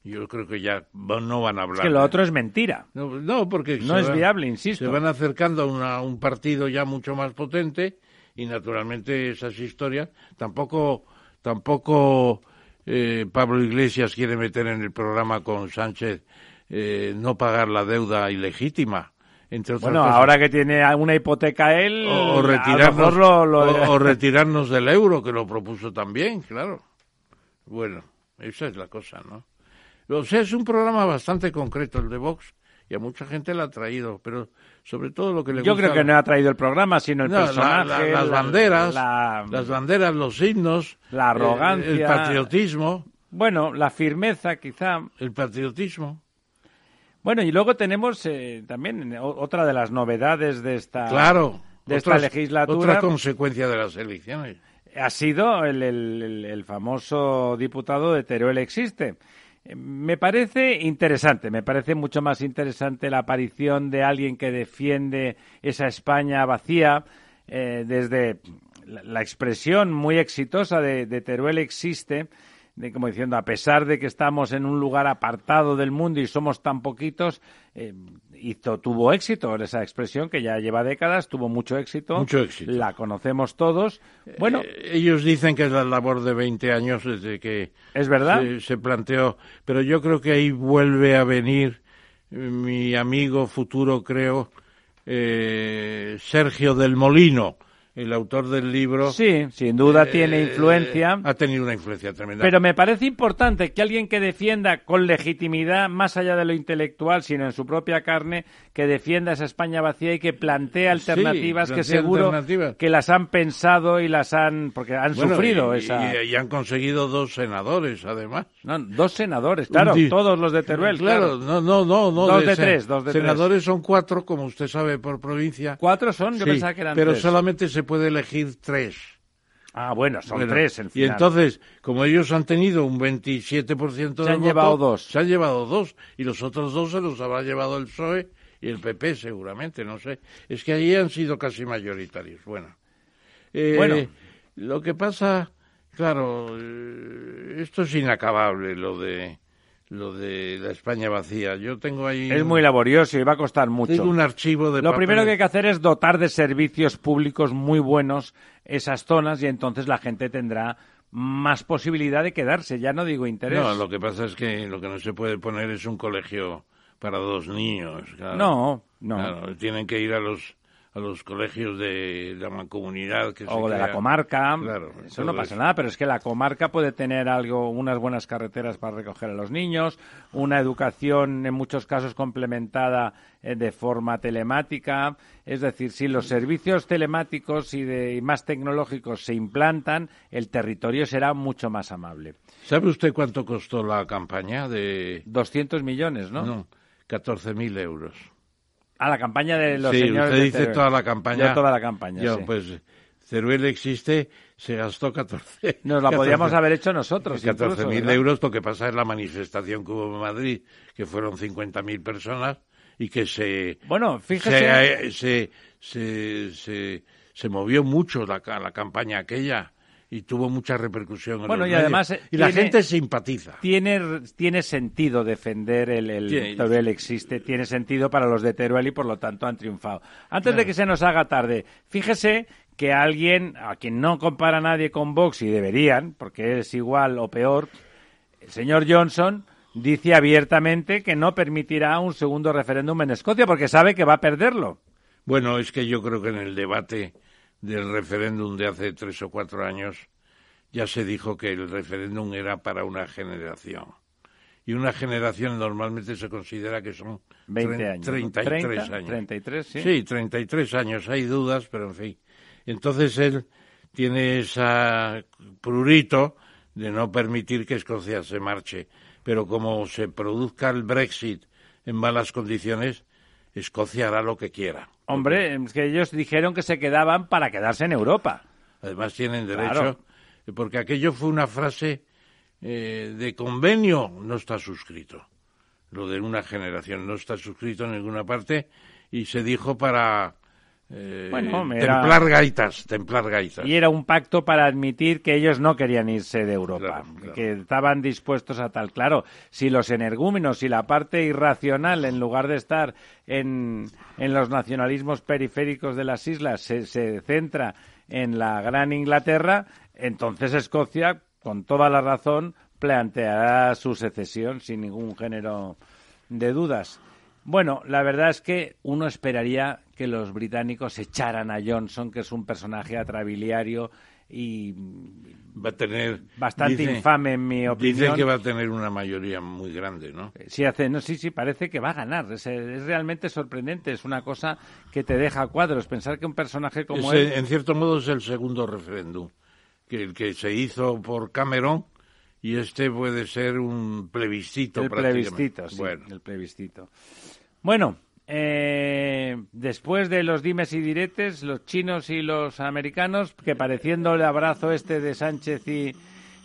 Yo creo que ya no van a Es hablar. que lo otro es mentira. No, no, porque No es viable, insisto. Se van acercando a una- un partido ya mucho más potente y naturalmente esas historias tampoco tampoco eh, Pablo Iglesias quiere meter en el programa con Sánchez eh, no pagar la deuda ilegítima. Entre otras Bueno, cosas. ahora que tiene una hipoteca él, o, retirarnos, mejor lo- lo- o- [laughs] o retirarnos del euro, que lo propuso también, claro. Bueno, esa es la cosa, ¿no? O sea, es un programa bastante concreto el de Vox y a mucha gente le ha traído, pero sobre todo lo que le Yo gusta... creo que no ha traído el programa, sino el No, la- personaje, la- las la- banderas, la- las banderas, los himnos, La arrogancia. el patriotismo, bueno, la firmeza, quizá. el patriotismo. Bueno, y luego tenemos eh, también otra de las novedades de esta, Claro. de esta legislatura. Otra consecuencia de las elecciones. ha sido el, el- el- el famoso diputado de Teruel Existe. Me parece interesante, me parece mucho más interesante la aparición de alguien que defiende esa España vacía eh, desde la, la expresión muy exitosa de, de Teruel Existe, de como diciendo, a pesar de que estamos en un lugar apartado del mundo y somos tan poquitos, eh, hizo, tuvo éxito esa expresión que ya lleva décadas, tuvo mucho éxito. Mucho éxito. La conocemos todos. Bueno, Eh, ellos dicen que es la labor de 20 años desde que ¿Es verdad? Se, se planteó, pero yo creo que ahí vuelve a venir eh, mi amigo futuro, creo, eh, Sergio del Molino, el autor del libro. Sí, sin duda eh, tiene influencia. Ha tenido una influencia tremenda. Pero me parece importante que alguien que defienda con legitimidad, más allá de lo intelectual, sino en su propia carne, que defienda esa España vacía y que plantee alternativas que plantea seguro alternativas. que las han pensado y las han, porque han Bueno, sufrido y, esa. y- y han conseguido dos senadores, además. No, dos senadores, claro, Sí. todos los de Teruel, Claro, claro. no, no, no, no. Dos de sen- tres, dos de tres. Senadores son cuatro, como usted sabe, por provincia. Cuatro son, yo Sí, pensaba que eran pero tres. solamente se puede elegir tres. Ah, bueno, son Bueno, tres en Y entonces, como ellos han tenido un 27% Se del han voto, llevado dos. Se han llevado dos. Y los otros dos se los habrá llevado el PSOE y el PP, seguramente, no sé. Es que allí han sido casi mayoritarios. Bueno. Eh, Bueno. Lo que pasa, claro, eh, esto es inacabable, lo de lo de la España vacía. Yo tengo ahí... Es un- muy laborioso y va a costar mucho. Tengo un archivo de Lo primero que hay papeles. que hacer es dotar de servicios públicos muy buenos esas zonas y entonces la gente tendrá más posibilidad de quedarse. Ya no digo interés. No, lo que pasa es que lo que no se puede poner es un colegio para dos niños. claro. No, no. Claro, tienen que ir a los a los colegios de la mancomunidad que o de la comarca. Claro, eso no pasa nada, pero es que la comarca puede tener algo, unas buenas carreteras para recoger a los niños, una educación en muchos casos complementada eh, de forma telemática. Es decir, si los servicios telemáticos y, de, y más tecnológicos se implantan, el territorio será mucho más amable. ¿Sabe usted cuánto costó la campaña de...? 200 millones, ¿no? No, 14.000 euros. A la campaña de los sí, señores usted de dice Teruel. toda la campaña. Yo toda la campaña, Yo, sí. pues Teruel existe, se gastó 14. Nos la 14 podíamos haber hecho nosotros. 14.000 incluso, ¿verdad? euros, lo que pasa es la manifestación que hubo en Madrid, que fueron 50.000 personas y que se. Bueno, se, fíjese. se, se, se, se movió mucho la, la campaña aquella y tuvo mucha repercusión. en Bueno, los y medios. además, eh, Y la gente simpatiza. Tiene, tiene sentido defender el, el Teruel existe, tiene sentido para los de Teruel y por lo tanto han triunfado. Antes de que se nos haga tarde, fíjese que alguien a quien no compara nadie con Vox y deberían, porque es igual o peor, el señor Johnson dice abiertamente que no permitirá un segundo referéndum en Escocia porque sabe que va a perderlo. Bueno, es que yo creo que en el debate del referéndum de hace tres o cuatro años ya se dijo que el referéndum era para una generación. Y una generación normalmente se considera que son 20 tre- años. ¿no? 33 30, años. 33, sí. Sí, 33 años, hay dudas, pero en fin. Entonces él tiene esa prurito de no permitir que Escocia se marche. Pero como se produzca el Brexit en malas condiciones, Escocia hará lo que quiera. Hombre, es que ellos dijeron que se quedaban para quedarse en Europa. Además tienen derecho, Claro. porque aquello fue una frase eh, de convenio, no está suscrito. Lo de una generación no está suscrito en ninguna parte y se dijo para eh, Bueno, era- templar gaitas, templar gaitas. Y era un pacto para admitir que ellos no querían irse de Europa, Claro, claro. que estaban dispuestos a tal. Claro, si los energúmenos y la parte irracional, en lugar de estar en, en los nacionalismos periféricos de las islas, se, se centra en la gran Inglaterra, entonces Escocia, con toda la razón, planteará su secesión sin ningún género de dudas. Bueno, la verdad es que uno esperaría que los británicos echaran a Johnson, que es un personaje atrabiliario y va a tener bastante dice- infame en mi opinión. Dicen que va a tener una mayoría muy grande, ¿no? Sí, hace, no, sí, sí, parece que va a ganar. Es, es realmente sorprendente. Es una cosa que te deja a cuadros. Pensar que un personaje como Es, él. En cierto modo es el segundo referéndum, que el que se hizo por Cameron y este puede ser un plebiscito. El prácticamente. plebiscito, sí, Bueno, el plebiscito. Bueno, eh, después de los dimes y diretes, los chinos y los americanos, que pareciendo el abrazo este de Sánchez y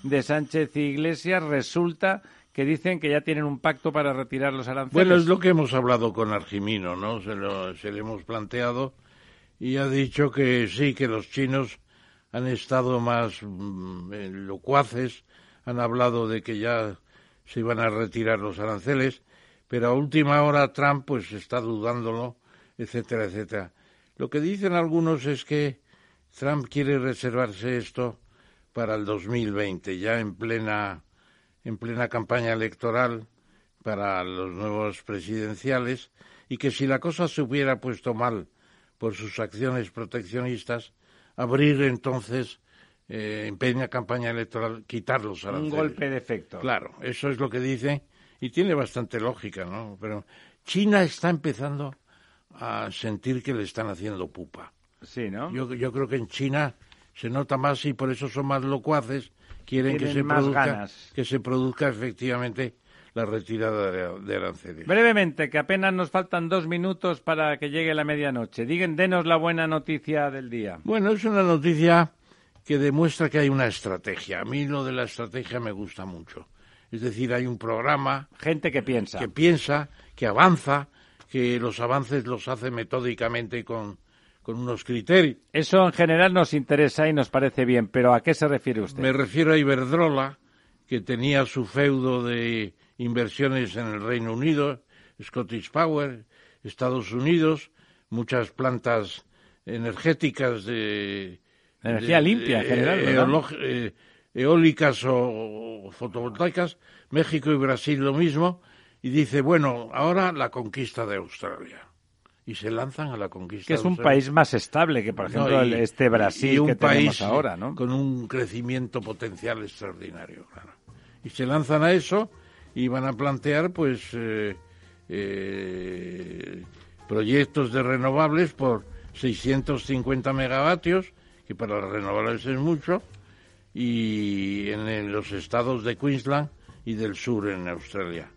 de Sánchez y Iglesias, resulta que dicen que ya tienen un pacto para retirar los aranceles. Bueno, es lo que hemos hablado con Argimino, ¿no? Se lo, hemos planteado y ha dicho que sí, que los chinos han estado más mm, locuaces, han hablado de que ya se iban a retirar los aranceles, pero a última hora Trump pues está dudándolo, etcétera, etcétera. Lo que dicen algunos es que Trump quiere reservarse esto para el 2020, ya en plena en plena campaña electoral para los nuevos presidenciales y que si la cosa se hubiera puesto mal por sus acciones proteccionistas, abrir entonces eh, en plena campaña electoral, quitar los un golpe de efecto. Claro, eso es lo que dice y tiene bastante lógica, ¿no? Pero China está empezando a sentir que le están haciendo pupa. Sí, ¿no? Yo, yo creo que en China se nota más y por eso son más locuaces, quieren que se, produzca, ganas. que se produzca efectivamente la retirada de, de aranceles. Brevemente, que apenas nos faltan dos minutos para que llegue la medianoche. Digan, denos la buena noticia del día. Bueno, es una noticia que demuestra que hay una estrategia. A mí lo de la estrategia me gusta mucho. Es decir, hay un programa Gente que piensa. que piensa, que avanza, que los avances los hace metódicamente con, con unos criterios. Eso en general nos interesa y nos parece bien, pero ¿a qué se refiere usted? Me refiero a Iberdrola, que tenía su feudo de inversiones en el Reino Unido, Scottish Power, Estados Unidos, muchas plantas energéticas de... Energía de- limpia, en eh, general, ¿verdad? Eólicas o, fotovoltaicas, México y Brasil lo mismo, y dice, bueno, ahora la conquista de Australia. y se lanzan a la conquista. Que es de un Australia. país más estable que, por No, ejemplo, y- este Brasil y un que tenemos país ahora, ¿no? Con un crecimiento potencial extraordinario, claro. Y se lanzan a eso y van a plantear, pues, eh, eh, proyectos de renovables por 650 megavatios, que para las renovables es mucho, y en, los estados de Queensland y del sur en Australia.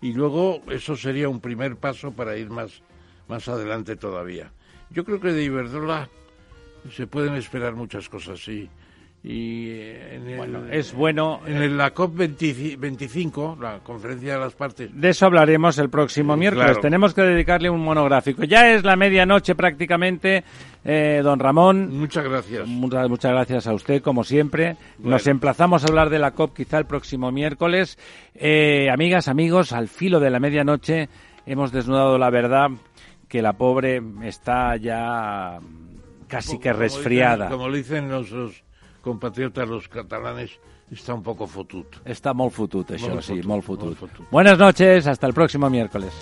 Y luego eso sería un primer paso para ir más, más adelante todavía. Yo creo que de Iberdrola se pueden esperar muchas cosas, sí. Y eh, en el, Bueno, es bueno. en el- la COP25, la conferencia de las partes, De eso hablaremos el próximo Sí, miércoles. claro. Tenemos que dedicarle un monográfico. Ya es la medianoche prácticamente, eh, don Ramón. muchas gracias. Muchas, muchas gracias a usted, como siempre. Bueno. Nos emplazamos a hablar de la COP quizá el próximo miércoles. Eh, amigas, amigos, al filo de la medianoche hemos desnudado la verdad que la pobre está ya casi que Como dicen- resfriada. Como dicen nuestros compatriotas los catalanes, está un poco fotut. Está molt fotut, això, Molt sí, fotut, molt molt fotut. fotut. Buenas noches, hasta el próximo miércoles.